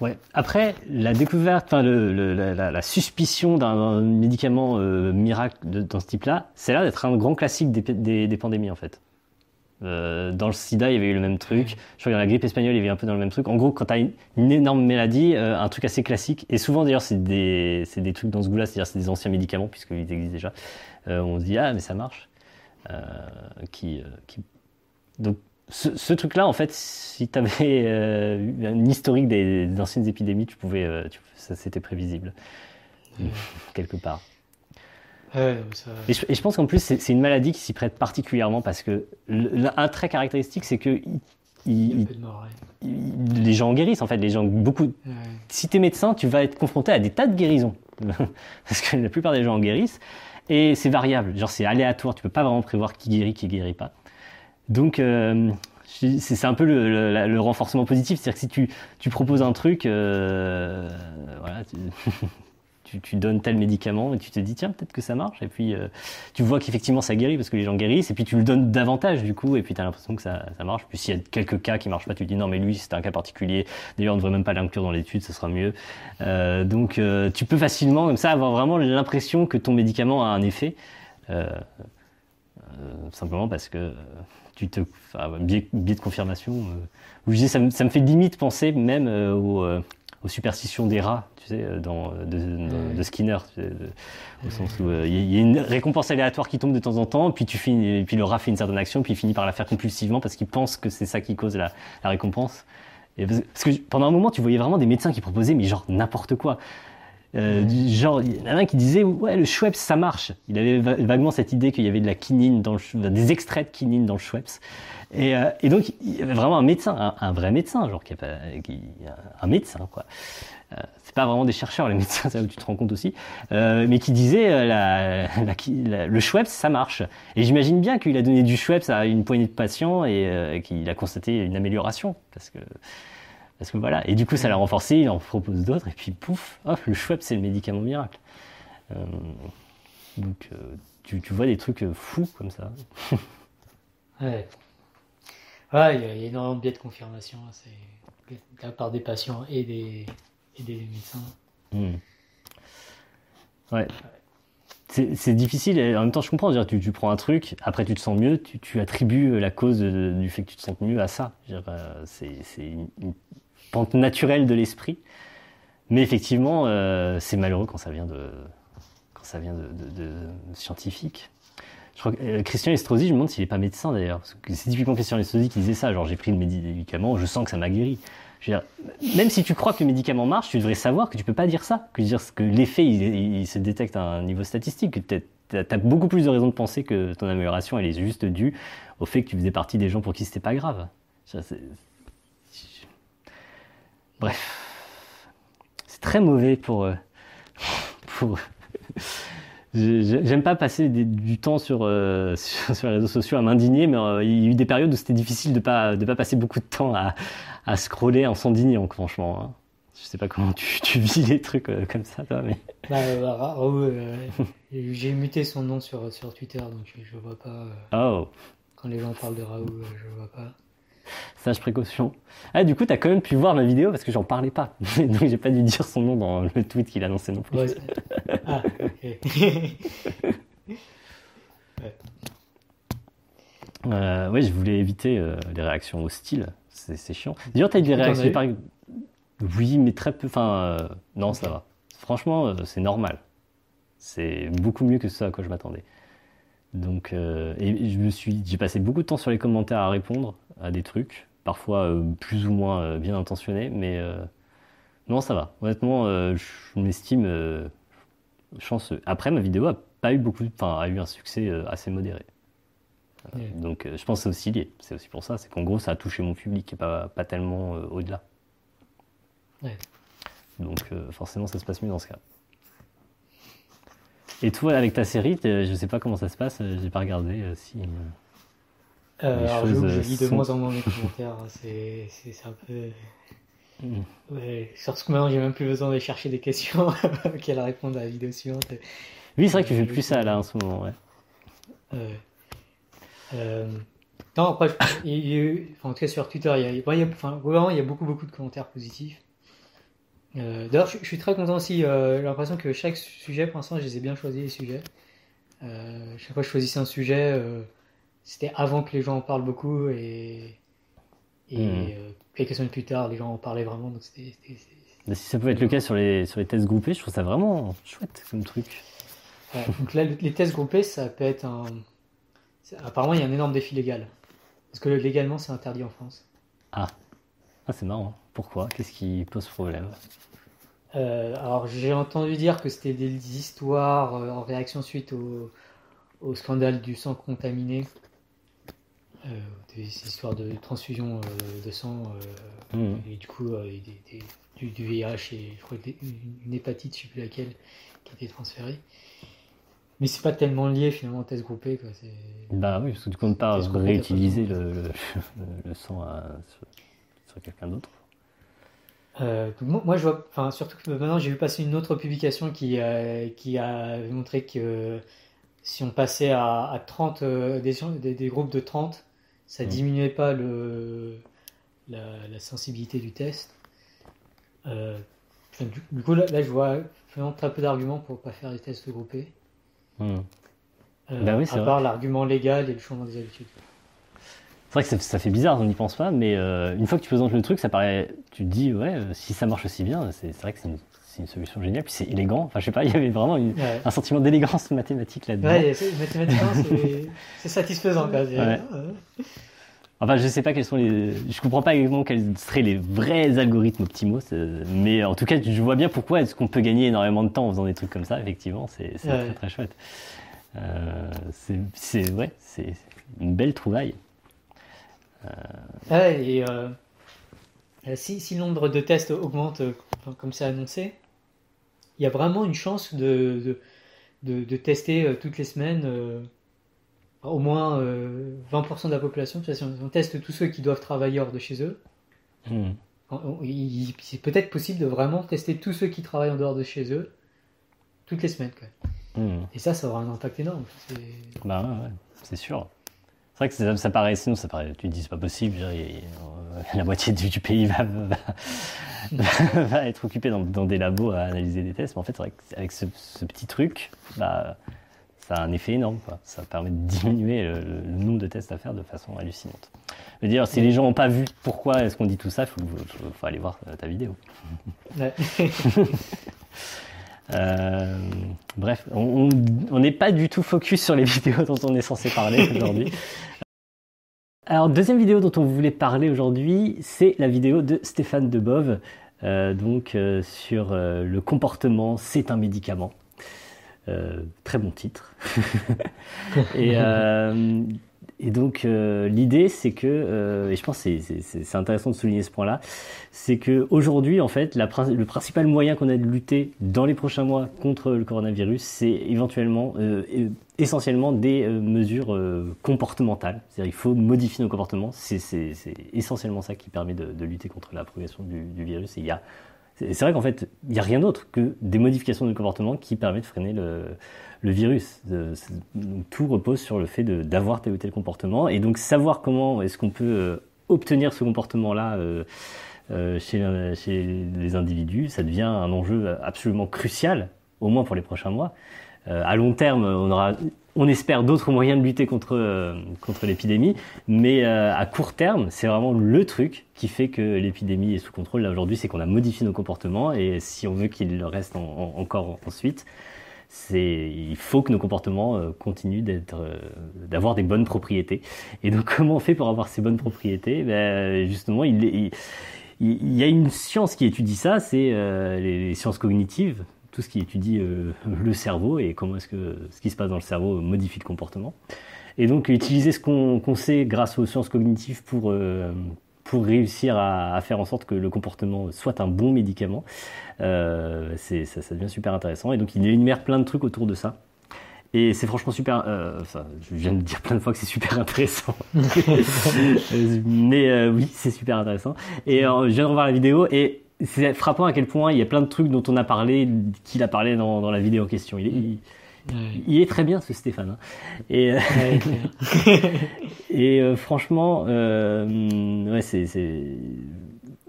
Ouais. Après, la découverte, le, la, suspicion d'un médicament euh, miracle de, dans ce type-là, c'est là d'être un grand classique des, des pandémies en fait. Euh, dans le sida, il y avait eu le même truc. Je crois que dans la grippe espagnole, il y avait un peu dans le même truc. En gros, quand tu as une, énorme maladie, euh, un truc assez classique, et souvent d'ailleurs, c'est des, des, trucs dans ce goût-là, c'est-à-dire c'est des anciens médicaments, puisqu'ils existent déjà. on se dit, ah, mais ça marche. qui, qui... Donc, ce, truc-là, en fait, si tu avais euh, un historique des, anciennes épidémies, tu pouvais, euh, ça c'était prévisible quelque part. Et, je, pense qu'en plus, c'est une maladie qui s'y prête particulièrement parce que un trait caractéristique, c'est que les gens guérissent en fait. Les gens, beaucoup. Si tu es médecin, tu vas être confronté à des tas de guérisons parce que la plupart des gens en guérissent et c'est variable. Genre, c'est aléatoire. Tu peux pas vraiment prévoir qui guérit, qui guérit pas. Donc, euh, c'est un peu le, le, renforcement positif. C'est-à-dire que si tu, tu, proposes un truc, euh, voilà, tu, tu, donnes tel médicament et tu te dis, tiens, peut-être que ça marche. Et puis, euh, tu vois qu'effectivement, ça guérit parce que les gens guérissent. Et puis, tu le donnes davantage, du coup. Et puis, tu as l'impression que ça, ça, marche. Puis, s'il y a quelques cas qui marchent pas, tu te dis, non, mais lui, c'est un cas particulier. D'ailleurs, on ne devrait même pas l'inclure dans l'étude, ça sera mieux. Euh, donc, tu peux facilement, comme ça, avoir vraiment l'impression que ton médicament a un effet. simplement parce que tu te, enfin, biais, de confirmation. Euh, je ça, me, ça me fait limite penser même euh, aux, euh, superstitions des rats, tu sais, dans, de, de, Skinner, au sens où il y a une récompense aléatoire qui tombe de temps en temps, puis tu finis, puis le rat fait une certaine action, puis il finit par la faire compulsivement parce qu'il pense que c'est ça qui cause la, récompense. Parce, que pendant un moment, tu voyais vraiment des médecins qui proposaient, mais genre n'importe quoi. Euh, genre, il y en a un qui disait ouais le Schweppes ça marche. Il avait vaguement cette idée qu'il y avait de la quinine dans le, des extraits de quinine dans le Schweppes. Et, euh, et donc il y avait vraiment un médecin, un, vrai médecin, genre qui, un médecin quoi. Euh, c'est pas vraiment des chercheurs les médecins, ça tu te rends compte aussi, euh, mais qui disait euh, le Schweppes ça marche. Et j'imagine bien qu'il a donné du Schweppes à une poignée de patients et qu'il a constaté une amélioration parce que parce que voilà, et du coup ça l'a renforcé, il en propose d'autres, et puis pouf, le Schweppes c'est le médicament miracle. Donc tu, tu, vois des trucs fous comme ça. ouais. Ouais, il y, a énormément de biais de confirmation, hein, c'est de la part des patients et des, et des médecins. Hmm. Ouais. C'est difficile, en même temps je comprends, tu, prends un truc, après tu te sens mieux, tu, attribues la cause du fait que tu te sens mieux à ça. C'est une, pente naturelle de l'esprit. Mais effectivement, euh, c'est malheureux quand ça vient de, quand ça vient de, scientifiques. Je crois que euh, Christian Estrosi, je me demande s'il n'est pas médecin d'ailleurs. C'est typiquement Christian Estrosi qui disait ça. Genre, j'ai pris le médicament, je sens que ça m'a guéri. Je veux dire, même si tu crois que le médicament marche, tu devrais savoir que tu peux pas dire ça. Que, que l'effet, il, se détecte à un niveau statistique. Tu as, beaucoup plus de raisons de penser que ton amélioration, elle est juste due au fait que tu faisais partie des gens pour qui c'était pas grave. Bref, c'est très mauvais pour. Euh, pour J'aime pas passer du temps euh, sur, sur, les réseaux sociaux à m'indigner, mais euh, il y a eu des périodes où c'était difficile de pas de pas passer beaucoup de temps à, à scroller en s'indignant, franchement. Hein. Je sais pas comment tu, tu vis les trucs comme ça, toi, mais. Bah, bah, j'ai muté son nom sur, sur Twitter, donc je, je vois pas. oh. Quand les gens parlent de Raoult, je vois pas. Sage précaution. Ah, du coup, t'as quand même pu voir ma vidéo parce que j'en parlais pas. Donc, j'ai pas dû dire son nom dans le tweet qu'il a lancé non plus. Ouais. Ah, ok. Euh, ouais, je voulais éviter euh, les réactions hostiles. C'est chiant. D'ailleurs, t'as eu des réactions. Par... Oui, mais très peu. Enfin, euh, non, ça va. Franchement, c'est normal. C'est beaucoup mieux que ce à quoi je m'attendais. Donc, et je me suis, j'ai passé beaucoup de temps sur les commentaires à répondre à des trucs, parfois euh, plus ou moins euh, bien intentionnés, mais euh, non, ça va. Honnêtement, je m'estime chanceux. Après, ma vidéo a pas eu beaucoup, enfin, a eu un succès assez modéré. Donc, je pense que c'est aussi lié. C'est aussi pour ça, c'est qu'en gros, ça a touché mon public et pas, pas tellement au-delà. Donc, forcément, ça se passe mieux dans ce cas. Et toi, avec ta série, je sais pas comment ça se passe, j'ai pas regardé si. Euh, alors, je, lis de moins en moins les commentaires. Hein, c'est un peu. Mm. Ouais, surtout que maintenant j'ai même plus besoin de chercher des questions qu'elle répondre à la vidéo suivante. Oui, c'est vrai que tu fais plus ça là en ce moment, ouais. Euh, non, après, en tout cas sur Twitter, il y a, il y a, enfin, il y a beaucoup, beaucoup de commentaires positifs. Euh, d'ailleurs, je, suis très content aussi. Euh, j'ai l'impression que chaque sujet, pour l'instant, je les ai bien choisis les sujets. chaque fois que je choisissais un sujet, c'était avant que les gens en parlent beaucoup et, et hmm. Quelques semaines plus tard, les gens en parlaient vraiment. Donc c'était, si ça peut être le cas sur les, sur les tests groupés, je trouve ça vraiment chouette comme truc. donc là, les tests groupés, ça peut être un. Apparemment, il y a un énorme défi légal. Parce que légalement, c'est interdit en France. Ah, ah c'est marrant. Pourquoi? Qu'est-ce qui pose problème? Euh, Alors, j'ai entendu dire que c'était des histoires euh, en réaction suite au, au, scandale du sang contaminé. Euh, des histoires de transfusion de sang. Mmh. Et du coup, du, du, VIH et je crois une hépatite, je ne sais plus laquelle, qui a été transférée. Mais c'est pas tellement lié finalement au test groupé. Quoi. Bah oui, parce que du coup on ne pas réutiliser le, le, sang sur, quelqu'un d'autre. Euh, moi, je vois, enfin, surtout que maintenant j'ai vu passer une autre publication qui, qui a montré que si on passait à, 30, euh, des, des, groupes de 30, ça mmh. diminuait pas le, la, sensibilité du test. Euh, du, coup, là, je vois vraiment très peu d'arguments pour pas faire des tests groupés. Hmm. Euh, bah oui, à part l'argument légal et le changement des habitudes. C'est vrai que ça, fait bizarre, on n'y pense pas, mais euh, une fois que tu présentes le truc, ça paraît. Tu te dis, ouais, si ça marche aussi bien, c'est vrai que c'est une, solution géniale. Puis c'est élégant. Enfin, je sais pas, il y avait vraiment un sentiment d'élégance mathématique là-dedans. Ouais, mathématiquement, c'est satisfaisant, quand même. Enfin, je sais pas quels sont les. Je comprends pas exactement quels seraient les vrais algorithmes optimaux, mais en tout cas, je vois bien pourquoi est-ce qu'on peut gagner énormément de temps en faisant des trucs comme ça. Effectivement, c'est très très chouette. Euh, c'est ouais, c'est une belle trouvaille. Euh... et euh, si, si, le nombre de tests augmente euh, comme c'est annoncé, il y a vraiment une chance de, de, de, tester euh, toutes les semaines au moins 20% euh, de la population. on, teste tous ceux qui doivent travailler hors de chez eux, hmm. c'est peut-être possible de vraiment tester tous ceux qui travaillent en dehors de chez eux toutes les semaines. Hmm. Et ça, ça aura un impact énorme. Bah ouais, c'est sûr. C'est vrai que ça, paraît, sinon ça paraît, tu te dis c'est pas possible, la moitié du, pays va, va, être occupé dans, des labos à analyser des tests, mais en fait, c'est vrai qu'avec ce, ce, petit truc, bah, ça a un effet énorme. Ça permet de diminuer le, nombre de tests à faire de façon hallucinante. Dire, si les gens n'ont pas vu pourquoi est-ce qu'on dit tout ça, il faut, aller voir ta vidéo. Euh, bref, on n'est pas du tout focus sur les vidéos dont on est censé parler aujourd'hui. Alors, deuxième vidéo dont on voulait parler aujourd'hui, c'est la vidéo de Stéphane Debove, euh, donc euh, sur le comportement, c'est un médicament. Très bon titre. et, et, donc euh, l'idée, c'est que, et je pense que c'est intéressant de souligner ce point-là, c'est que aujourd'hui, en fait, la, le principal moyen qu'on a de lutter dans les prochains mois contre le coronavirus, c'est éventuellement, essentiellement des mesures comportementales. C'est-à-dire, il faut modifier nos comportements. C'est essentiellement ça qui permet de, de, lutter contre la progression du, du virus. Et il y a c'est vrai qu'en fait, il n'y a rien d'autre que des modifications du comportement qui permettent de freiner le, le virus. tout repose sur le fait d'avoir tel ou tel comportement. Et donc, savoir comment est-ce qu'on peut euh, obtenir ce comportement-là euh, euh, chez, les individus, ça devient un enjeu absolument crucial, au moins pour les prochains mois. à long terme, on aura on espère d'autres moyens de lutter contre, euh, l'épidémie, mais euh, à court terme, c'est vraiment le truc qui fait que l'épidémie est sous contrôle. Là aujourd'hui, c'est qu'on a modifié nos comportements et si on veut qu'il reste encore ensuite, il faut que nos comportements euh, continuent d'être d'avoir des bonnes propriétés. Et donc comment on fait pour avoir ces bonnes propriétés? Ben, justement, il, y a une science qui étudie ça, c'est les sciences cognitives tout ce qui étudie euh, le cerveau et comment est-ce que ce qui se passe dans le cerveau modifie le comportement. Et donc utiliser ce qu'on sait grâce aux sciences cognitives pour, euh, pour réussir à, faire en sorte que le comportement soit un bon médicament, euh, ça, ça devient super intéressant. Et donc il énumère plein de trucs autour de ça. Et c'est franchement super. Euh, enfin, je viens de dire plein de fois que c'est super intéressant. Mais oui, c'est super intéressant. Et je viens de revoir la vidéo et c'est frappant à quel point il y a plein de trucs dont on a parlé, qu'il a parlé dans, dans, la vidéo en question. Il il, est très bien ce Stéphane. Hein. Et, et franchement, ouais, c'est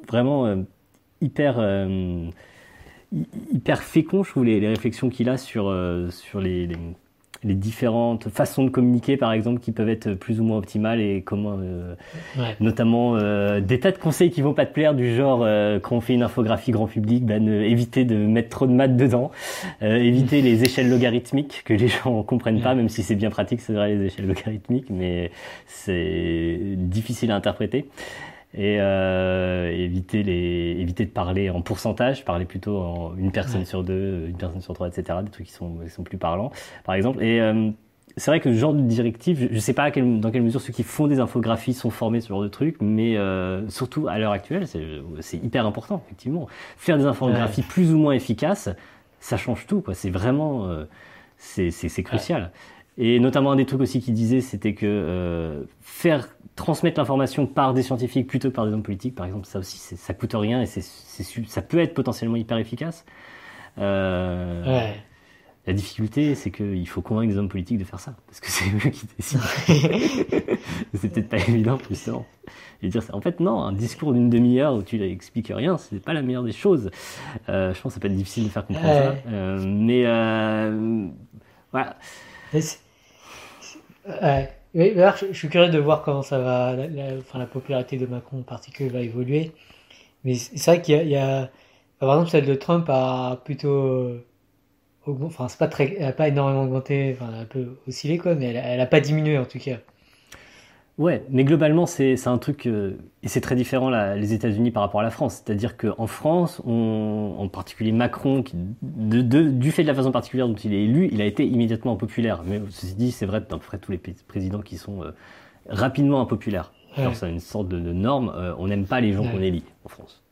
vraiment hyper hyper fécond, je trouve, les, les réflexions qu'il a sur, euh, sur les, les, différentes façons de communiquer, par exemple, qui peuvent être plus ou moins optimales et comment, euh, notamment, euh, des tas de conseils qui vont pas te plaire, du genre, quand on fait une infographie grand public, ben, éviter de mettre trop de maths dedans, éviter les échelles logarithmiques que les gens comprennent pas, même si c'est bien pratique, c'est vrai, les échelles logarithmiques, mais c'est difficile à interpréter et euh, éviter les éviter de parler en pourcentage, parler plutôt en une personne sur deux, une personne sur trois, etc. Des trucs qui sont qui sont plus parlants, par exemple. Et euh, c'est vrai que ce genre de directive, je ne sais pas dans quelle mesure ceux qui font des infographies sont formés ce genre de trucs, mais euh, surtout à l'heure actuelle, c'est hyper important, effectivement. Faire des infographies plus ou moins efficaces, ça change tout, quoi. C'est vraiment, euh, c'est crucial. Et notamment un des trucs aussi qu'il disait, c'était que euh, faire transmettre l'information par des scientifiques plutôt que par des hommes politiques, par exemple, ça aussi, ça coûte rien et c'est, ça peut être potentiellement hyper efficace. Euh, ouais. La difficulté, c'est qu'il faut convaincre des hommes politiques de faire ça, parce que c'est eux qui décident. c'est peut-être pas évident, justement. Et dire ça. En fait, non, un discours d'une demi-heure où tu n'expliques rien, c'est pas la meilleure des choses. Euh, je pense que ça peut être difficile de faire comprendre ça. Euh, mais euh, voilà. Ouais. Je, suis curieux de voir comment ça va, la, enfin, la popularité de Macron en particulier va évoluer. Mais c'est vrai qu'il y, a, par exemple, celle de Trump a plutôt, euh, enfin, c'est pas très, elle a pas énormément augmenté, enfin, un peu oscillé quoi, mais elle, elle a pas diminué en tout cas. Ouais, mais globalement, c'est un truc, euh, et c'est très différent là, les États-Unis par rapport à la France. C'est-à-dire qu'en France, on, en particulier Macron, qui, de, de, du fait de la façon particulière dont il est élu, il a été immédiatement populaire. Mais ceci dit, c'est vrai dans peu près tous les présidents qui sont euh, rapidement impopulaires. Alors c'est une sorte de, de norme. Euh, on n'aime pas les gens qu'on élit en France.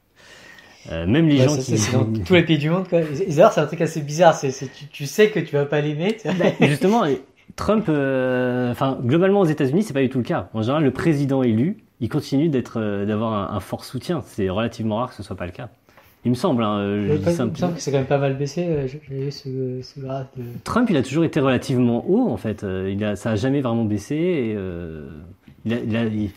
même les gens qui... C'est dans tous les pays du monde, quoi. D'ailleurs, c'est un truc assez bizarre. C'est, tu, tu, sais que tu vas pas l'aimer. Bah, justement, Trump, euh, enfin globalement aux États-Unis, c'est pas du tout le cas. En général, le président élu, il continue d'être, euh, d'avoir un, fort soutien. C'est relativement rare que ce soit pas le cas. Il me semble. Hein, euh, je il me semble que c'est quand même pas mal baissé. J'ai ce, ce graphe de... Trump, il a toujours été relativement haut en fait. Il a, ça a jamais vraiment baissé. Et, il a, il a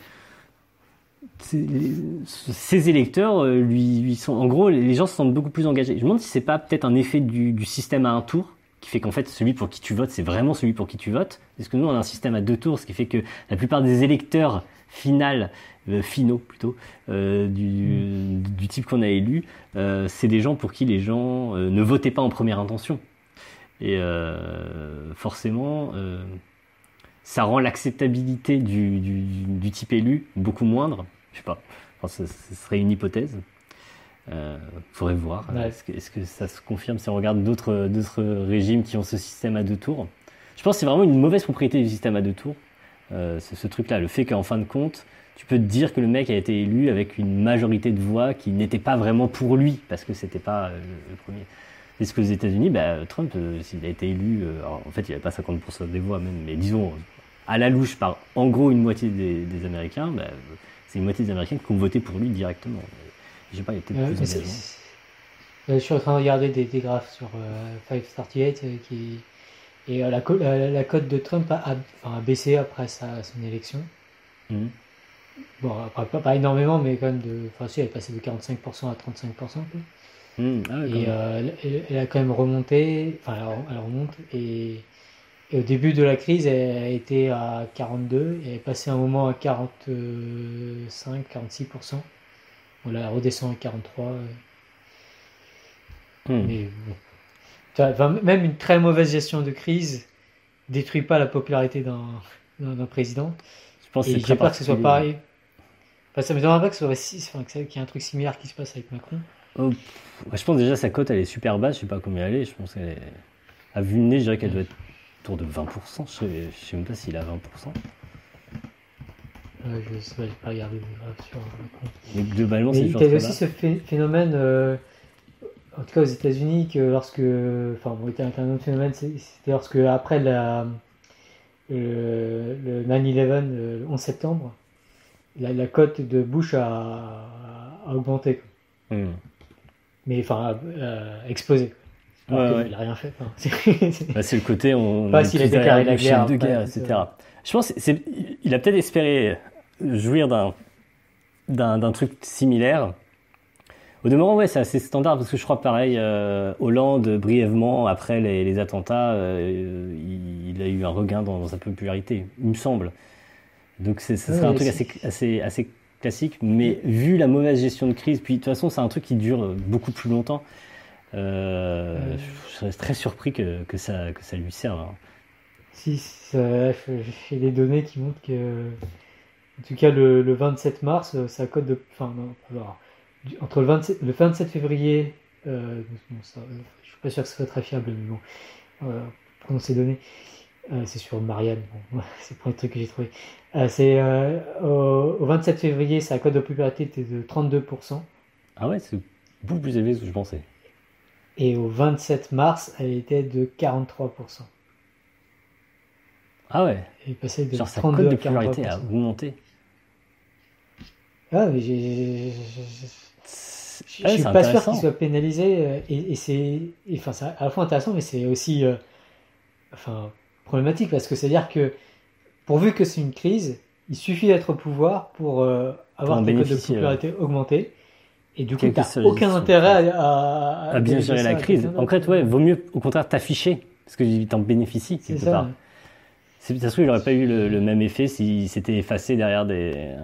ses électeurs lui, lui, sont, en gros, les gens se sentent beaucoup plus engagés. Je me demande si c'est pas peut-être un effet du, du système à un tour qui fait qu'en fait celui pour qui tu votes, c'est vraiment celui pour qui tu votes. Parce que nous, on a un système à deux tours, ce qui fait que la plupart des électeurs euh, finaux plutôt, euh, du, type qu'on a élu, euh, c'est des gens pour qui les gens ne votaient pas en première intention. Et forcément, ça rend l'acceptabilité du, type élu beaucoup moindre. Je sais pas, enfin, ce serait une hypothèse. Euh, faudrait voir. Est-ce que, est que, ça se confirme si on regarde d'autres régimes qui ont ce système à deux tours Je pense que c'est vraiment une mauvaise propriété du système à deux tours. Euh, ce truc-là, le fait qu'en fin de compte, tu peux te dire que le mec a été élu avec une majorité de voix qui n'était pas vraiment pour lui, parce que c'était pas euh, le, premier. Est-ce que aux États-Unis, bah, Trump, euh, s'il a été élu, euh, en fait, il n'avait pas 50% des voix même, mais disons à la louche par en gros une moitié des, des Américains, bah, c'est une moitié des Américains qui ont voté pour lui directement. J'ai pas été plus Je suis en train de regarder des, des graphes sur euh, 538 euh, qui et euh, la, la, la, cote de Trump a, enfin, a baissé après sa, son élection. Mhm. Bon, après, pas, pas, énormément, mais quand même de. Enfin, si, elle est passée de 45% à 35%. Mmh, ah et euh, elle, elle, a quand même remonté, enfin, elle, elle remonte, et, et, au début de la crise, elle a été à 42, et elle est passée un moment à 45, 46%. La redescend à 43. Hmm. Mais bon. même une très mauvaise gestion de crise détruit pas la popularité d'un président. Je pense Et j'espère que ce soit pareil. ça me demande pas que ce soit qu'il y ait un truc similaire qui se passe avec Macron. Oh, je pense déjà sa cote elle est super basse, je sais pas combien elle est, je pense qu'elle est... à vue de nez, je dirais qu'elle doit être autour de 20%, je sais, je sais même pas s'il a 20% je ne sais pas les graphes sur Mais globalement, c'est Il y a aussi ce phénomène. Euh, en tout cas aux États-Unis, que lorsque, enfin, bon, un autre phénomène, c'était lorsque après la, le, 9-11, le 11 septembre, la, cote de Bush a, augmenté. Hmm. Mais enfin, a, explosé. Il n'a rien fait. Bah, c'est le côté, on pas s'il a déclaré la guerre, de guerre, etc. Je pense qu'il a peut-être espéré jouir d'un truc similaire. Au demeurant, ouais, c'est assez standard parce que je crois pareil, euh, Hollande, brièvement, après les, attentats, euh, il, a eu un regain dans, sa popularité, il me semble. Donc ce serait un truc assez, assez, assez classique, mais vu la mauvaise gestion de crise, puis de toute façon, c'est un truc qui dure beaucoup plus longtemps. Euh, je serais très surpris que, que, ça, que ça lui serve. Hein. Si, j'ai des données qui montrent que, en tout cas, le, le 27 mars, ça euh, code de. Enfin, non, entre le 27, le 27 février, euh, ça, je suis pas sûr que ce soit très fiable, mais bon, euh, prenons ces données. Euh, c'est sur Marianne, bon, c'est le premier truc que j'ai trouvé. Euh, c'est au, au, 27 février, sa code de popularité était de 32%. Ah ouais, c'est beaucoup plus élevé que je pensais. Et au 27 mars, elle était de 43%. Ah ouais Elle est passée de Genre sa cote de popularité a augmenté. Ah, mais j'ai. Je suis pas sûr qu'il soit pénalisé euh, et, c'est enfin à la fois intéressant mais c'est aussi euh, enfin problématique parce que c'est à dire que pourvu que c'est une crise il suffit d'être au pouvoir pour euh, avoir des codes de popularité augmentés et du coup, tu n'as aucun intérêt à, à, bien gérer la crise. En fait, ouais, vaut mieux au contraire t'afficher, parce que tu en bénéficies quelque ça, part. Ça se trouve, il n'aurait pas eu le, même effet s'il s'était effacé derrière des,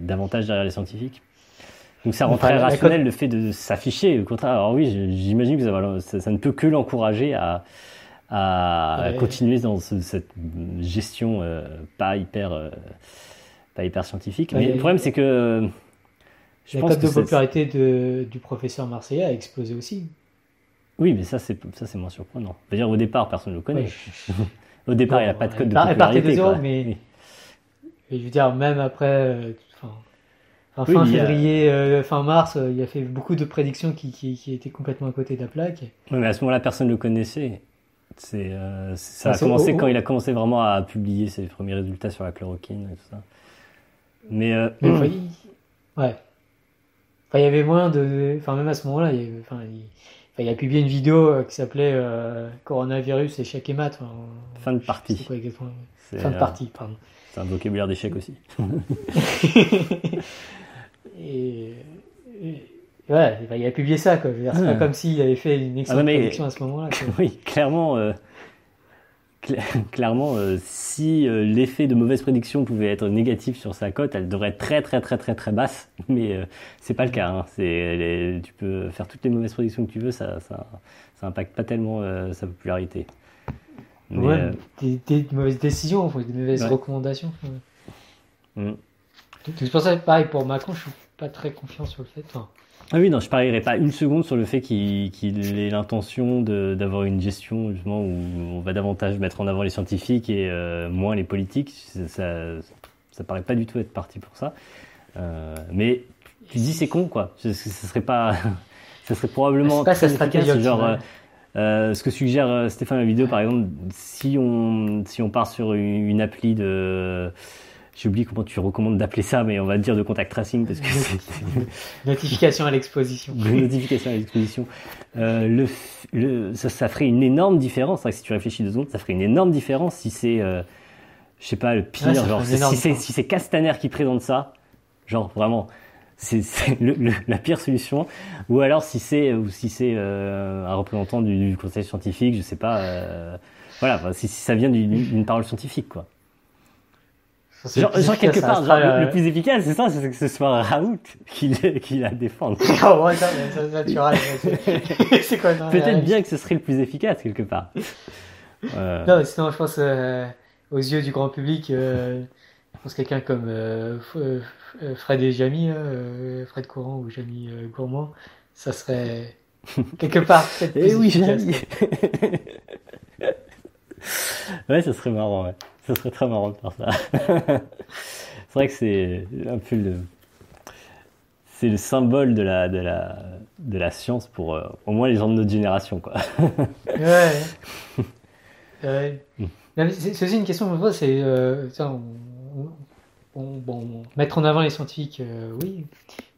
davantage derrière les scientifiques. Donc ça rend très rationnel le fait de s'afficher. Au contraire, alors oui, j'imagine que ça, ça, ne peut que l'encourager à, à continuer dans cette gestion euh, pas hyper euh, pas hyper scientifique. Mais le problème, c'est que la cote de popularité de, du professeur marseillais a explosé aussi. Oui, mais ça, c'est, ça, c'est moins surprenant. Je veux dire, au départ, personne ne le connaît. au départ, il n'y a pas de code de popularité. de zéro, mais, je veux dire, même après, euh, fin février, euh, fin mars, euh, il a fait beaucoup de prédictions qui, qui, qui étaient complètement à côté de la plaque. Oui, mais à ce moment-là, personne ne le connaissait. C'est, ça a commencé quand il a commencé vraiment à publier ses premiers résultats sur la chloroquine et tout ça. Mais, ouais il y avait moins de. Enfin, même à ce moment-là, il, enfin, il, a publié une vidéo euh, qui s'appelait euh, Coronavirus, échec et maths. fin de partie. Quoi, fin de partie, pardon. C'est un vocabulaire d'échec aussi. et, ouais, il a publié ça, quoi. C'est pas comme s'il avait fait une excellente ah à ce moment-là. oui, clairement. Euh, clairement, euh, si euh, l'effet de mauvaise prédiction pouvait être négatif sur sa cote, elle devrait être très très très très très basse. Mais c'est pas le cas. Hein. Tu peux faire toutes les mauvaises prédictions que tu veux, ça, ça, ça impacte pas tellement sa popularité. Ouais, des, mauvaises décisions, des mauvaises recommandations. Mm. C'est pour ça, pareil pour Macron, je suis pas très confiant sur le fait. Ah oui, non, je parierais pas une seconde sur le fait qu'il ait l'intention d'avoir une gestion justement où on va davantage mettre en avant les scientifiques et euh, moins les politiques. Ça, ça, paraît pas du tout être parti pour ça. Euh, mais tu dis c'est con quoi. Ce, serait pas, ça serait probablement pas très. Genre, euh, ce que suggère Stéphane la vidéo par exemple, si on si on part sur une, une appli de j'ai oublié comment tu recommandes d'appeler ça, mais on va dire de contact tracing parce que notification à l'exposition. notification à l'exposition. Euh, le, le, ça, ça, ferait une énorme différence. Si tu réfléchis deux secondes, ça ferait une énorme différence si c'est, euh, je sais pas, le pire, genre si c'est si c'est Castaner qui présente ça, genre vraiment. C'est la pire solution, ou alors si c'est ou si c'est euh, un représentant du, conseil scientifique, je sais pas, euh, voilà, si, si ça vient d'une parole scientifique, quoi. Genre, genre quelque part, genre, le, euh, plus efficace, c'est ça, c'est que ce soit Raoult qui, qui la défende. oh, Peut-être bien que ce serait le plus efficace quelque part. Euh... Non, sinon, je pense euh, aux yeux du grand public, euh, je pense quelqu'un comme Fred et Jamy, Fred Courant ou Jamy Gourmand, ça serait quelque part Eh oui, Jamy. ouais, ça serait marrant, ouais. Ce serait très marrant de faire ça. c'est vrai que c'est un peu le. c'est le symbole de la, de la, de la science pour euh, au moins les gens de notre génération. Quoi. ouais. ouais. C'est aussi une question, c'est euh, bon, mettre en avant les scientifiques, euh, oui,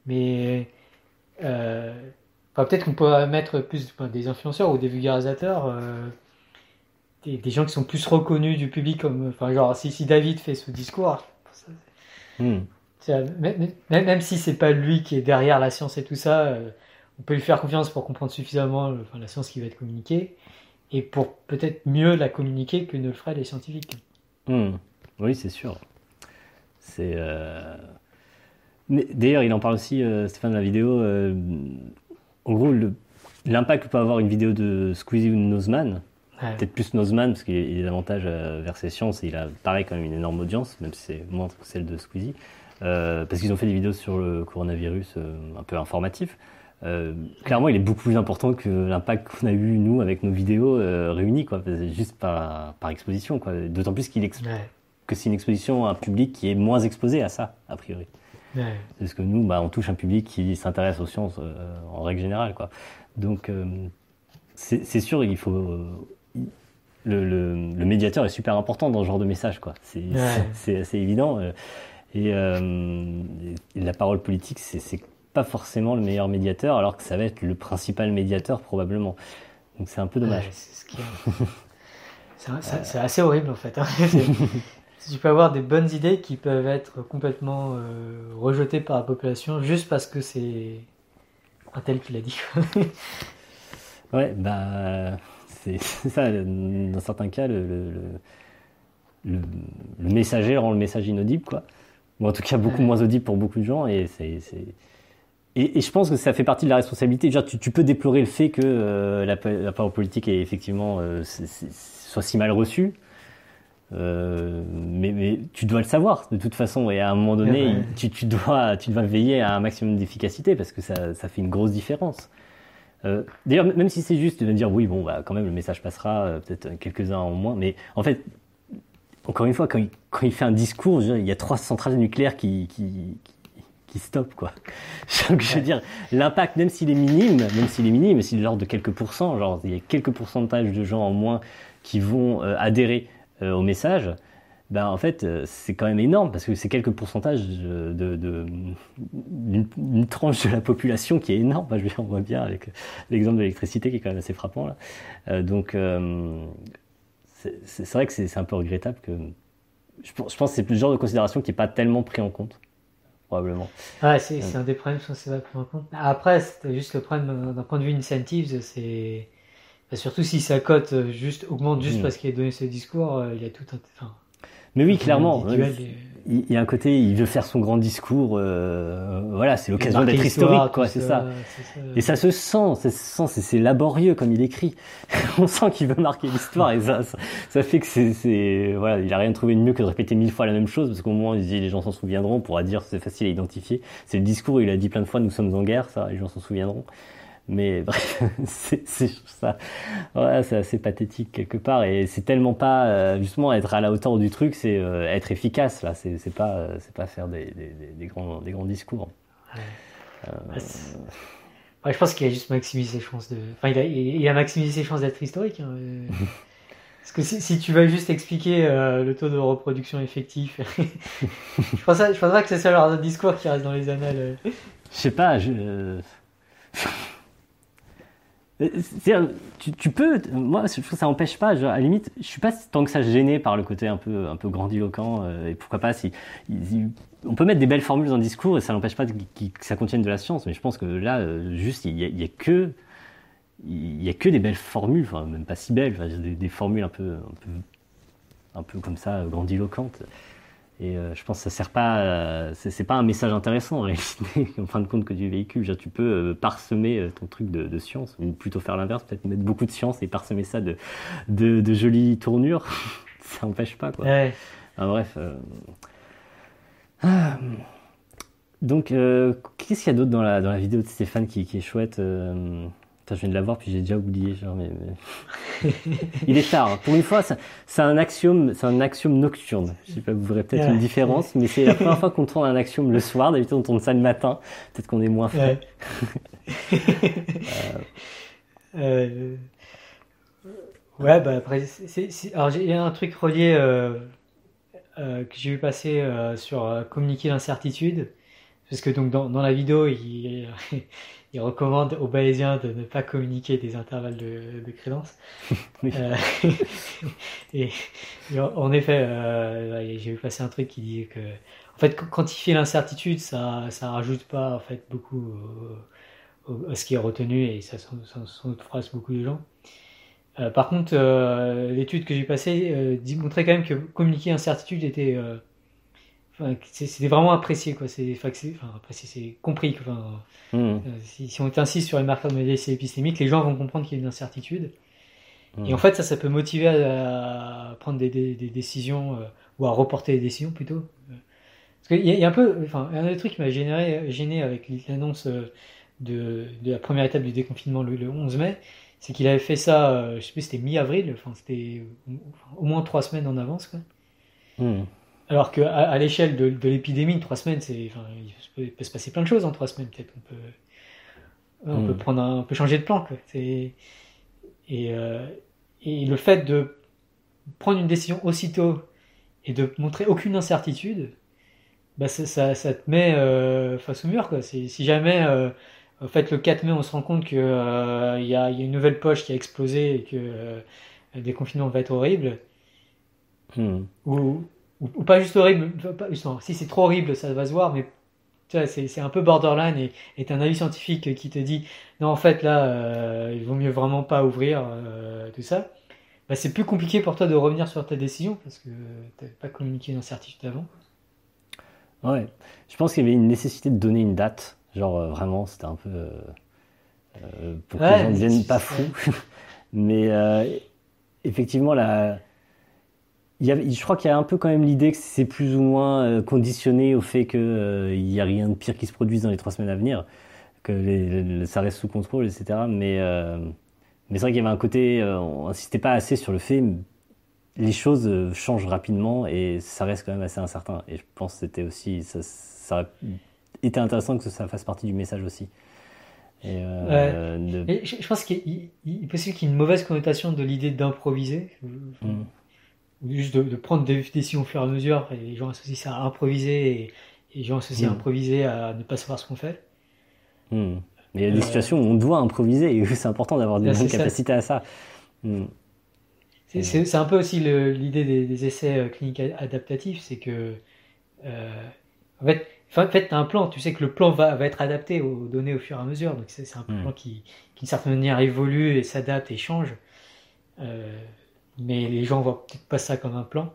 mais euh, peut-être qu'on peut mettre plus des influenceurs ou des vulgarisateurs, des, des, gens qui sont plus reconnus du public, comme, enfin, genre si, si David fait ce discours, hmm. même, même, si c'est pas lui qui est derrière la science et tout ça, on peut lui faire confiance pour comprendre suffisamment enfin, la science qui va être communiquée et pour peut-être mieux la communiquer que ne le feraient les scientifiques. Hmm. Oui, c'est sûr. C'est. Euh... D'ailleurs, il en parle aussi, euh, Stéphane, dans la vidéo. Euh, en gros, l'impact que peut avoir une vidéo de Squeezie ou de Nozman, peut-être plus Nozman, parce qu'il est davantage vers ses sciences et il a, pareil, quand même une énorme audience, même si c'est moins que celle de Squeezie. parce qu'ils ont fait des vidéos sur le coronavirus un peu informatif. Euh, clairement, il est beaucoup plus important que l'impact qu'on a eu, nous, avec nos vidéos réunies, quoi, juste par, par exposition. D'autant plus qu'il que c'est une exposition à un public qui est moins exposé à ça, a priori. Parce que nous, bah, on touche un public qui s'intéresse aux sciences euh, en règle générale. Quoi. Donc, c'est sûr, il faut. Le, le, le, médiateur est super important dans ce genre de message. C'est assez évident. Et, et, la parole politique, c'est pas forcément le meilleur médiateur, alors que ça va être le principal médiateur probablement. Donc c'est un peu dommage. c'est assez horrible en fait. Hein. tu peux avoir des bonnes idées qui peuvent être complètement euh, rejetées par la population juste parce que c'est un tel qui l'a dit. ouais, bah c'est ça. Dans certains cas, le, le, le, messager rend le message inaudible, quoi. Ou en tout cas beaucoup moins audible pour beaucoup de gens, et c'est et, et, je pense que ça fait partie de la responsabilité. Genre, tu, tu peux déplorer le fait que euh, la, la, parole politique est effectivement euh, soit si mal reçue, euh, mais, mais, tu dois le savoir de toute façon. Et à un moment donné, tu, tu, dois, tu dois veiller à un maximum d'efficacité parce que ça, ça, fait une grosse différence. Euh, D'ailleurs, même si c'est juste de dire oui, bon, bah, quand même, le message passera, euh, peut-être quelques-uns en moins. Mais en fait, encore une fois, quand il, quand il fait un discours, il y a trois centrales nucléaires qui, qui, qui stoppe quoi. je veux dire, l'impact, même s'il est minime, même s'il est minime, s'il est de l'ordre de quelques pourcents, genre il y a quelques pourcentages de gens en moins qui vont adhérer euh, au message, ben en fait euh, c'est quand même énorme parce que c'est quelques pourcentages de, de, d'une tranche de la population qui est énorme. je veux dire, on voit bien avec l'exemple de l'électricité qui est quand même assez frappant là. donc c'est, vrai que c'est, un peu regrettable que je pense, je pense que c'est le genre de considération qui n'est pas tellement pris en compte probablement. Ouais, c'est un des problèmes que c'est pas pris en compte. Après, c'était juste le problème d'un point de vue incentives, c'est bah, surtout si sa cote euh, juste augmente juste hmm. parce qu'il a donné ce discours, euh, il y a tout un. Enfin, mais oui, clairement il, y a un côté, il veut faire son grand discours. Euh, voilà, c'est l'occasion d'être historique, quoi. C'est ça. Et ça se sent, ça se sent, c'est laborieux comme il écrit. On sent qu'il veut marquer l'histoire et ça, ça, fait que c'est, voilà, il a rien trouvé de mieux que de répéter mille fois la même chose parce qu'au moins il dit les gens s'en souviendront. On pourra dire c'est facile à identifier. C'est le discours, il a dit plein de fois nous sommes en guerre, ça, les gens s'en souviendront. Mais bref, c'est ça. Ouais, c'est assez pathétique quelque part. Et c'est tellement pas, euh, justement, être à la hauteur du truc, c'est euh, être efficace, là. C'est pas, euh, c'est pas faire des, des, des, grands, des grands discours. Ouais. je pense qu'il a juste maximisé ses chances de. Enfin, il a, il a maximisé ses chances d'être historique. Hein. Parce que si, si, tu veux juste expliquer le taux de reproduction effectif, je pense, je pense pas que c'est ça le genre de discours qui reste dans les annales. Je sais pas, je. Tu, tu, peux, moi, je trouve que ça n'empêche pas. à la limite, je suis pas tant que ça gêné par le côté un peu, un peu grandiloquent. Euh, et pourquoi pas si, on peut mettre des belles formules dans le discours et ça n'empêche pas que ça contienne de la science. Mais je pense que là, euh, juste, il y, a, que, y a que des belles formules, enfin même pas si belles, des, des, formules un peu, un peu, un peu comme ça, grandiloquentes. Et euh, je pense que ça sert pas, euh, c'est pas un message intéressant en réalité, en fin de compte que du véhicule. tu peux euh, parsemer ton truc de, science, ou plutôt faire l'inverse, peut-être mettre beaucoup de science et parsemer ça de, de, jolies tournures. ça n'empêche pas, quoi. bref. Ah. Donc, qu'est-ce qu'il y a d'autre dans la, dans la vidéo de Stéphane qui, qui est chouette je viens de l'avoir puis j'ai déjà oublié. Genre, mais, Il est tard. Hein. Pour une fois, c'est un axiome, c'est un axiome nocturne. Je sais pas, vous verrez peut-être une différence, mais c'est la première fois qu'on tourne un axiome le soir. D'habitude, on tourne ça le matin. Peut-être qu'on est moins frais. euh... euh ouais, bah après, alors il y a un truc relié euh, euh, que j'ai vu passer sur communiquer l'incertitude. Parce que donc dans, dans la vidéo, il, il recommande aux Balésiens de ne pas communiquer des intervalles de, de crédence. Euh, et, en effet, euh, j'ai vu passer un truc qui dit que, en fait, quantifier l'incertitude, ça, ça rajoute pas en fait beaucoup à ce qui est retenu et ça sans, doute phrase beaucoup de gens. Euh, par contre, l'étude que j'ai passée montrait quand même que communiquer l'incertitude était c'était vraiment apprécié quoi c'est enfin, apprécié c'est compris enfin, hmm. euh, si, on insiste sur les marqueurs de modalité épistémique les gens vont comprendre qu'il y a une incertitude hmm. et en fait ça ça peut motiver à, prendre des, des, décisions euh, ou à reporter des décisions plutôt parce qu'il y, a un peu enfin un des trucs qui m'a gêné avec l'annonce euh, de, de, la première étape du déconfinement le, 11 mai c'est qu'il avait fait ça je sais plus c'était mi-avril enfin c'était au moins trois semaines en avance quoi hmm. Alors qu'à à, l'échelle de, de l'épidémie, trois semaines, c'est, enfin, il, peut, se passer plein de choses en trois semaines. Peut-être on peut, on peut hmm. prendre, un, on peut changer de plan. Quoi. Et, euh, et le fait de prendre une décision aussitôt et de montrer aucune incertitude, bah ça, ça, te met euh, face au mur. Quoi. Si jamais, euh, en fait, le 4 mai, on se rend compte qu'il euh, y, a, y, a, une nouvelle poche qui a explosé et que le déconfinement va être horrible, hmm. ou, ou, pas juste horrible, si c'est trop horrible, ça va se voir, mais c'est un peu borderline et, et un avis scientifique qui te dit non, en fait, là, euh, il vaut mieux vraiment pas ouvrir euh, tout ça. Bah, c'est plus compliqué pour toi de revenir sur ta décision parce que tu pas communiqué d'incertitude avant. Ouais, je pense qu'il y avait une nécessité de donner une date. Genre, euh, vraiment, c'était un peu. pour que les gens ne deviennent pas fous. Mais effectivement, la je crois qu'il y a un peu quand même l'idée que c'est plus ou moins euh, conditionné au fait qu'il euh, n'y a rien de pire qui se produise dans les trois semaines à venir, que ça reste sous contrôle, etc. Mais, euh, mais c'est vrai qu'il y avait un côté, on n'insistait pas assez sur le fait, les choses changent rapidement et ça reste quand même assez incertain. Et je pense que c'était aussi, ça, ça aurait été intéressant que ça fasse partie du message aussi. Et je, pense qu'il est possible qu'il y ait une mauvaise connotation de l'idée d'improviser. Mmh juste de, prendre des décisions au fur et à mesure, et les gens associent ça à improviser, et, les gens associent à hmm. improviser à ne pas savoir ce qu'on fait. Hmm. Mais il y a des euh, situations où on doit improviser, et c'est important d'avoir des bonnes capacités à ça. Hmm. C'est un peu aussi l'idée des, essais euh, cliniques adaptatifs, c'est que, euh, en fait, en fait tu as un plan, tu sais que le plan va, va, être adapté aux données au fur et à mesure, donc c'est un plan qui, qui, d'une certaine manière, évolue et s'adapte et change. Euh, mais les gens voient peut-être pas ça comme un plan.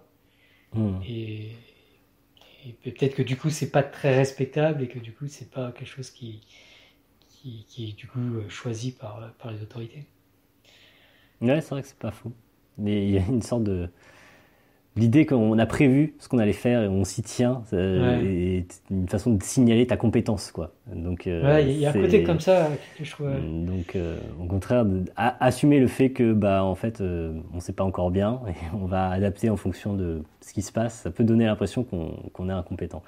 Hmm. Et, peut-être que du coup, c'est pas très respectable et que du coup, c'est pas quelque chose qui, qui, est du coup choisi par, par les autorités. Ouais, c'est vrai que c'est pas faux. Mais il y a une sorte de, l'idée qu'on a prévu ce qu'on allait faire et on s'y tient, euh, une façon de signaler ta compétence, quoi. Donc, euh, il y a un côté comme ça que je trouve. Donc, euh, au contraire, assumer le fait que, bah, en fait, on ne sait pas encore bien et on va adapter en fonction de ce qui se passe, ça peut donner l'impression qu'on est incompétent.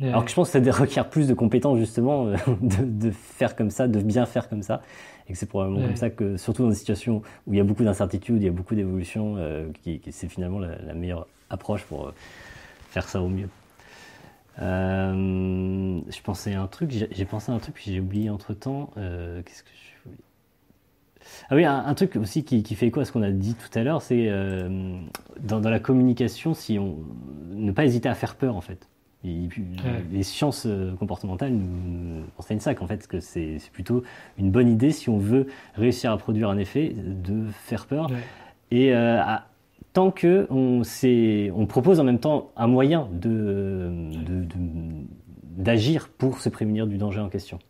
Alors que je pense que ça requiert plus de compétences justement de, de, faire comme ça, de bien faire comme ça, et que c'est probablement comme ça que, surtout dans des situations où il y a beaucoup d'incertitudes, il y a beaucoup d'évolutions, euh, qui, c'est finalement la, meilleure approche pour euh, faire ça au mieux. Euh, je pensais à un truc, j'ai pensé à un truc puis j'ai oublié entre temps. Qu'est-ce que je ah oui, un, truc aussi qui, fait écho à ce qu'on a dit tout à l'heure, c'est dans, dans, la communication, si on ne pas hésiter à faire peur en fait. Les sciences euh, comportementales nous enseignent ça, qu'en fait, que c'est plutôt une bonne idée si on veut réussir à produire un effet, de faire peur. Et euh, tant que on, on, propose en même temps un moyen d'agir de, pour se prémunir du danger en question.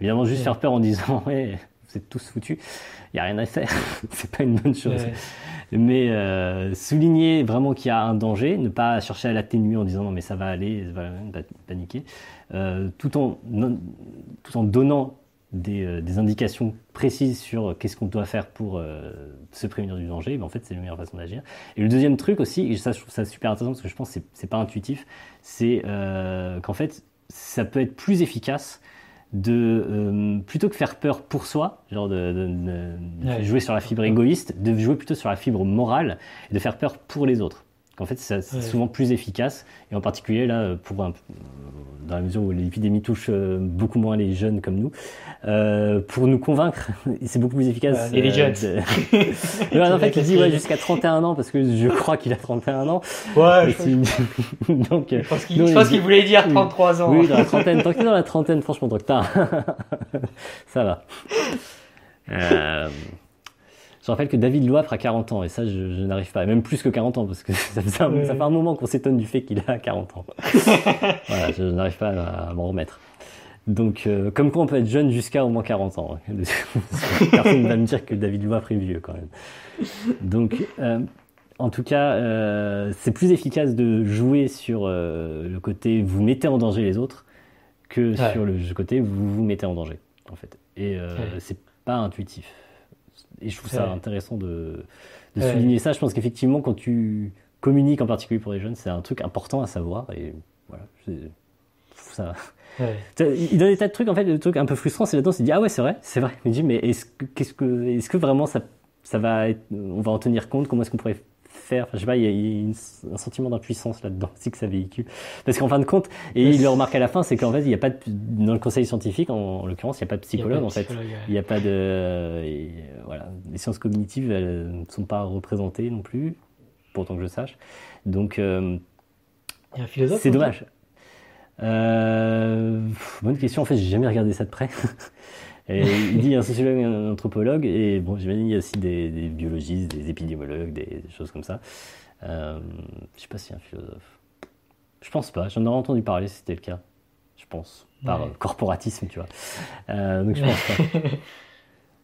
Évidemment, juste faire peur en disant ouais, vous êtes tous foutus, il n'y a rien à faire, c'est pas une bonne chose mais euh, souligner vraiment qu'il y a un danger, ne pas chercher à l'atténuer en disant non mais ça va aller, ça va paniquer, euh, tout, en, tout en donnant des, des indications précises sur qu'est-ce qu'on doit faire pour se prévenir du danger, ben, en fait, c'est la meilleure façon d'agir. Et le deuxième truc aussi, et ça, je trouve ça super intéressant parce que je pense que c'est pas intuitif, c'est qu'en fait, ça peut être plus efficace de euh, plutôt que faire peur pour soi, genre de, jouer sur la fibre égoïste, de jouer plutôt sur la fibre morale et de faire peur pour les autres. En fait, c'est souvent plus efficace, et en particulier là, pour un, dans la mesure où l'épidémie touche euh, beaucoup moins les jeunes comme nous, euh, pour nous convaincre, c'est beaucoup plus efficace. et les jeunes. en fait, il dit ouais, jusqu'à 31 ans, parce que je crois qu'il a 31 ans. Ouais, je Donc, je pense qu'il voulait dire 33 ans. Oui, dans la trentaine. Tant que dans la trentaine, franchement, docteur, ça va. Euh... Je rappelle que David Loif a 40 ans, et ça, je, n'arrive pas. Même plus que 40 ans, parce que ça, fait un moment qu'on s'étonne du fait qu'il a 40 ans. voilà, je, n'arrive pas à, m'en remettre. Donc, euh, comme quoi on peut être jeune jusqu'à au moins 40 ans. Personne ne va me dire que David Loif est vieux, quand même. Donc, euh, en tout cas, euh, c'est plus efficace de jouer sur le côté vous mettez en danger les autres que sur le côté vous vous mettez en danger, en fait. Et c'est pas intuitif. Et je trouve ça intéressant de, souligner ça. Je pense qu'effectivement, quand tu communiques en particulier pour les jeunes, c'est un truc important à savoir. Et voilà, ça. Il donne des tas de trucs, en fait, le truc un peu frustrant, c'est là-dedans, c'est dit, ah ouais, c'est vrai, c'est vrai. Il me dit, mais est-ce que, qu'est-ce que, est-ce que vraiment ça, ça va être, on va en tenir compte? Comment est-ce qu'on pourrait faire. Enfin, je sais pas, il y a, un sentiment d'impuissance là-dedans aussi que ça véhicule. Parce qu'en fin de compte, et il le remarque à la fin, c'est qu'en fait, il n'y a pas de, dans le conseil scientifique, en, l'occurrence, il n'y a pas de psychologue, en fait. Il n'y a pas de, voilà, les sciences cognitives, elles ne sont pas représentées non plus, pourtant que je sache. Donc, euh, c'est dommage. Euh, bonne question. En fait, j'ai jamais regardé ça de près. Et il dit un sociologue et un anthropologue, et bon, j'imagine il y a aussi des, biologistes, des épidémiologues, des, choses comme ça. Euh, je sais pas s'il y a un philosophe. Je pense pas, j'en aurais entendu parler si c'était le cas. Je pense. Par corporatisme, tu vois. Euh, donc je pense pas.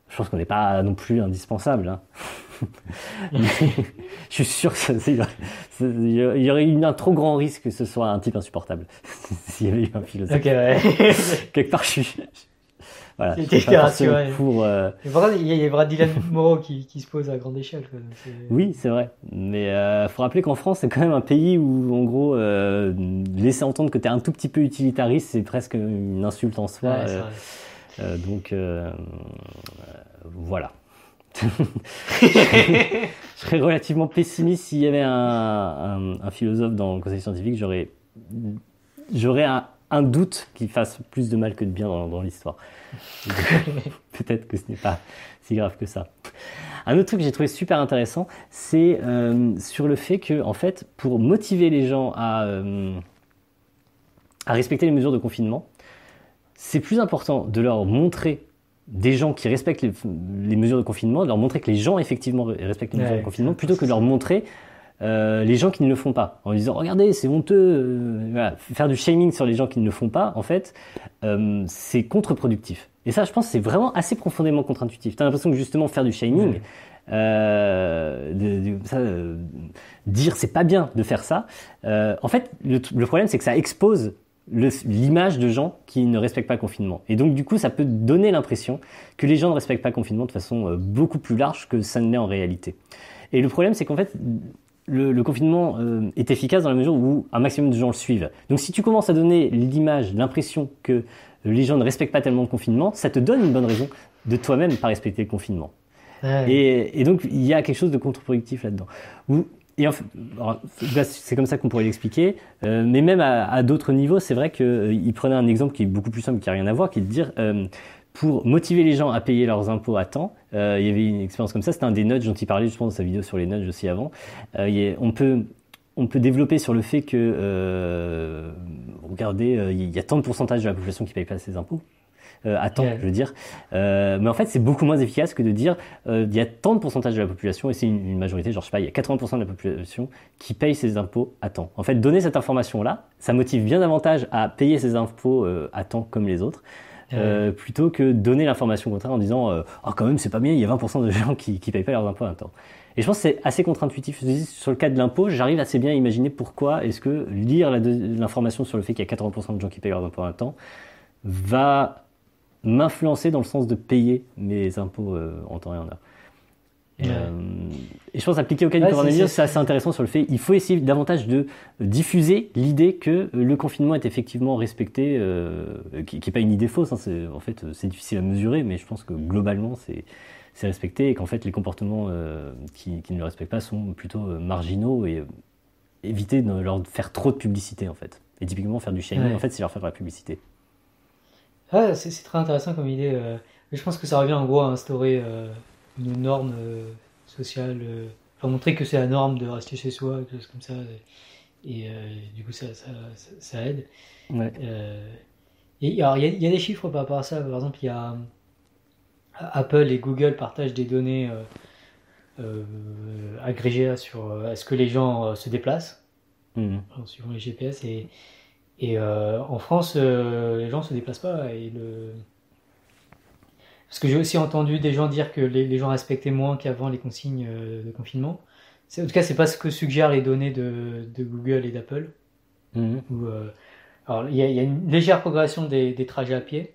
je pense qu'on n'est pas non plus indispensable. Hein. je suis sûr qu'il y aurait eu un trop grand risque que ce soit un type insupportable s'il y avait eu un philosophe. Ok, ouais. Quelque part, je suis, voilà. Pour, euh... il y a Brad Dylan Moreau qui, qui, se pose à grande échelle. Oui, c'est vrai. Mais il euh, faut rappeler qu'en France, c'est quand même un pays où, en gros, euh, laisser entendre que tu es un tout petit peu utilitariste, c'est presque une insulte en soi. Ouais, euh, donc, euh, voilà. je serais relativement pessimiste s'il y avait un, un, un, philosophe dans le conseil scientifique. J'aurais, j'aurais un, un doute qu'il fasse plus de mal que de bien dans, dans l'histoire. Peut-être que ce n'est pas si grave que ça. Un autre truc que j'ai trouvé super intéressant, c'est euh, sur le fait que, en fait, pour motiver les gens à, euh, à respecter les mesures de confinement, c'est plus important de leur montrer des gens qui respectent les, mesures de confinement, de leur montrer que les gens effectivement respectent les mesures de confinement, plutôt que de leur montrer euh, les gens qui ne le font pas, en disant regardez c'est honteux, euh, faire du shaming sur les gens qui ne le font pas, en fait, euh, c'est contre-productif. Et ça, je pense, c'est vraiment assez profondément contre-intuitif. T'as l'impression que justement faire du shaming, de, ça, dire c'est pas bien de faire ça. en fait, le, le problème c'est que ça expose l'image de gens qui ne respectent pas le confinement. Et donc du coup, ça peut donner l'impression que les gens ne respectent pas le confinement de façon beaucoup plus large que ça ne l'est en réalité. Et le problème, c'est qu'en fait, le, confinement euh, est efficace dans la mesure où un maximum de gens le suivent. Donc si tu commences à donner l'image, l'impression que les gens ne respectent pas tellement le confinement, ça te donne une bonne raison de toi-même pas respecter le confinement. Et, donc il y a quelque chose de contre-productif là-dedans. Et c'est comme ça qu'on pourrait l'expliquer. Euh, mais même à, d'autres niveaux, c'est vrai qu'il euh, prenait un exemple qui est beaucoup plus simple, qui n'a rien à voir, qui est de dire pour motiver les gens à payer leurs impôts à temps. Euh, il y avait une expérience comme ça, c'était un des nudges dont il parlait justement dans sa vidéo sur les nudges aussi avant. Euh, on peut on peut développer sur le fait que, euh, regardez, il y a tant de pourcentage de la population qui paye pas ses impôts. À temps, je veux dire. Mais en fait, c'est beaucoup moins efficace que de dire il y a tant de pourcentage de la population et c'est une, une, majorité, genre je sais pas, il y a 80% de la population qui paye ses impôts à temps. En fait, donner cette information-là, ça motive bien davantage à payer ses impôts à temps comme les autres. Euh, plutôt que donner l'information contraire en disant euh, ah quand même c'est pas bien il y a 20% de gens qui qui payent pas leurs impôts à un temps. Et je pense que c'est assez contre-intuitif. Sur le cas de l'impôt j'arrive assez bien à imaginer pourquoi est-ce que lire l'information sur le fait qu'il y a 80% de gens qui payent leurs impôts à un temps va m'influencer dans le sens de payer mes impôts en temps et en heure. Et, et je pense appliquer au cas du coronavirus, c'est assez intéressant sur le fait il faut essayer davantage de diffuser l'idée que le confinement est effectivement respecté, qui n'est pas une idée fausse. Hein, en fait, c'est difficile à mesurer, mais je pense que globalement, c'est respecté et qu'en fait les comportements euh, qui, ne le respectent pas sont plutôt euh, marginaux et euh, éviter de leur faire trop de publicité en fait. Et typiquement faire du shaming en fait c'est leur faire de la publicité. Ah, c'est très intéressant comme idée. je pense que ça revient en gros à instaurer une norme sociale, enfin montrer que c'est la norme de rester chez soi, quelque chose comme ça. Et, du coup ça, ça, aide. Ouais. et alors il y, y, a des chiffres par rapport à ça. Par exemple il y a Apple et Google partagent des données euh, euh, agrégées sur euh, est-ce que les gens se déplacent mmh. en suivant les GPS et, et en France les gens se déplacent pas et le parce que j'ai aussi entendu des gens dire que les, gens respectaient moins qu'avant les consignes de confinement. En tout cas, c'est pas ce que suggèrent les données de, Google et d'Apple. Mmh. alors, il y, a une légère progression des, trajets à pied.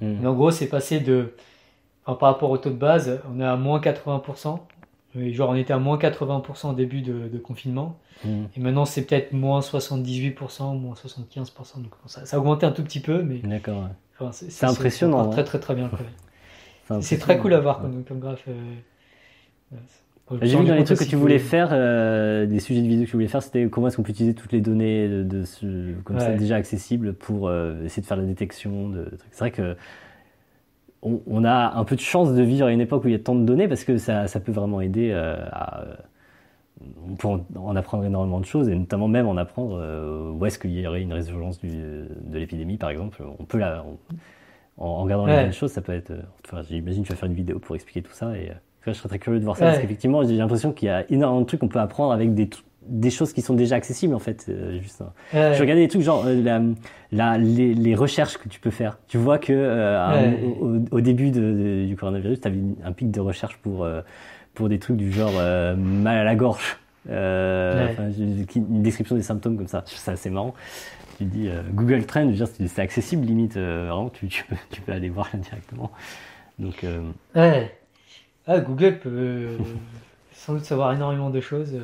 Mmh. Mais en gros, c'est passé de par rapport au taux de base, on est à moins 80%. genre, on était à moins 80% au début de, confinement. Hmm. Et maintenant, c'est peut-être moins 78%, moins 75%. Donc, ça, a augmenté un tout petit peu, mais. D'accord. C'est impressionnant. Très, très, très bien. c'est très cool à voir comme, comme graphe. Euh, J'ai vu dans les trucs que tu voulais faire, euh, des sujets de vidéo que tu voulais faire, c'était comment est-ce qu'on peut utiliser toutes les données de, ce, comme ça déjà accessibles pour euh, essayer de faire la détection de. C'est vrai que on, a un peu de chance de vivre à une époque où il y a tant de données parce que ça, peut vraiment aider euh, à. On peut en, apprendre énormément de choses et notamment même en apprendre euh, où est-ce qu'il y aurait une résurgence de l'épidémie par exemple. On peut la, en, regardant les mêmes choses, ça peut être. Enfin, j'imagine que tu vas faire une vidéo pour expliquer tout ça et je serais très curieux de voir ça parce qu'effectivement j'ai l'impression qu'il y a énormément de trucs qu'on peut apprendre avec des, des choses qui sont déjà accessibles en fait. Euh, juste. Je regardais des trucs genre euh, la, les, les, recherches que tu peux faire. Tu vois que euh, au, début de, du coronavirus, tu avais un pic de recherche pour, pour des trucs du genre mal à la gorge. une description des symptômes comme ça. C'est assez marrant. Tu dis Google Trend, c'est accessible limite. vraiment, tu, tu, peux, tu peux aller voir là directement. Donc, ouais. Ah, Google peut sans doute savoir énormément de choses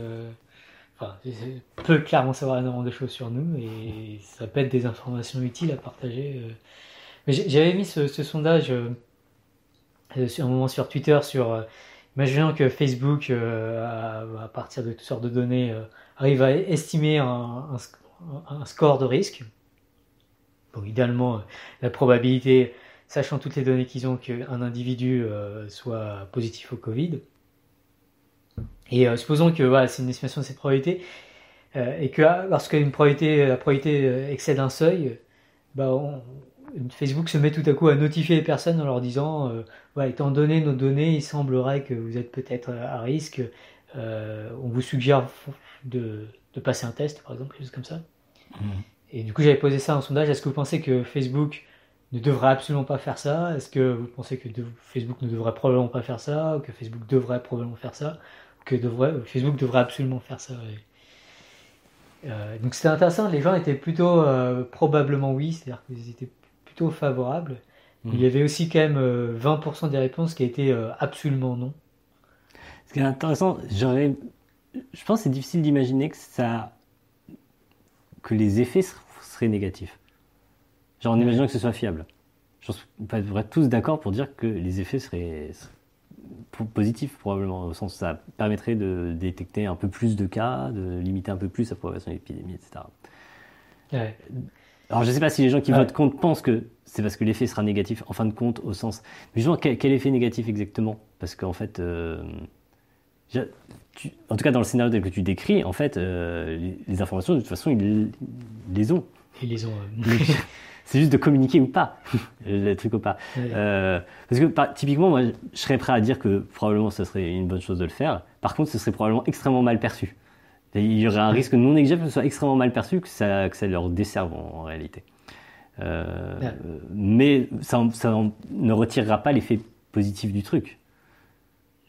peut clairement savoir énormément de choses sur nous et ça peut être des informations utiles à partager. Euh. Mais j'avais mis ce, sondage euh, un moment sur Twitter sur euh, imaginons que Facebook à, partir de toutes sortes de données arrive à estimer un, score de risque. Bon, idéalement, la probabilité, sachant toutes les données qu'ils ont, qu'un individu soit positif au Covid. Et euh, supposons que voilà, c'est une estimation de cette probabilité, euh, et que ah, lorsqu'une probabilité, la probabilité euh, excède un seuil, bah, Facebook se met tout à coup à notifier les personnes en leur disant ouais, étant donné nos données, il semblerait que vous êtes peut-être à risque, on vous suggère de, de, passer un test, par exemple, quelque chose comme ça. Mmh. Et du coup, j'avais posé ça en sondage est-ce que vous pensez que Facebook ne devrait absolument pas faire ça? Est-ce que vous pensez que Facebook ne devrait probablement pas faire ça? Ou que Facebook devrait probablement faire ça? Que devrait, Facebook devrait absolument faire ça. Euh, donc c'était intéressant, les gens étaient plutôt euh, probablement oui, c'est-à-dire qu'ils étaient plutôt favorables. Il y mhm. avait aussi quand même 20% euh, des réponses qui étaient absolument non. Ce qui est intéressant, je pense que c'est difficile d'imaginer que ça, que les effets seraient négatifs. Genre en imaginant que ce soit fiable. Je pense qu'on devrait tous d'accord pour dire que les effets seraient positif probablement, au sens ça permettrait de détecter un peu plus de cas, de limiter un peu plus la propagation de l'épidémie, etc. Alors je ne sais pas si les gens qui votent contre pensent que c'est parce que l'effet sera négatif en fin de compte au sens... Mais justement, quel, quel effet négatif exactement? Parce qu'en fait, euh, en tout cas dans le scénario tel que tu décris, en fait, euh, les, informations de toute façon, ils, les ont. Ils les ont. c'est juste de communiquer ou pas, le truc ou pas. Euh, parce que typiquement, moi, je serais prêt à dire que probablement ce serait une bonne chose de le faire. Par contre, ce serait probablement extrêmement mal perçu. Il y aurait un risque non négligeable que ce soit extrêmement mal perçu, que ça, que ça leur desserve en, réalité. Euh, mais ça, ça, ne retirera pas l'effet positif du truc.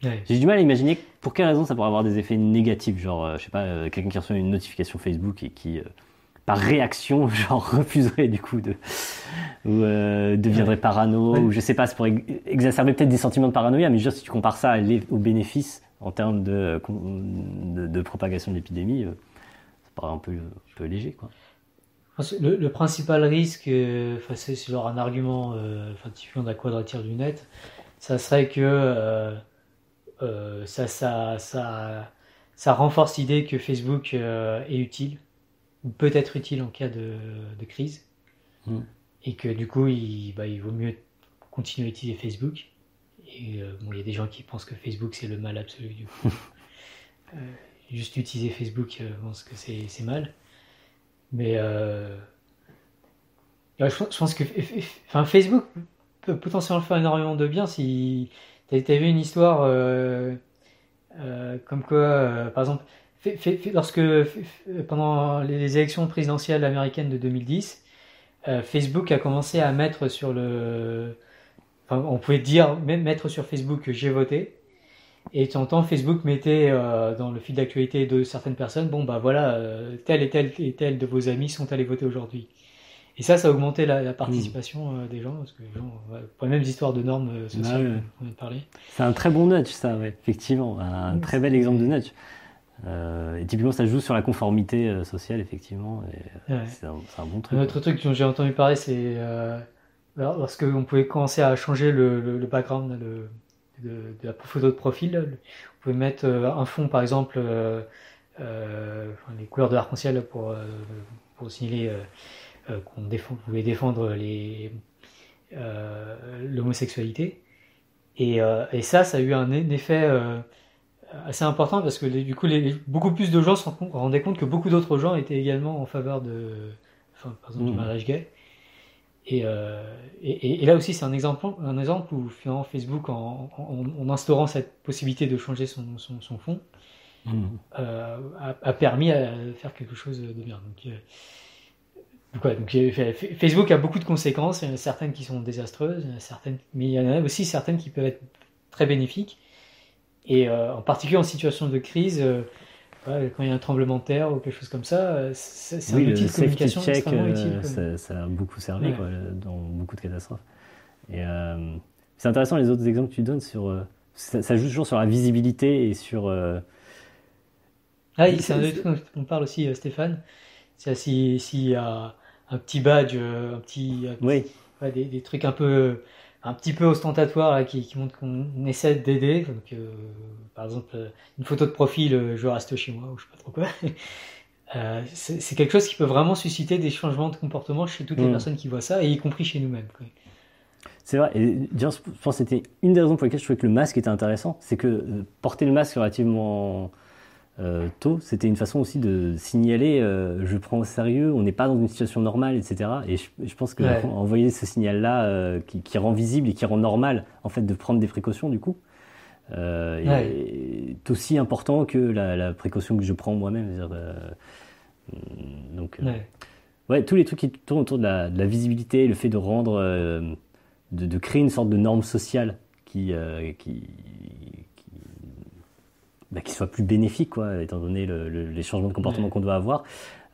J'ai du mal à imaginer pour quelle raison ça pourrait avoir des effets négatifs, genre, euh, je sais pas, quelqu'un qui reçoit une notification Facebook et qui par réaction, genre refuserait du coup de, ou deviendrait parano, ou je sais pas, c'est pour exacerber peut-être des sentiments de paranoïa, mais dire, si tu compares ça aux bénéfices en termes de, de, propagation de l'épidémie, ça paraît un peu, un peu léger, quoi. Le, principal risque, enfin, c'est genre un argument typiquement de la quadrature du net, ça serait que ça, ça, ça ça renforce l'idée que Facebook euh, est utile, ou peut être utile en cas de, crise, hmm. et que du coup, il, bah, il, vaut mieux continuer à utiliser Facebook. Et euh, bon, il y a des gens qui pensent que Facebook c'est le mal absolu du coup. Euh, juste utiliser Facebook, je pense que c'est mal. Mais je, pense que enfin, Facebook peut potentiellement faire énormément de bien si tu vu une histoire euh, comme quoi, euh, par exemple, lorsque pendant les élections présidentielles américaines de 2010, euh, Facebook a commencé à mettre sur le, enfin, on pouvait dire même mettre sur Facebook que j'ai voté. Et de temps en temps, Facebook mettait dans le fil d'actualité de certaines personnes, bon bah voilà, tel et tel et tel de vos amis sont allés voter aujourd'hui. Et ça, ça a augmenté la, participation mmh. euh, des gens, parce que les gens, pour les mêmes histoires de normes euh, sociales, on a parlé. C'est un très bon nudge, ça, ouais, effectivement, un très bel exemple de nudge. Euh, et typiquement, ça joue sur la conformité sociale, effectivement. C'est un, bon truc. Un autre truc dont j'ai entendu parler, c'est lorsque on pouvait commencer à changer le, background de, la photo de profil. On pouvait mettre un fond, par exemple, les couleurs de l'arc-en-ciel pour, pour signaler euh, qu'on défend, voulait défendre euh, l'homosexualité. Et, euh, et, ça, ça a eu un effet assez important parce que du coup, les, beaucoup plus de gens se rendaient compte que beaucoup d'autres gens étaient également en faveur de, enfin, par exemple, du mmh. mariage gay. Et, et, et, là aussi, c'est un exemple, un exemple où finalement Facebook, en, en, instaurant cette possibilité de changer son, son, son fond, mmh. a, a, permis à faire quelque chose de bien. Donc, donc, Facebook a beaucoup de conséquences, il y en a certaines qui sont désastreuses, certaines, mais il y en a aussi certaines qui peuvent être très bénéfiques. Et euh, en particulier en situation de crise, euh, quand il y a un tremblement de terre ou quelque chose comme ça, euh, c'est un outil de communication extrêmement utile. Ça, a beaucoup servi dans beaucoup de catastrophes. Et c'est intéressant les autres exemples que tu donnes sur. Ça, joue toujours sur la visibilité et sur. Ah oui, c'est un autre truc dont on parle aussi, Stéphane. C'est s'il si y a un petit badge, euh, un petit, oui. des, des, trucs un peu, un petit peu ostentatoires qui, qui, montrent qu'on essaie d'aider. Donc, euh, par exemple, euh, une photo de profil, je reste chez moi ou je sais pas trop quoi. Euh, c'est quelque chose qui peut vraiment susciter des changements de comportement chez toutes les mm. personnes qui voient ça, et y compris chez nous-mêmes. C'est vrai, et je pense que c'était une des raisons pour lesquelles je trouvais que le masque était intéressant, c'est que porter le masque relativement euh, tôt, c'était une façon aussi de signaler euh, je prends au sérieux, on n'est pas dans une situation normale, etc. Et je, pense que envoyer ce signal-là euh, qui, rend visible et qui rend normal en fait de prendre des précautions du coup, est aussi important que la, précaution que je prends moi-même. donc, ouais. tous les trucs qui tournent autour de la, visibilité, le fait de rendre, de, de, créer une sorte de norme sociale qui, qui bah, qu'il soit plus bénéfique, quoi, étant donné les changements de comportement qu'on doit avoir.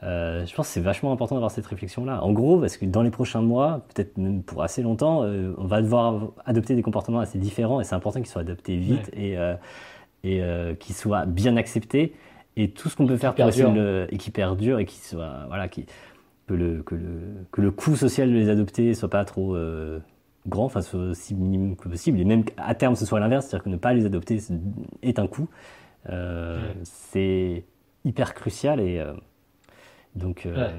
Euh, je pense que c'est vachement important d'avoir cette réflexion-là. En gros, parce que dans les prochains mois, peut-être même pour assez longtemps, euh, on va devoir adopter des comportements assez différents et c'est important qu'ils soient adoptés vite et, euh, et qu'ils soient bien acceptés. Et tout ce qu'on peut faire pour essayer de et qui perdure et qui soit voilà, qui, que le que le que le coût social de les adopter soit pas trop grand, enfin soit aussi minime que possible et même à terme ce soit l'inverse, c'est-à-dire que ne pas les adopter est un coût. Euh, c'est hyper crucial et euh, donc euh,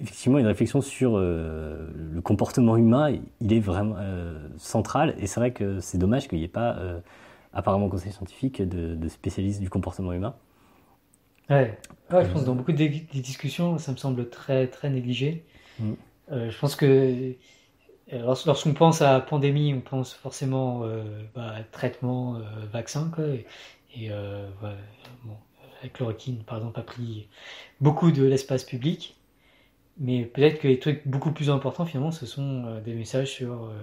effectivement une réflexion sur le comportement humain, il est vraiment central et c'est vrai que c'est dommage qu'il n'y ait pas apparemment au conseil scientifique de, spécialistes du comportement humain. Ouais. je pense que dans beaucoup de discussions, ça me semble très très négligé. Mm. je pense que lorsqu'on pense à pandémie, on pense forcément bah, traitement, vaccin, quoi. Et euh, bon, la chloroquine, par exemple, a pris beaucoup de l'espace public. Mais peut-être que les trucs beaucoup plus importants, finalement, ce sont euh, des messages sur euh,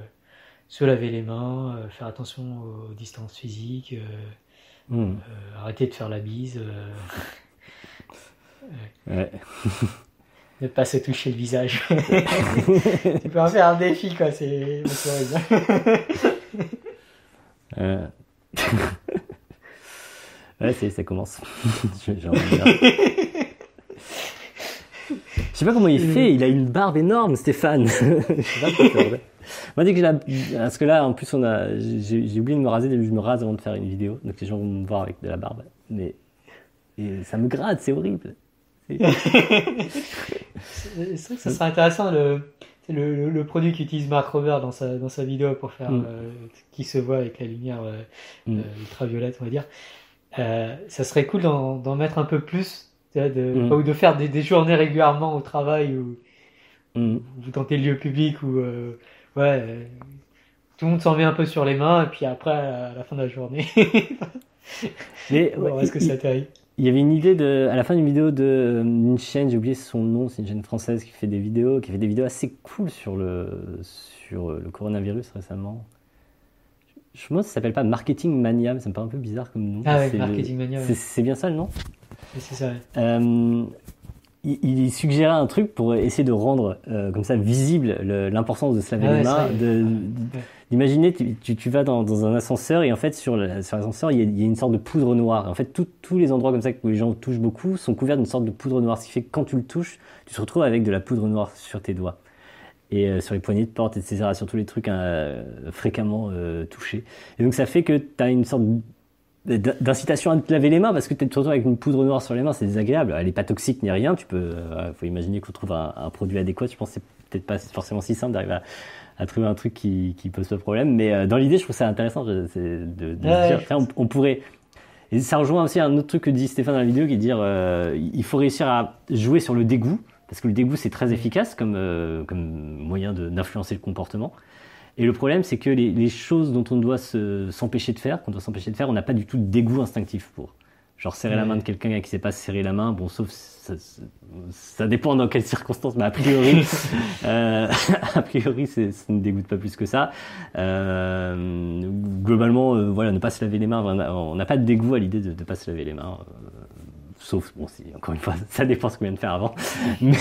se laver les mains, faire attention aux distances physiques, hmm. arrêter de faire la bise. ouais. ne pas se toucher le visage. tu peux en faire un défi, quoi. C'est horrible. euh... ouais, ça commence. Je sais pas comment il fait, il a une barbe énorme, Stéphane. je sais pas Moi, dès que j'ai Parce que là, en plus, on a... j'ai oublié de me raser, je me rase avant de faire une vidéo, donc les gens vont me voir avec de la barbe. Mais et ça me gratte, c'est horrible. c'est vrai que ça serait intéressant le, le, le, produit qu'utilise Mark dans sa, dans sa vidéo pour faire mm. euh, qui se voit avec la lumière euh, mm. euh, ultraviolette, on va dire. Ça serait cool d'en mettre un peu plus, de, mm. ou de faire des, des, journées régulièrement au travail ou, vous tentez le lieu public ou ouais, tout le monde s'en met un peu sur les mains et puis après à la fin de la journée. Mais est-ce que ça atterrit il y avait une idée de, à la fin d'une vidéo d'une chaîne, j'ai oublié son nom, c'est une chaîne française qui fait des vidéos, qui fait des vidéos assez cool sur le, sur le coronavirus récemment. Je pense que ça s'appelle pas Marketing Mania, mais ça me paraît un peu bizarre comme nom. Ah ouais, Marketing Mania. C'est bien ça le nom? C'est ça. Euh, il, suggérait un truc pour essayer de rendre euh, comme ça visible l'importance de laver ah de, Imaginez, tu, tu, vas dans, dans, un ascenseur et en fait sur l'ascenseur il, il, y a une sorte de poudre noire. En fait, tous les endroits comme ça où les gens touchent beaucoup sont couverts d'une sorte de poudre noire, ce qui fait que quand tu le touches, tu te retrouves avec de la poudre noire sur tes doigts et euh, sur les poignées de porte, etc. Sur tous les trucs euh, fréquemment euh, touchés. Et donc ça fait que tu as une sorte d'incitation à te laver les mains parce que tu te retrouves avec une poudre noire sur les mains, c'est désagréable. Elle n'est pas toxique ni rien. Tu peux, faut imaginer qu'on trouve un, un, produit adéquat. Je pense que c'est peut-être pas forcément si simple d'arriver à à trouver un truc qui, qui pose de problème. Mais dans l'idée, je trouve ça intéressant de, de, dire, on, pourrait. Et ça rejoint aussi un autre truc que dit Stéphane dans la vidéo, qui est de dire euh, il faut réussir à jouer sur le dégoût, parce que le dégoût c'est très efficace comme, euh, comme moyen d'influencer le comportement. Et le problème, c'est que les, les, choses dont on doit s'empêcher de faire, qu'on doit s'empêcher de faire, on n'a pas du tout de dégoût instinctif pour. Genre serrer la main de quelqu'un qui sait pas serrer la main, bon, sauf ça, ça dépend dans quelles circonstances, mais a priori, euh, a priori, ça ne dégoûte pas plus que ça. Euh, globalement, euh, voilà, ne pas se laver les mains, on n'a pas de dégoût à l'idée de ne pas se laver les mains. Euh, sauf, bon, encore une fois, ça dépend ce qu'on vient de faire avant. Mais,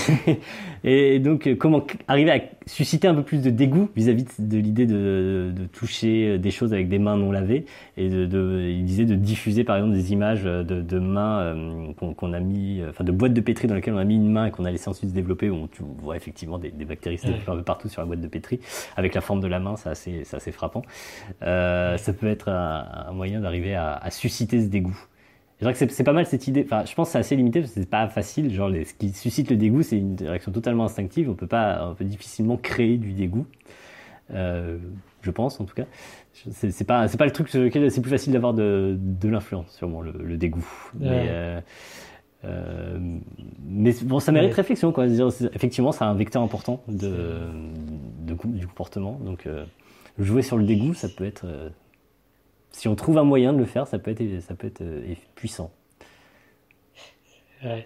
et donc, euh, comment arriver à susciter un peu plus de dégoût vis-à-vis de, l'idée de, de, toucher des choses avec des mains non lavées et de, de il disait de diffuser par exemple des images de, de mains euh, qu'on a mis, enfin de boîtes de pétri dans lesquelles on a mis une main et qu'on a laissé ensuite se développer où on tu vois effectivement des, des bactéries se développer un peu partout sur la boîte de pétri avec la forme de la main, c'est assez, assez frappant. Euh, ça peut être un, un moyen d'arriver à, à susciter ce dégoût. Je dirais que c'est pas mal cette idée. Enfin, je pense que c'est assez limité parce que c'est pas facile. Genre, ce qui suscite le dégoût, c'est une réaction totalement instinctive. On peut pas, on peut difficilement créer du dégoût. Euh, je pense, en tout cas. C'est pas, c'est pas le truc sur lequel c'est plus facile d'avoir de, de l'influence, sûrement, le, le dégoût. Mais, euh, euh, mais bon, ça mérite réflexion, quoi. Effectivement, c'est un vecteur important de, de, du comportement. Donc, jouer sur le dégoût, ça peut être si on trouve un moyen de le faire, ça peut être, ça peut être euh, puissant. Ouais,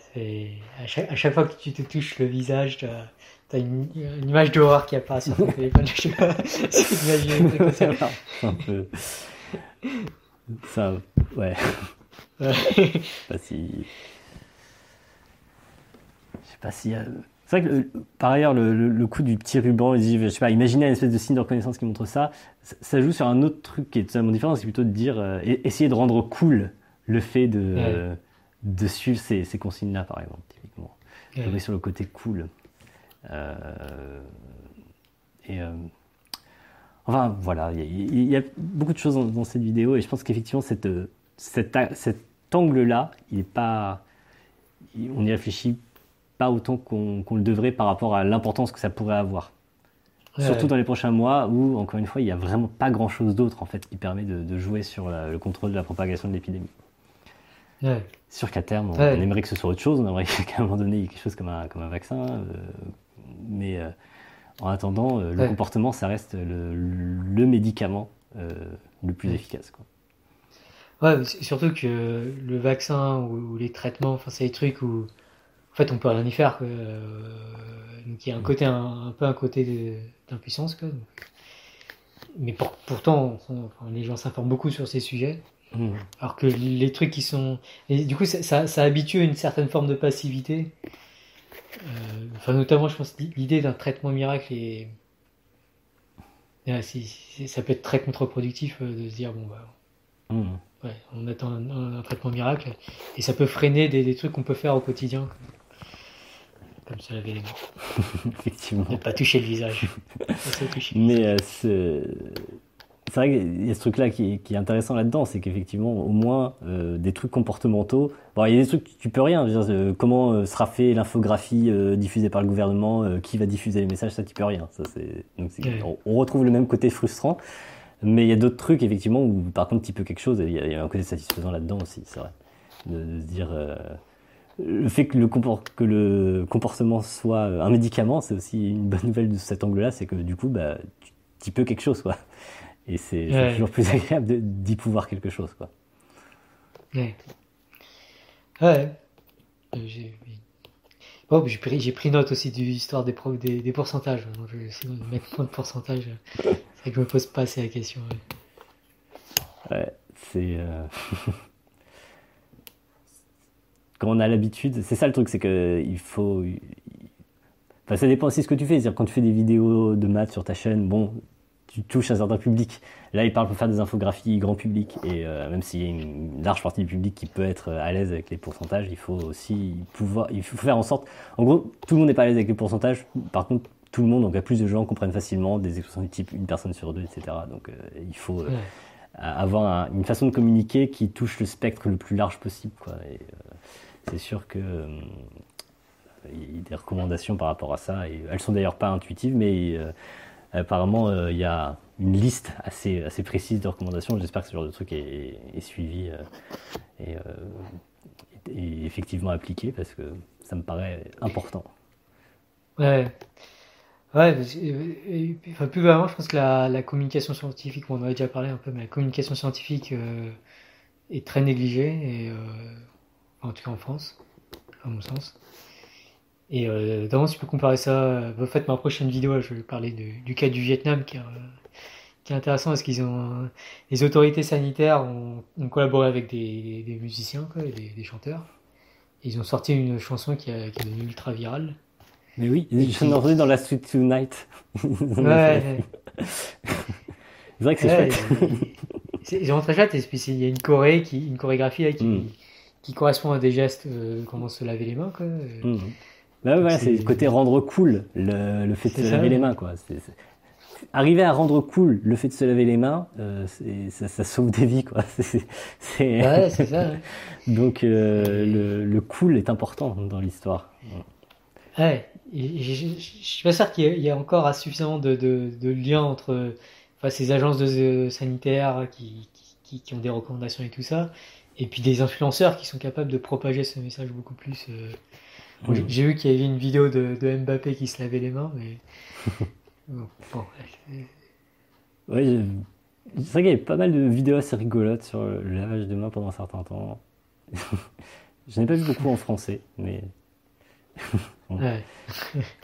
à, chaque, à, chaque, fois que tu te touches le visage, tu as, une, une, image d'horreur qui apparaît sur ton téléphone. Je sais pas si ça. un peu. Ça, ouais. ouais. Je sais pas si. Je sais pas si. Euh, c'est vrai que par ailleurs, le, le, coup du petit ruban, je sais pas, imaginez une espèce de signe de reconnaissance qui montre ça, ça, joue sur un autre truc qui est totalement différent, c'est plutôt de dire, euh, essayer de rendre cool le fait de, de suivre ces, ces consignes-là, par exemple, typiquement. Jouer sur le côté cool. Euh, et euh, enfin, voilà, il y, y, a beaucoup de choses dans, dans cette vidéo, et je pense qu'effectivement, cette, cet, cet angle-là, il est pas. On y réfléchit pas autant qu'on le devrait par rapport à l'importance que ça pourrait avoir. Surtout dans les prochains mois où, encore une fois, il n'y a vraiment pas grand chose d'autre en fait qui permet de, jouer sur le contrôle de la propagation de l'épidémie. Ouais. Sûr qu'à terme, on, aimerait que ce soit autre chose, on aimerait qu'à un moment donné, il y ait quelque chose comme un, comme un vaccin. Euh, mais euh, en attendant, euh, le comportement, ça reste le, le médicament le plus efficace. Quoi. Ouais, surtout que le vaccin ou, ou les traitements, enfin, c'est des trucs où en fait, on peut rien y faire. Euh, donc il y a un côté, un, peu un côté d'impuissance. Mais pourtant, les gens s'informent beaucoup sur ces sujets. Mmh. Alors que les trucs qui sont. Et du coup, ça, ça, habitue à une certaine forme de passivité. enfin, notamment, je pense, l'idée d'un traitement miracle est. ça peut être très contre-productif de se dire, bon, bah. Mmh. Ouais, on attend un, traitement miracle et ça peut freiner des, trucs qu'on peut faire au quotidien, comme, les mains. Effectivement. Ne pas toucher le visage. Mais euh, c'est vrai qu'il y a ce truc-là qui, est intéressant là-dedans, c'est qu'effectivement, au moins, euh, des trucs comportementaux. Bon, il y a des trucs tu peux rien. Dire, euh, comment sera fait l'infographie diffusée par le gouvernement, qui va diffuser les messages, ça tu peux rien. Ça, Donc, on retrouve le même côté frustrant. Mais il y a d'autres trucs, effectivement, où par contre, tu peux quelque chose, il y, a un côté satisfaisant là-dedans aussi, c'est vrai. De, se dire. Euh, le fait que le, que le, comportement soit un médicament, c'est aussi une bonne nouvelle de cet angle-là, c'est que du coup, bah, tu, peux quelque chose, quoi. Et c'est toujours plus agréable d'y pouvoir quelque chose, quoi. Ouais. Ouais. Euh, j'ai pris, note aussi de l'histoire des, des, des, pourcentages. je vais essayer de mettre moins de pourcentage. C'est vrai que je me pose pas assez la question. Ouais, c'est. Euh... Quand on a l'habitude, c'est ça le truc, c'est que il faut. Enfin, ça dépend aussi de ce que tu fais. C'est-à-dire, quand tu fais des vidéos de maths sur ta chaîne, bon, tu touches un certain public. Là, il parle pour faire des infographies grand public. Et euh, même s'il y a une large partie du public qui peut être à l'aise avec les pourcentages, il faut aussi pouvoir, il faut faire en sorte. En gros, tout le monde n'est pas à l'aise avec les pourcentages. Par contre, tout le monde, donc a plus de gens comprennent facilement des expressions du type une personne sur deux, etc. Donc, euh, il faut euh, avoir une façon de communiquer qui touche le spectre le plus large possible. Et, c'est sûr que il y a des recommandations par rapport à ça. Et elles sont d'ailleurs pas intuitives, mais Apparemment, euh, il y a une liste assez, assez précise de recommandations. J'espère que ce genre de truc est, suivi euh, euh, et, effectivement appliqué parce que ça me paraît important. Ouais. Ouais, enfin, plus vraiment, je pense que la, communication scientifique, on en a déjà parlé un peu, mais la communication scientifique est très négligée, et, en tout cas en France, à mon sens. Et euh, notamment, si tu peux comparer ça, euh, en fait, ma prochaine vidéo, je vais parler du cas du Vietnam, qui est, intéressant parce qu'ils ont les autorités sanitaires ont, collaboré avec des, musiciens, des, des, chanteurs. ils ont sorti une chanson qui, a, qui est devenue ultra virale. Mais oui, ils sont entendu dans la Street Tonight. Ouais. c'est vrai que c'est ouais, chouette. Ils ont très chouette et puis il y a une choré qui, une chorégraphie qui, mm. qui correspond à des gestes, euh, comment se laver les mains, quoi. Mm. Bah c'est le côté rendre cool le, le fait de se laver les mains, quoi. Arriver à rendre cool le fait de se laver les mains, euh, ça, ça, sauve des vies, quoi. C'est, ouais, c'est ça. Donc euh, le, le, cool est important dans l'histoire. Ouais, je, suis pas sûr qu'il y, ait encore suffisamment de, de, de liens entre enfin, ces agences de, sanitaires qui, qui, qui, ont des recommandations et tout ça, et puis des influenceurs qui sont capables de propager ce message beaucoup plus. Euh, j'ai vu qu'il y avait une vidéo de, de, Mbappé qui se lavait les mains, mais. bon, ouais, c'est vrai qu'il y avait pas mal de vidéos assez rigolotes sur le lavage de mains pendant un certain temps. Je n'ai pas vu beaucoup en français, mais. ouais.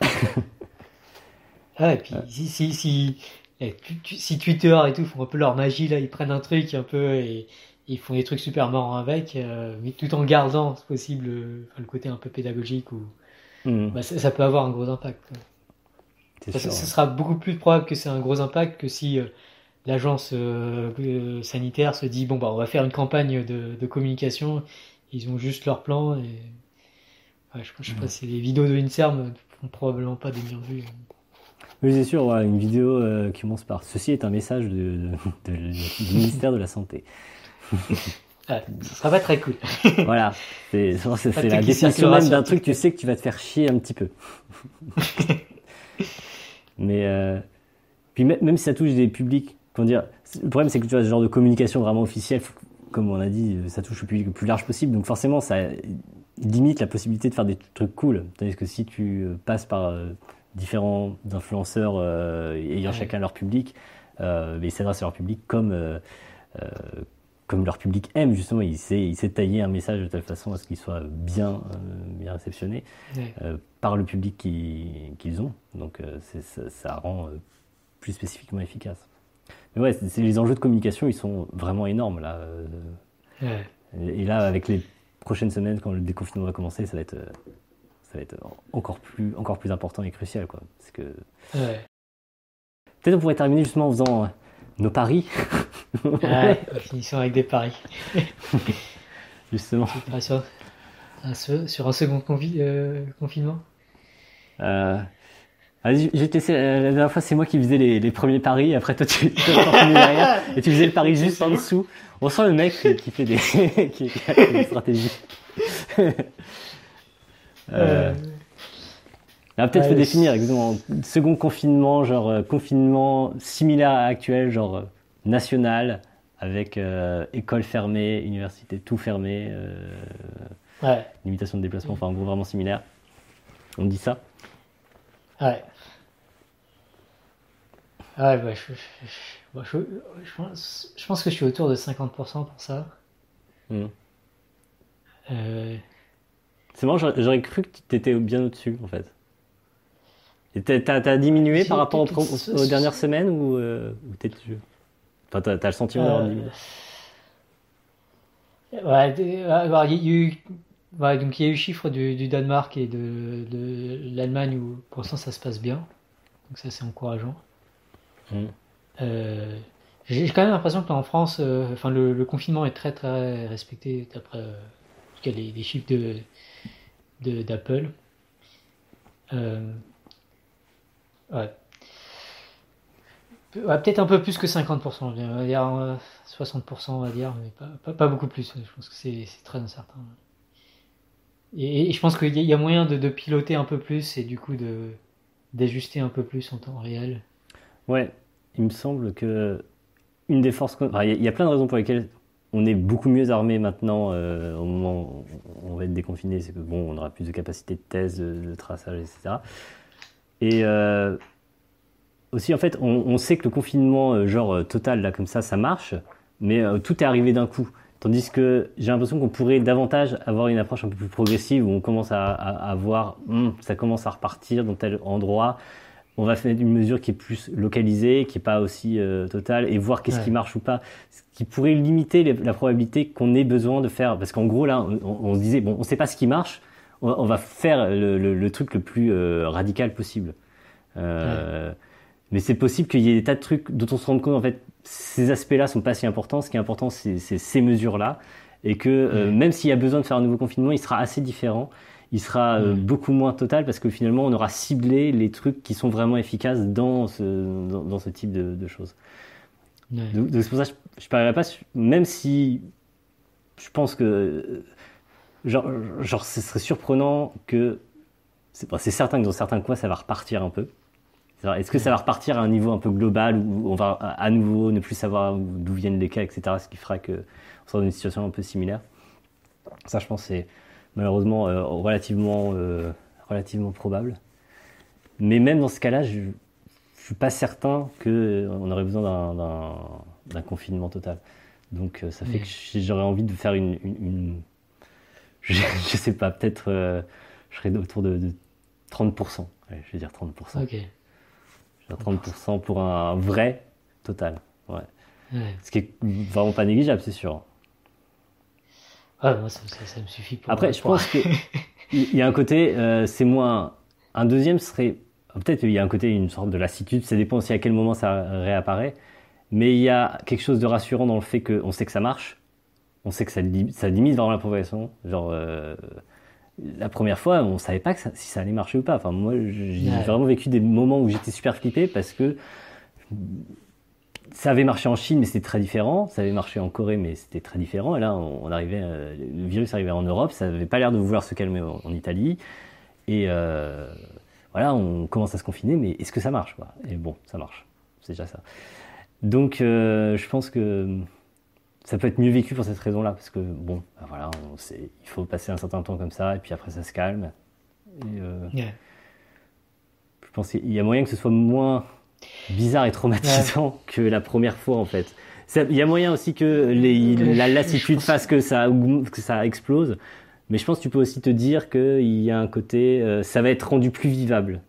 ah, et puis si, si, si, eh, si, Twitter et tout font un peu leur magie, là, ils prennent un truc un peu et ils font des trucs super marrants avec, euh, mais tout en gardant, si possible, le, côté un peu pédagogique ou hmm. bah, ça, peut avoir un gros impact. Ça, sera beaucoup plus probable que c'est un gros impact que si euh, l'agence euh, sanitaire se dit bon bah on va faire une campagne de, communication, ils ont juste leur plan et je, je sais pas hmm. si les vidéos de l'Inserm font probablement pas des millions de vues. Oui, c'est sûr, une vidéo qui commence par Ceci est un message de, du ministère de la Santé. Ah, ce sera pas très cool. voilà, c'est la définition même d'un truc, tu sais que tu vas te faire chier un petit peu. Mais euh, puis même si ça touche des publics, comment dire, le problème c'est que tu as ce genre de communication vraiment officielle, comme on a dit, ça touche le public le plus large possible, donc forcément ça limite la possibilité de faire des trucs cool. Tandis que si tu euh, passes par euh, différents influenceurs ayant chacun leur public, ils s'adressent à leur public comme comme leur public aime justement, il sait, il sait tailler un message de telle façon à ce qu'il soit bien, euh, bien réceptionné euh, par le public qu'ils ont. Donc euh, ça, ça, rend plus spécifiquement efficace. Mais ouais, c'est les enjeux de communication, ils sont vraiment énormes là. Et, là, avec les prochaines semaines, quand le déconfinement va commencer, ça va être, ça va être encore plus, encore plus important et crucial. Quoi, parce que... Ouais. Peut-être on pourrait terminer justement en faisant nos paris. ouais, finissons avec des paris. justement. Sur un, sur un second euh, confinement? Euh, Te laisser. La dernière fois, c'est moi qui faisais les, les, premiers paris. Après, toi, tu, derrière et tu faisais le pari juste en dessous. On sent le mec qui, fait des, qui, qui a des stratégies. euh, Là, peut-être faut définir exactement. Second confinement, genre euh, confinement similaire à actuel, genre euh, national, avec euh, école fermée, université tout fermé, ouais. limitation de déplacement, enfin en gros vraiment similaire. On dit ça? Ouais. Ouais, bah, je, je, je, pense, je, pense, que je suis autour de 50% pour ça. Hmm. C'est marrant, j'aurais cru que tu étais bien au-dessus en fait. T'as as diminué par rapport aux, dernières semaines ou, euh, t'es Enfin, t'as as le sentiment d'avoir diminué Ouais, il y a eu, ouais, donc il y a eu chiffres du, du Danemark et de, de l'Allemagne où pour l'instant ça se passe bien. Donc ça c'est encourageant. Mmh. Euh, J'ai quand même l'impression qu'en France, euh, le, confinement est très très respecté d'après euh, les, les, chiffres de d'Apple. Ouais. Peut-être un peu plus que 50%, on va dire 60%, euh, on va dire, mais pas, pas, beaucoup plus. Je pense que c'est très incertain. Et, je pense qu'il y, a moyen de, piloter un peu plus et du coup d'ajuster un peu plus en temps réel. Ouais, il me semble que une des forces. il y, a plein de raisons pour lesquelles on est beaucoup mieux armé maintenant euh, au moment où on va être déconfiné. C'est que bon, on aura plus de capacité de thèse, de traçage, etc. Et euh, aussi, en fait, on, sait que le confinement, euh, genre total, là, comme ça, ça marche, mais tout est arrivé d'un coup. Tandis que j'ai l'impression qu'on pourrait davantage avoir une approche un peu plus progressive où on commence à, voir, hum, ça commence à repartir dans tel endroit. On va faire une mesure qui est plus localisée, qui n'est pas aussi totale, et voir qu'est-ce qui marche ou pas. Ce qui pourrait limiter la probabilité qu'on ait besoin de faire. Parce qu'en gros, là, on, disait, bon, on ne sait pas ce qui marche, on, va faire le, truc le plus euh, radical possible. Euh, mais c'est possible qu'il y ait des tas de trucs dont on se rende compte, en fait, ces aspects-là sont pas si importants. Ce qui est important, c'est ces mesures-là. Et que euh, même s'il y a besoin de faire un nouveau confinement, il sera assez différent. Il sera beaucoup moins total parce que finalement, on aura ciblé les trucs qui sont vraiment efficaces dans ce, dans, ce type de, choses. Donc, c'est pour ça que je ne parlerai pas, même si je pense que genre, genre, ce serait surprenant que. C'est certain que dans certains coins, ça va repartir un peu. Est-ce que ça va repartir à un niveau un peu global où on va à nouveau ne plus savoir d'où viennent les cas, etc. Ce qui fera qu'on sera dans une situation un peu similaire? Ça, je pense, c'est malheureusement euh, relativement, euh, relativement probable. Mais même dans ce cas-là, je ne suis pas certain qu'on euh, aurait besoin d'un confinement total. Donc ça fait que j'aurais envie de faire une je, je sais pas, peut-être euh, je serais autour de, 30%. je vais dire 30%. Ok. Je 30% pour un vrai total. Ouais. Ce qui est vraiment pas négligeable, c'est sûr. Ah, moi, ça, ça, me suffit pour. Après, je pense qu'il y a un côté, euh, c'est moins. Un deuxième serait. Peut-être il y a un côté, une sorte de lassitude, ça dépend aussi à quel moment ça réapparaît. Mais il y a quelque chose de rassurant dans le fait qu'on sait que ça marche on sait que ça, ça limite vraiment la progression. Genre, euh, la première fois, on savait pas que si ça allait marcher ou pas. Enfin, moi, j'ai vraiment vécu des moments où j'étais super flippé parce que ça avait marché en Chine, mais c'était très différent. Ça avait marché en Corée, mais c'était très différent. Et là, on, arrivait, euh, le virus arrivait en Europe. Ça n'avait pas l'air de vouloir se calmer en, Italie. Et euh, voilà, on commence à se confiner, mais est-ce que ça marche quoi? Et bon, ça marche. C'est déjà ça. Donc, je pense que ça peut être mieux vécu pour cette raison-là, parce que bon, ben voilà, on sait, il faut passer un certain temps comme ça, et puis après ça se calme. Et, euh, Je pense qu'il y a moyen que ce soit moins bizarre et traumatisant que la première fois en fait. Il y a moyen aussi que les, la lassitude fasse que ça, que ça explose, mais je pense que tu peux aussi te dire qu'il y a un côté, euh, ça va être rendu plus vivable.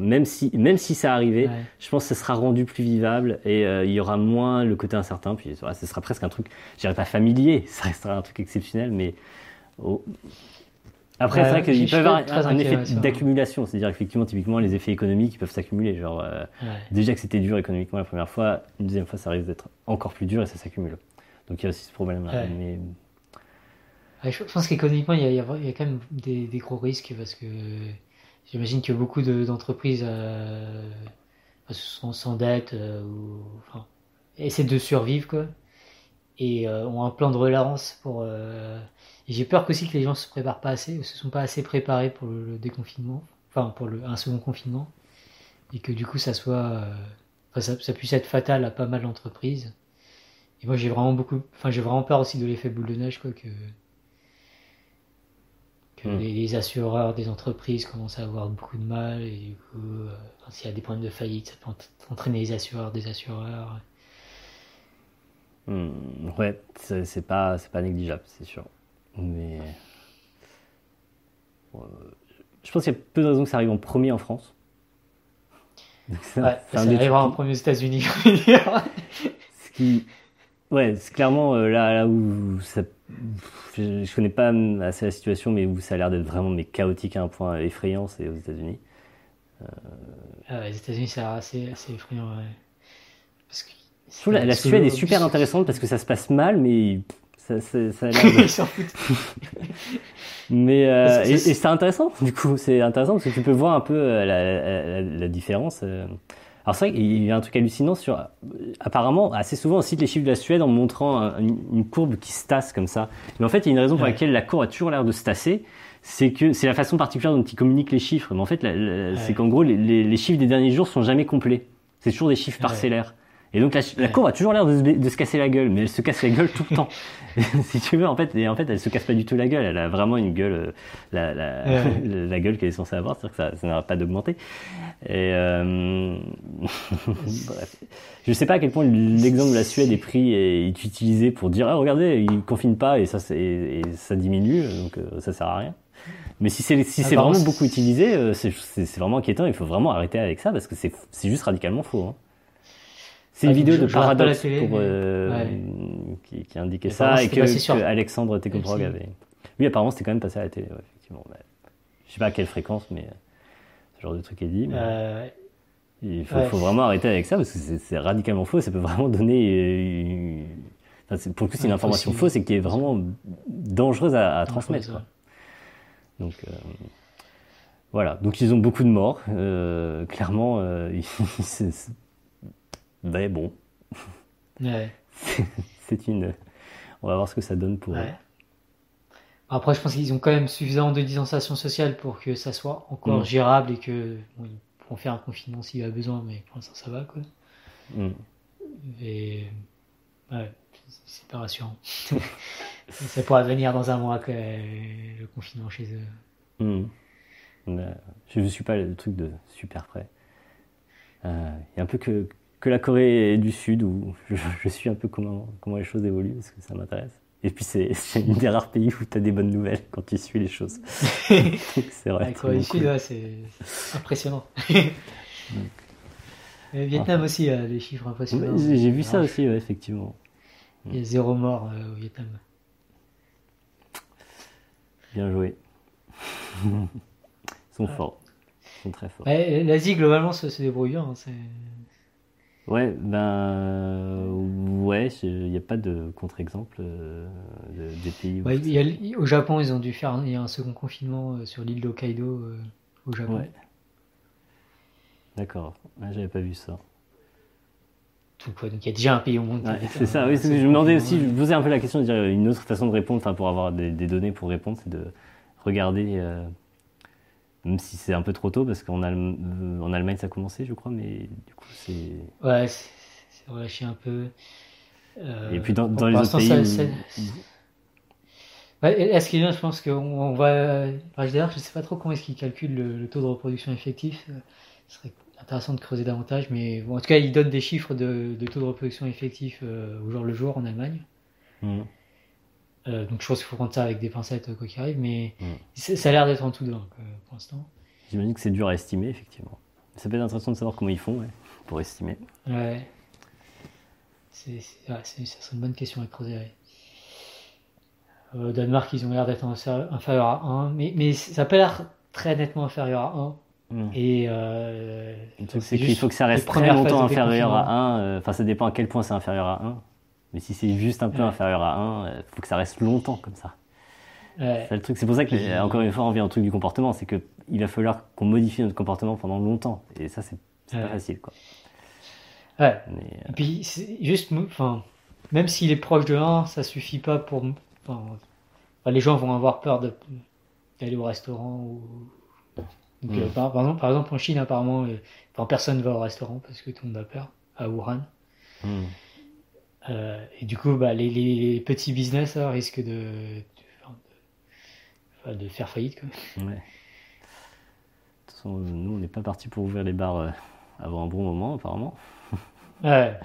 Même, si, même si ça arrivait, je pense que ça sera rendu plus vivable et euh, il y aura moins le côté incertain. Puis ce sera presque un truc, je dirais pas familier, ça restera un truc exceptionnel, mais Après, Ouais, c'est vrai je qu'il suis peut y avoir un, un effet d'accumulation. C'est-à-dire, effectivement, typiquement, les effets économiques qui peuvent s'accumuler. Genre, euh, Ouais. déjà que c'était dur économiquement la première fois, une deuxième fois, ça risque d'être encore plus dur et ça s'accumule. Donc, il y a aussi ce problème-là. Ouais. Mais je pense qu'économiquement, il y a, il y quand même des, des gros risques parce que j'imagine que beaucoup de- d'entreprises euh, sont sans dette euh, ou enfin, essaient de survivre quoi, et euh, ont un plan de relance pour. Et j'ai peur qu'aussi que les gens se préparent pas assez ou se sont pas assez préparés pour le, déconfinement, enfin pour le, un second confinement, et que du coup ça soit, euh, enfin, ça, ça puisse être fatal à pas mal d'entreprises. Et moi j'ai vraiment beaucoup, enfin j'ai vraiment peur aussi de l'effet boule de neige quoi que que Mm. les, les assureurs des entreprises commencent à avoir beaucoup de mal et du coup, euh, enfin, s'il y a des problèmes de faillite, ça peut ent- entraîner les assureurs des assureurs. Hmm, ouais, c'est pas, c'est pas négligeable, c'est sûr. Mais euh, je pense qu'il y a peu de raisons que ça arrive en premier en France. Ouais, ça des arrivera en premier aux États-Unis. ce qui, ouais, c'est clairement euh, là, là où ça, je, je connais pas assez la situation, mais où ça a l'air d'être vraiment mais chaotique à un point effrayant, c'est aux États-Unis. Ah ouais, les États-Unis, c'est assez, assez effrayant. Ouais. Parce que, Je trouve la, la Suède est super intéressante parce que ça se passe mal, mais ça, ça, ça. Mais euh, et, et c'est- c'est intéressant, du coup, c'est intéressant parce que tu peux voir un peu euh, la, la- la différence. euh. Alors c'est vrai qu'il y a un truc hallucinant sur, euh, apparemment, assez souvent on cite les chiffres de la Suède en montrant un- une, une courbe qui se tasse comme ça. Mais en fait, il y a une raison pour laquelle la courbe a toujours l'air de se tasser, c'est que c'est la façon particulière dont ils communiquent les chiffres. Mais en fait, c'est qu'en gros, les, les- les chiffres des derniers jours sont jamais complets. C'est toujours des chiffres parcellaires. Et donc la, la courbe a toujours l'air de, de se casser la gueule, mais elle se casse la gueule tout le temps. si tu veux, en fait, et en fait, elle se casse pas du tout la gueule. Elle a vraiment une gueule, euh, la, la, Ouais. la gueule qu'elle est censée avoir, c'est-à-dire que ça, ça n'arrête pas d'augmenter. Et euh... bref, je sais pas à quel point l'exemple de la Suède est pris et est utilisé pour dire, ah, regardez, ils confinent pas et ça, et, et ça diminue, donc euh, ça sert à rien. Mais si c'est si c'est vraiment beaucoup utilisé, euh, c'est vraiment inquiétant. Il faut vraiment arrêter avec ça parce que c'est c'est juste radicalement faux. hein. C'est Ah, une vidéo je- de Paradox pour, euh, ouais. qui, qui indiquait Et ça et que, que Alexandre Tekobrog LCI. avait. Oui, apparemment, c'était quand même passé à la télé, ouais, effectivement. Mais je sais pas à quelle fréquence, mais euh, ce genre de truc est dit. Mais Euh, il faut, ouais. faut vraiment arrêter avec ça parce que c'est- radicalement faux. Ça peut vraiment donner. une- enfin, pour le coup, c'est une information fausse et qui est vraiment dangereuse à, transmettre. quoi. Donc euh, voilà. Donc ils ont beaucoup de morts. Euh, clairement, euh, ben bon, Ouais. c'est une. On va voir ce que ça donne pour. Ouais. Après, je pense qu'ils ont quand même suffisamment de distanciation sociale pour que ça soit encore Mm. gérable et que bon, ils pourront faire un confinement s'il y a besoin, mais pour l'instant ça va quoi. Mm. Et ouais, c'est pas rassurant. ça pourrait venir dans un mois que le confinement chez eux. Mm. Mais, je ne suis pas le truc de super près. Euh, Il y a un peu que, que la Corée du Sud où je, je suis un peu comment, comment les choses évoluent parce que ça m'intéresse. Et puis c'est une des rares pays où tu as des bonnes nouvelles quand tu suis les choses. Donc, c'est vrai. La Corée du Sud, ouais, c'est impressionnant. Le Vietnam aussi a des chiffres impressionnants. J'ai j'ai vu ça aussi, ouais, effectivement. Il y a zéro mort euh, au Vietnam. Bien joué. Ils sont forts. Ils sont très forts. Ouais, L'Asie, globalement, se, se débrouille bien. hein, Ouais, ben ouais, il n'y a pas de contre-exemple euh, de- des pays. où- Ouais, il y a- au Japon, ils ont dû faire un, il y a un second confinement euh, sur l'île d'Hokkaido euh, au Japon. Ouais. D'accord, Ouais, j'avais pas vu ça. Donc, ouais, donc il y a déjà un pays au monde. Ouais, c'est ça, oui, ce que je me demandais aussi, je posais un peu la question de dire une autre façon de répondre, enfin pour avoir des, des données pour répondre, c'est de regarder, même si c'est un peu trop tôt, parce qu'en Allem- euh, en Allemagne ça a commencé, je crois, mais du coup c'est. Ouais, c'est relâché un peu. Euh, Et puis dans, les autres pays. ça- Ouais, et- est-ce qu'il y a, je pense qu'on on va. enfin, D'ailleurs, je sais pas trop comment est-ce qu'ils calculent le, le taux de reproduction effectif. Euh, Ce serait intéressant de creuser davantage, mais bon, en tout cas, ils donnent des chiffres de, de taux de reproduction effectif euh, au jour le jour en Allemagne. Mhm. Euh, donc je pense qu'il faut prendre ça avec des pincettes euh, quoi qu'il arrive, mais Mm. ça a l'air d'être en tout donc, euh, pour l'instant. J'imagine que c'est dur à estimer, effectivement. Ça peut être intéressant de savoir comment ils font ouais, pour estimer. Ouais. C'est, c'est- ouais, ça serait une bonne question à creuser. Ouais, Au Danemark, ils ont l'air d'être inférieurs à 1, mais, mais ça n'a pas l'air très nettement inférieur à 1. Hmm. Et euh, c'est qu'il faut que ça reste très longtemps inférieur à 1. Euh, enfin, ça dépend à quel point c'est inférieur à 1. Mais si c'est juste un peu inférieur à 1, il euh, faut que ça reste longtemps comme ça. C'est le truc. C'est pour ça que, encore une fois, on revient au truc du comportement. C'est qu'il va falloir qu'on modifie notre comportement pendant longtemps. Et ça, c'est pas facile. Quoi. Ouais. Et puis, juste, enfin, même s'il est proche de 1, ça suffit pas pour. Enfin, les gens vont avoir peur d'aller au restaurant ou donc, euh, par, exemple, par, exemple, en Chine, apparemment, euh, personne ne va au restaurant parce que tout le monde a peur, à Wuhan. Hmm. Euh, et du coup, bah, les, petits business risquent de, de, faire faillite. Quoi. Ouais. De toute façon, nous, on n'est pas parti pour ouvrir les bars avant un bon moment, apparemment. ouais.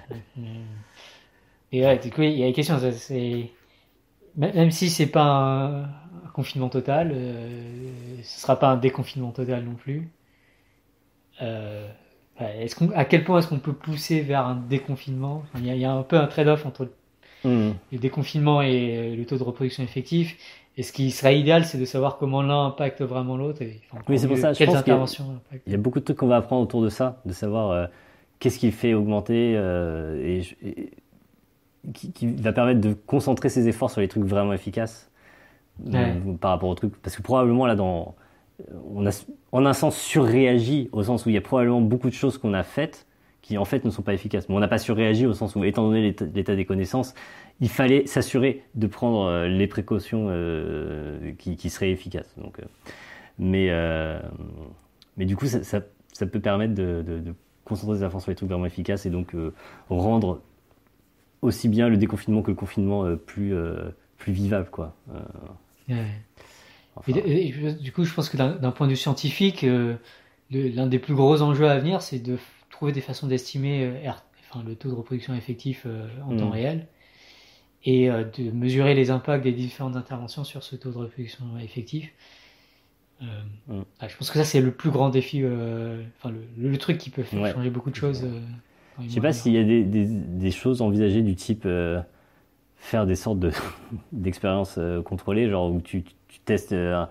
Et ouais, du coup, il y a une question, c'est même si c'est pas un, confinement total, euh, ce sera pas un déconfinement total non plus. Euh, est-ce qu'on, à quel point est-ce qu'on peut pousser vers un déconfinement? Il y, a, un peu un trade-off entre hmm. le déconfinement et le taux de reproduction effectif. Et ce qui serait idéal, c'est de savoir comment l'un impacte vraiment l'autre. Et, oui, c'est pour ça. Je pense interventions il y, a, beaucoup de trucs qu'on va apprendre autour de ça, de savoir euh, qu'est-ce qui fait augmenter et, qui, va permettre de concentrer ses efforts sur les trucs vraiment efficaces euh, par rapport au truc. Parce que probablement là, dans, on a en un sens surréagi au sens où il y a probablement beaucoup de choses qu'on a faites qui en fait ne sont pas efficaces. Mais on n'a pas surréagi au sens où, étant donné l'état des connaissances, il fallait s'assurer de prendre euh, les précautions euh, qui, seraient efficaces. Donc, mais, mais du coup, ça, peut permettre de, concentrer ses efforts sur les trucs vraiment efficaces et donc rendre aussi bien le déconfinement que le confinement euh, plus, euh, plus vivable. Quoi. Euh, du coup, je pense que d'un point de vue scientifique, l'un des plus gros enjeux à venir, c'est de trouver des façons d'estimer enfin, le taux de reproduction effectif en temps mm. réel et de mesurer les impacts des différentes interventions sur ce taux de reproduction effectif. Mm. Ah, je pense que ça, c'est le plus grand défi, enfin, le, truc qui peut faire changer beaucoup de choses. Je sais pas s'il y a des, des, choses envisagées du type euh, faire des sortes d'expériences de, euh, contrôlées, genre où tu, tu testes euh,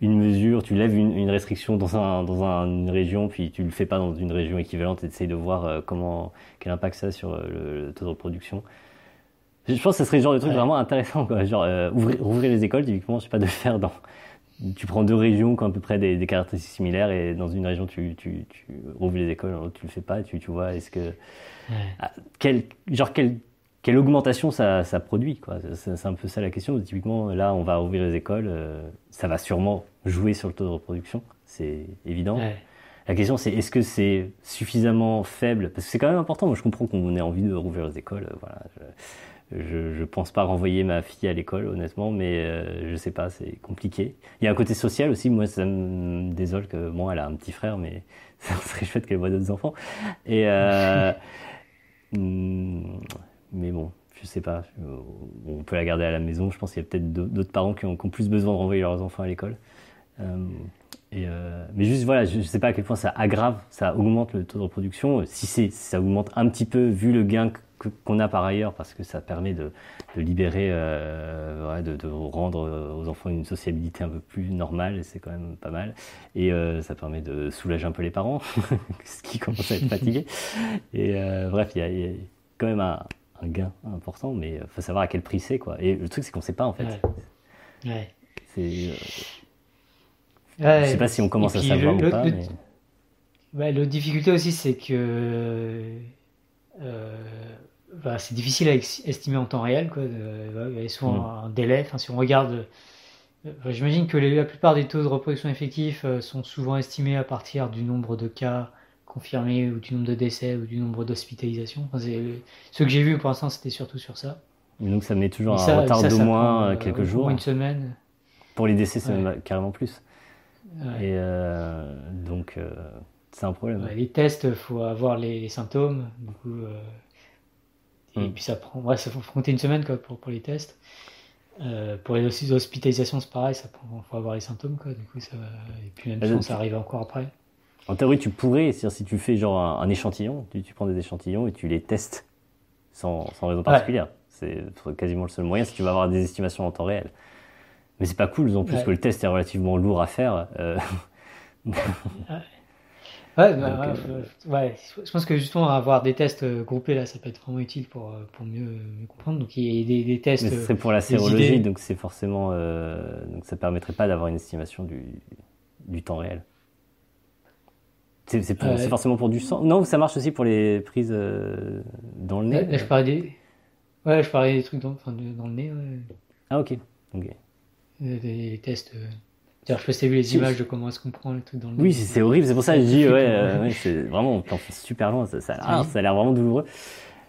une mesure, tu lèves une, une restriction dans, un, dans un, une région, puis tu le fais pas dans une région équivalente et tu essayes de voir comment, quel impact ça a sur le, taux de reproduction. Je pense que ce serait le genre de truc vraiment intéressant, quoi. Genre, ouvrir, ouvrir les écoles, typiquement, je sais pas, de faire dans, tu prends deux régions qui ont à peu près des, caractéristiques similaires et dans une région tu, tu, tu rouvres les écoles, dans l'autre tu le fais pas, tu, tu vois, est-ce que. Ah, quel, genre, quelle, quelle augmentation ça, ça produit quoi C'est un peu ça la question. Typiquement, là, on va ouvrir les écoles, euh, ça va sûrement jouer sur le taux de reproduction, c'est évident. La question, c'est est-ce que c'est suffisamment faible? Parce que c'est quand même important. Moi, je comprends qu'on ait envie de rouvrir les écoles. Voilà. Je ne pense pas renvoyer ma fille à l'école, honnêtement, mais euh, je sais pas, c'est compliqué. Il y a un côté social aussi. Moi, ça me désole que, bon, elle a un petit frère, mais ça serait chouette qu'elle voit d'autres enfants. Et, euh, mais bon, je sais pas. On peut la garder à la maison. Je pense qu'il y a peut-être d'autres parents qui ont, plus besoin de renvoyer leurs enfants à l'école. Euh, euh, mais juste voilà, je ne sais pas à quel point ça aggrave, ça augmente le taux de reproduction. Si c'est, ça augmente un petit peu vu le gain qu'on a par ailleurs, parce que ça permet de, libérer, euh, de, rendre aux enfants une sociabilité un peu plus normale, c'est quand même pas mal. Et euh, ça permet de soulager un peu les parents, ce qui commence à être fatigué. Et euh, bref, il y, a quand même un, un gain important, mais il faut savoir à quel prix c'est. quoi. Et le truc, c'est qu'on ne sait pas en fait. Ouais. C'est, euh, je sais pas si on commence à savoir ou pas. mais... ouais, l'autre difficulté aussi, c'est que euh, bah, c'est difficile à estimer en temps réel. Quoi. il y a souvent mm. un délai. Enfin, si on regarde, euh, j'imagine que la plupart des taux de reproduction effectifs euh, sont souvent estimés à partir du nombre de cas confirmés ou du nombre de décès ou du nombre d'hospitalisations. Enfin, ce que j'ai vu pour l'instant, c'était surtout sur ça. donc ça met toujours un retard d'au moins quelques jours. Une semaine. Pour les décès, c'est carrément plus. Et donc, c'est un problème. les tests, il faut avoir les, symptômes. Du coup, et hmm. puis ça prend, ouais, ça faut compter une semaine quoi, pour, pour les tests. Euh, pour les hospitalisations, c'est pareil, ça prend, faut avoir les symptômes quoi. Du coup, ça, et puis même ah, ça arrive encore après. En théorie, tu pourrais, si tu fais genre un, échantillon, tu, tu, prends des échantillons et tu les testes sans, sans raison particulière. C'est quasiment le seul moyen si tu vas avoir des estimations en temps réel. Mais c'est pas cool en plus que le test est relativement lourd à faire. Ouais, bah, ouais, je pense que justement avoir des tests groupés là, ça peut être vraiment utile pour, pour mieux, comprendre. Donc il y a des, des tests. Mais c'est pour la sérologie, donc c'est forcément, donc ça permettrait pas d'avoir une estimation du, du temps réel. C'est forcément pour du sang. Non, ça marche aussi pour les prises euh, dans le nez. Là, je parlais des. Ouais, je parlais des trucs dans, enfin, dans le nez. Ah ok. ok. Des, tests. Euh... Je sais pas si vu les images de comment est-ce qu'on prend le truc dans le nez. Oui, c'est horrible. C'est pour ça que je dis ouais, euh, ouais c'est vraiment t'en fais super loin. Ça, ça, a l'air vraiment douloureux.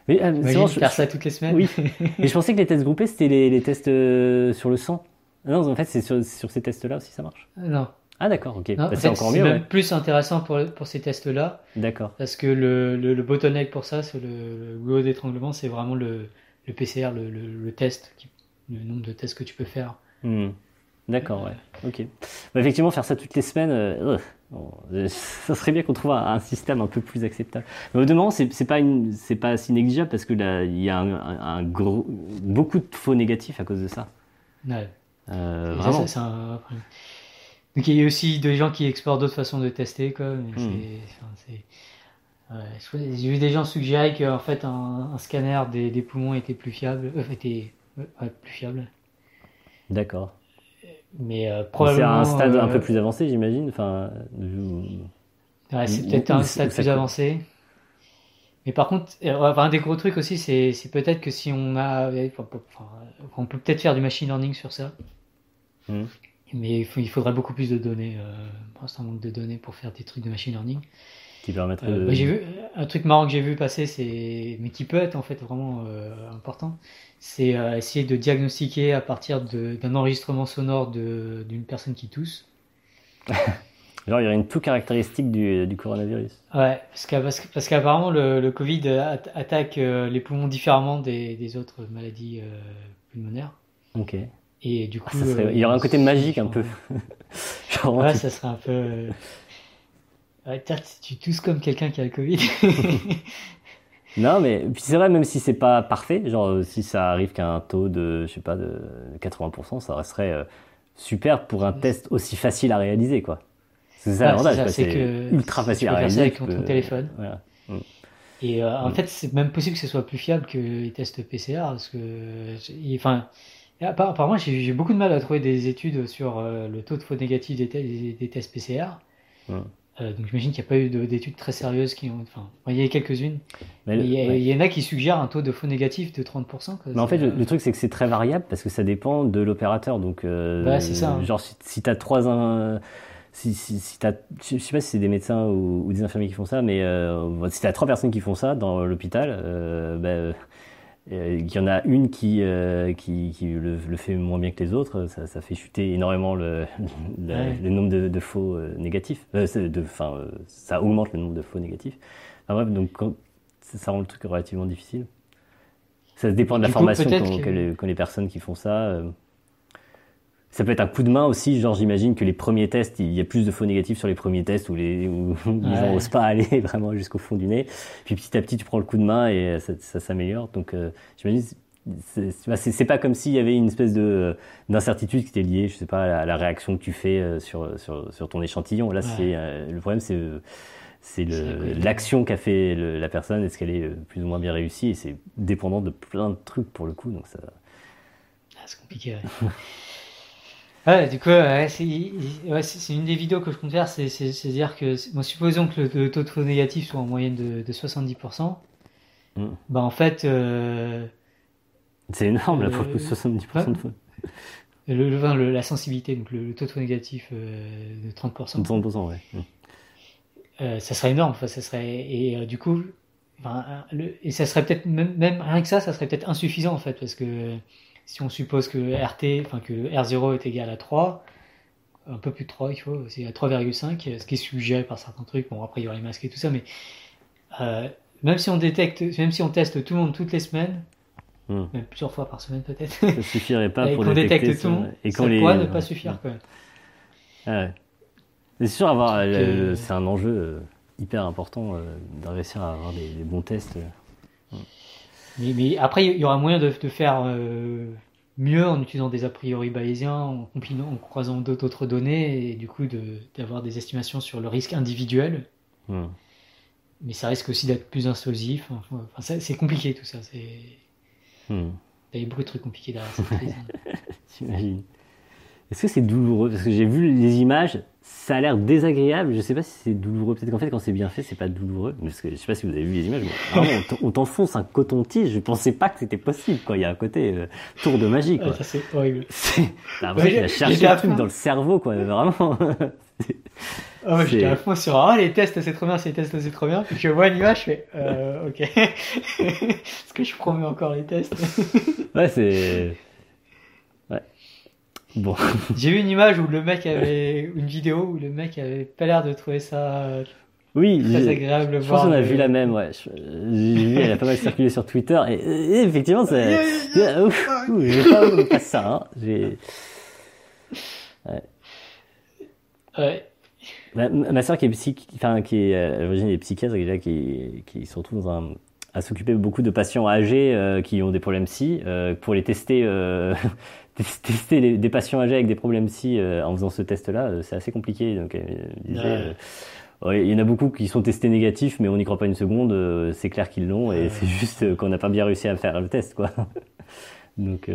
Mais euh, Imagine je, faire ça toutes les semaines. Oui. Mais je pensais que les tests groupés c'était les, les, tests euh, sur le sang. Non, en fait, c'est sur, sur, ces tests-là aussi ça marche. Non. Ah d'accord, ok. Bah, c'est encore mieux. C'est même plus intéressant pour, pour ces tests-là. D'accord. Parce que le, le, le, bottleneck pour ça, c'est le, le d'étranglement, c'est vraiment le, le PCR, le, le, test, le nombre de tests que tu peux faire. Hmm. D'accord, ouais. Ok. Bah, effectivement, faire ça toutes les semaines, euh, euh, ça serait bien qu'on trouve un, système un peu plus acceptable. Mais au demeurant, c'est pas une, c'est pas si négligeable parce que là, il y a un, un, gros, beaucoup de faux négatifs à cause de ça. Ouais. Euh, vraiment. Ça, donc il y a aussi des gens qui explorent d'autres façons de tester. Quoi. Hmm. J'ai vu des gens suggérer qu'en fait un, scanner des, des, poumons était plus fiable. Euh, était plus fiable. D'accord. Mais euh, probablement. C'est un stade un peu euh, plus avancé, j'imagine. Enfin, c'est peut-être un stade plus avancé. Mais par contre, un des gros trucs aussi, c'est peut-être que si on a, enfin, on peut peut-être faire du machine learning sur ça. Hmm. Mais il, il, faudrait beaucoup plus de données. Euh, un manque de données pour faire des trucs de machine learning. Qui permettrait euh, j'ai vu un truc marrant que j'ai vu passer, c'est mais qui peut être en fait vraiment euh, important, c'est euh, essayer de diagnostiquer à partir d'un enregistrement sonore d'une personne qui tousse. Genre, il y aurait une tout caractéristique du, du coronavirus. Ouais, parce qu'apparemment le, le, Covid attaque les poumons différemment des, des autres maladies pulmonaires. Ok. Et du coup, ah, il y aurait un côté magique un peu. Genre, ouais, ça serait un peu. Euh, ouais, tu tousses comme quelqu'un qui a le Covid. non, mais c'est vrai, même si c'est pas parfait, genre si ça arrive qu'à un taux de, je sais pas, de 80%, ça resterait euh, super pour un test aussi facile à réaliser, quoi. C'est ça l'avantage, c'est ultra facile à réaliser. avec ton téléphone. Mm. Et euh, en mm. fait, c'est même possible que ce soit plus fiable que les tests PCR, parce que, enfin, Apparemment, j'ai beaucoup de mal à trouver des études sur euh, le taux de faux négatifs des, tests PCR. Euh, donc j'imagine qu'il n'y a pas eu d'études très sérieuses qui ont. Enfin, il y a quelques-unes. Mais il, y en a qui suggèrent un taux de faux négatifs de 30%. Mais en fait, le, truc, c'est que c'est très variable parce que ça dépend de l'opérateur. Donc, euh, c'est ça. Hein. Genre, si, tu as trois. si, si, si as, je sais pas si c'est des médecins ou, des infirmiers qui font ça, mais si tu as trois personnes qui font ça dans l'hôpital, euh, il y en a une qui, euh, qui, qui le, fait moins bien que les autres, ça, ça fait chuter énormément le, le, nombre de, de faux euh, négatifs. Euh, de, enfin, ça augmente le nombre de faux négatifs. Enfin, bref, donc quand, ça rend le truc relativement difficile. Ça dépend de la formation qu'ont que... les, les, personnes qui font ça. Ça peut être un coup de main aussi, genre j'imagine que les premiers tests, il y a plus de faux négatifs sur les premiers tests où les, où les gens n'osent pas aller vraiment jusqu'au fond du nez. Puis petit à petit, tu prends le coup de main et ça, ça s'améliore. Donc euh, j'imagine c'est pas comme s'il y avait une espèce de d'incertitude qui était liée, je sais pas, à la, réaction que tu fais euh, sur sur, sur ton échantillon. Là, c'est euh, le problème, c'est c'est l'action qu'a fait la personne, est-ce qu'elle est plus ou moins bien réussie, et c'est dépendant de plein de trucs pour le coup, donc ça. Ah, c'est compliqué. Ouais. Ouais, du coup, ouais, c'est une des vidéos que je compte faire, c'est dire que, bon, supposons que le, taux de faux négatif soit en moyenne de, de 70%, mm. bah en fait... Euh, c'est énorme, là, pour 70% de faux. Le, le, la sensibilité, donc le, taux de faux négatif euh, de 30%. 30%, ouais. Mm. Euh, ça serait énorme, enfin, ça serait... Et euh, du coup, enfin, le, et ça serait peut-être, même, même rien que ça, ça serait peut-être insuffisant, en fait, parce que si on suppose que RT, enfin que R0 est égal à 3, un peu plus de 3 il faut, c'est à 3,5, ce qui est suggéré par certains trucs, bon après il y aura les masques et tout ça, mais euh, même si on détecte, même si on teste tout le monde toutes les semaines, hmm. même plusieurs fois par semaine peut-être, ça suffirait pas pour détecter tout le monde, et ça pourrait ne pas suffire quand même. Ah ouais. C'est sûr, avoir, euh, c'est un enjeu euh, hyper important de réussir à avoir des, bons tests. Mais, mais, après, il y aura moyen de, de faire. Euh, mieux en utilisant des a priori bayésiens, en compilant, en croisant d'autres données et du coup d'avoir des estimations sur le risque individuel. Hmm. Mais ça risque aussi d'être plus insolsif. Enfin, c'est compliqué tout ça. Hmm. Il y a beaucoup de trucs compliqués derrière cette. J'imagine. Est-ce que c'est douloureux? Parce que j'ai vu les images, ça a l'air désagréable. Je sais pas si c'est douloureux. Peut-être qu'en fait, quand c'est bien fait, c'est pas douloureux. Parce que je sais pas si vous avez vu les images. Mais on t'enfonce un coton-tige. Je pensais pas que c'était possible. Quoi. Il y a un côté euh, tour de magie. Quoi. ça, c'est horrible. T'as l'impression qu'il a cherché un truc dans le cerveau. Quoi. Vraiment. Ah ouais, j'étais à fond sur ah les tests c'est trop bien, les tests c'est trop bien. Puis je vois l'image, je fais euh, ok. Est-ce que je promets encore les tests Ouais, c'est. Bon. J'ai vu une image où le mec avait une vidéo où le mec avait pas l'air de trouver ça oui, très agréable. Je pense qu'on a vu la même, ouais. J'ai vu, elle a pas mal circulé sur Twitter et, effectivement, c'est. ouf, ouf, j'ai pas, pas ça. Hein. J'ai. Ouais. Ouais. Ma, ma soeur qui est psy, enfin qui est à l'origine des psychiatres, déjà qui, qui se retrouve dans un, à s'occuper beaucoup de patients âgés euh, qui ont des problèmes psy euh, pour les tester, euh, tester les, des patients âgés avec des problèmes psy en faisant ce test-là, c'est assez compliqué. Donc, disait, il y en a beaucoup qui sont testés négatifs, mais on n'y croit pas une seconde. c'est clair qu'ils l'ont et c'est juste qu'on n'a pas bien réussi à faire le test, quoi. Donc, il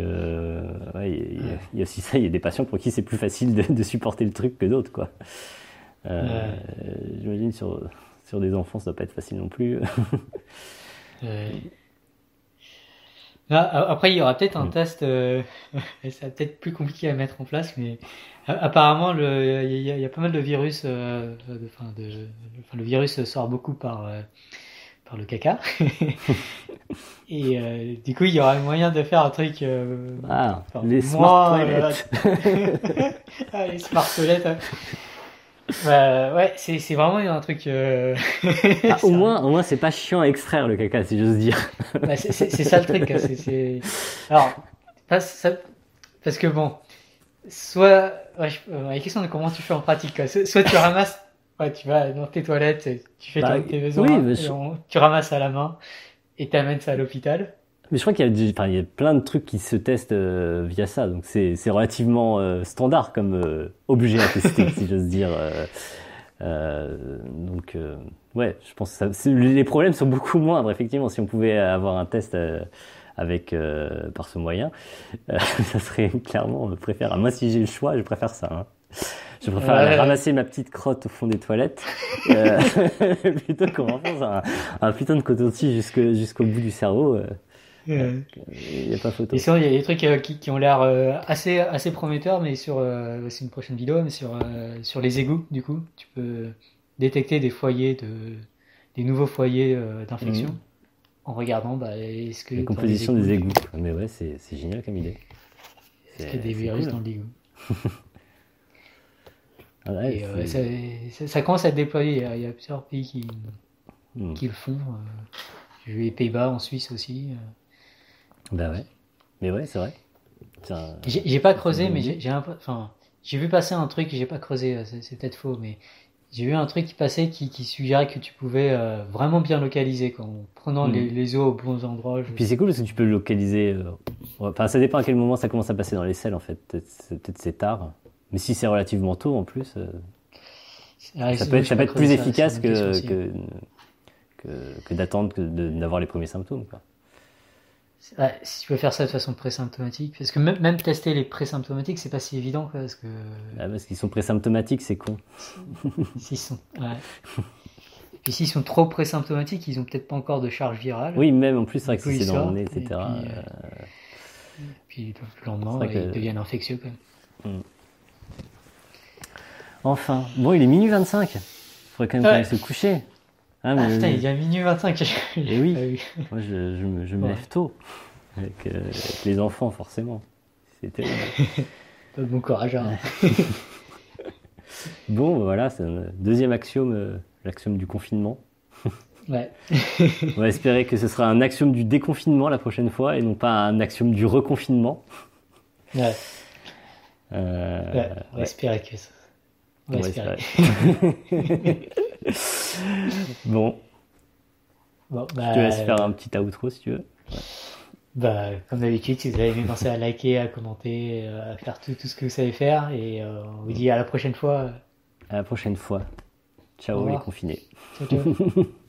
y, y, a aussi ça. Il y a des patients pour qui c'est plus facile de, de supporter le truc que d'autres, quoi. Euh, J'imagine sur, sur des enfants, ça doit pas être facile non plus. après, il y aura peut-être un mm. test, euh, c'est peut-être plus compliqué à mettre en place, mais apparemment, il y, a pas mal de virus, euh, de, de, le virus sort beaucoup par, euh, par le caca. Et euh, du coup, il y aura moyen de faire un truc. ah, les smart toilettes. ah, les smart toilettes. Hein. Bah, ouais, c'est, c'est vraiment un truc. Euh... Ah, au, moins, au moins, c'est pas chiant à extraire le caca, si j'ose dire. Bah, c'est, c'est, c'est ça le truc. Hein, c'est. Alors, pas, ça... parce que bon, soit. Ouais, je... Euh, la question de comment tu fais en pratique. Quoi. Soit tu ramasses, ouais, tu vas dans tes toilettes, tu fais bah, tes besoins, oui, je... tu ramasses à la main et t'amènes ça à l'hôpital. Mais je crois qu'il y a, enfin, il y a plein de trucs qui se testent euh, via ça, donc c'est, c'est relativement euh, standard comme euh, objet à tester, si j'ose dire. donc, ouais, je pense que ça, les problèmes sont beaucoup moindres, effectivement, si on pouvait avoir un test avec par ce moyen, ça serait clairement, préfère. Moi, si j'ai le choix, je préfère ça. Hein. Je préfère ramasser ma petite crotte au fond des toilettes plutôt qu'on renfonce un, un putain de coton-tige jusqu'au bout du cerveau. Il n'y a pas photo. Et il y a des trucs euh, qui, qui, ont l'air euh, assez, assez prometteurs, mais sur, euh, c'est une prochaine vidéo, mais sur, sur les égouts, du coup, tu peux détecter des foyers de, des nouveaux foyers d'infection mhm. en regardant, bah, est-ce que. La composition des égouts? Mais ouais, c'est, c'est génial comme idée. Est-ce qu'il y a des virus dans l'égout? Ah ouais, ça, ça, commence à être déployé. Il y a, plusieurs pays qui, hmm. qui le font. J'ai vu les Pays-Bas, en Suisse aussi. Bah ouais. Mais ouais, c'est vrai. J'ai pas creusé, mais j'ai enfin, j'ai vu passer un truc, j'ai pas creusé, euh, c'est peut-être faux, mais j'ai vu un truc qui passait qui, qui suggérait que tu pouvais euh, vraiment bien localiser, quoi, en prenant les, mm. les, eaux aux bons endroits. Puis c'est cool parce que tu peux localiser. Euh, enfin, ça dépend à quel moment ça commence à passer dans les selles, en fait. Peut-être c'est tard. Mais si c'est relativement tôt, en plus, ça, peut être, ça peut être plus efficace que, que, que, que d'attendre d'avoir les premiers symptômes. Quoi si tu peux faire ça de façon présymptomatique, parce que même, même tester les présymptomatiques, c'est pas si évident, quoi, parce que. Ah, parce qu'ils sont présymptomatiques, c'est con. S'ils sont, ouais. Puis s'ils sont trop présymptomatiques, ils ont peut-être pas encore de charge virale. Oui, même en plus, c'est vrai que c'est dans le nez, etc. puis, euh, puis, le lendemain, ils deviennent infectieux, quand même. Hmm. Enfin, bon, il est minuit 25. Il faudrait quand même se coucher. Ah, mais, ah, putain, il est minuit 25. Et eh oui, ah moi je, je, me, je me lève tôt. Avec, euh, avec, les enfants, forcément. C'était. bon courage. Hein. bon, voilà, c'est un deuxième axiome, euh, l'axiome du confinement. Ouais. on va espérer que ce sera un axiome du déconfinement la prochaine fois et non pas un axiome du reconfinement. Ouais. Euh, ouais on va espérer que ça. On va espérer. bon. bon bah, je te laisse faire un petit outro si tu veux. Bah, comme d'habitude, si vous avez aimé, pensez à liker, à commenter, à faire tout, tout ce que vous savez faire. Et on vous dit à la prochaine fois. À la prochaine fois. Ciao les confinés. Ciao, ciao.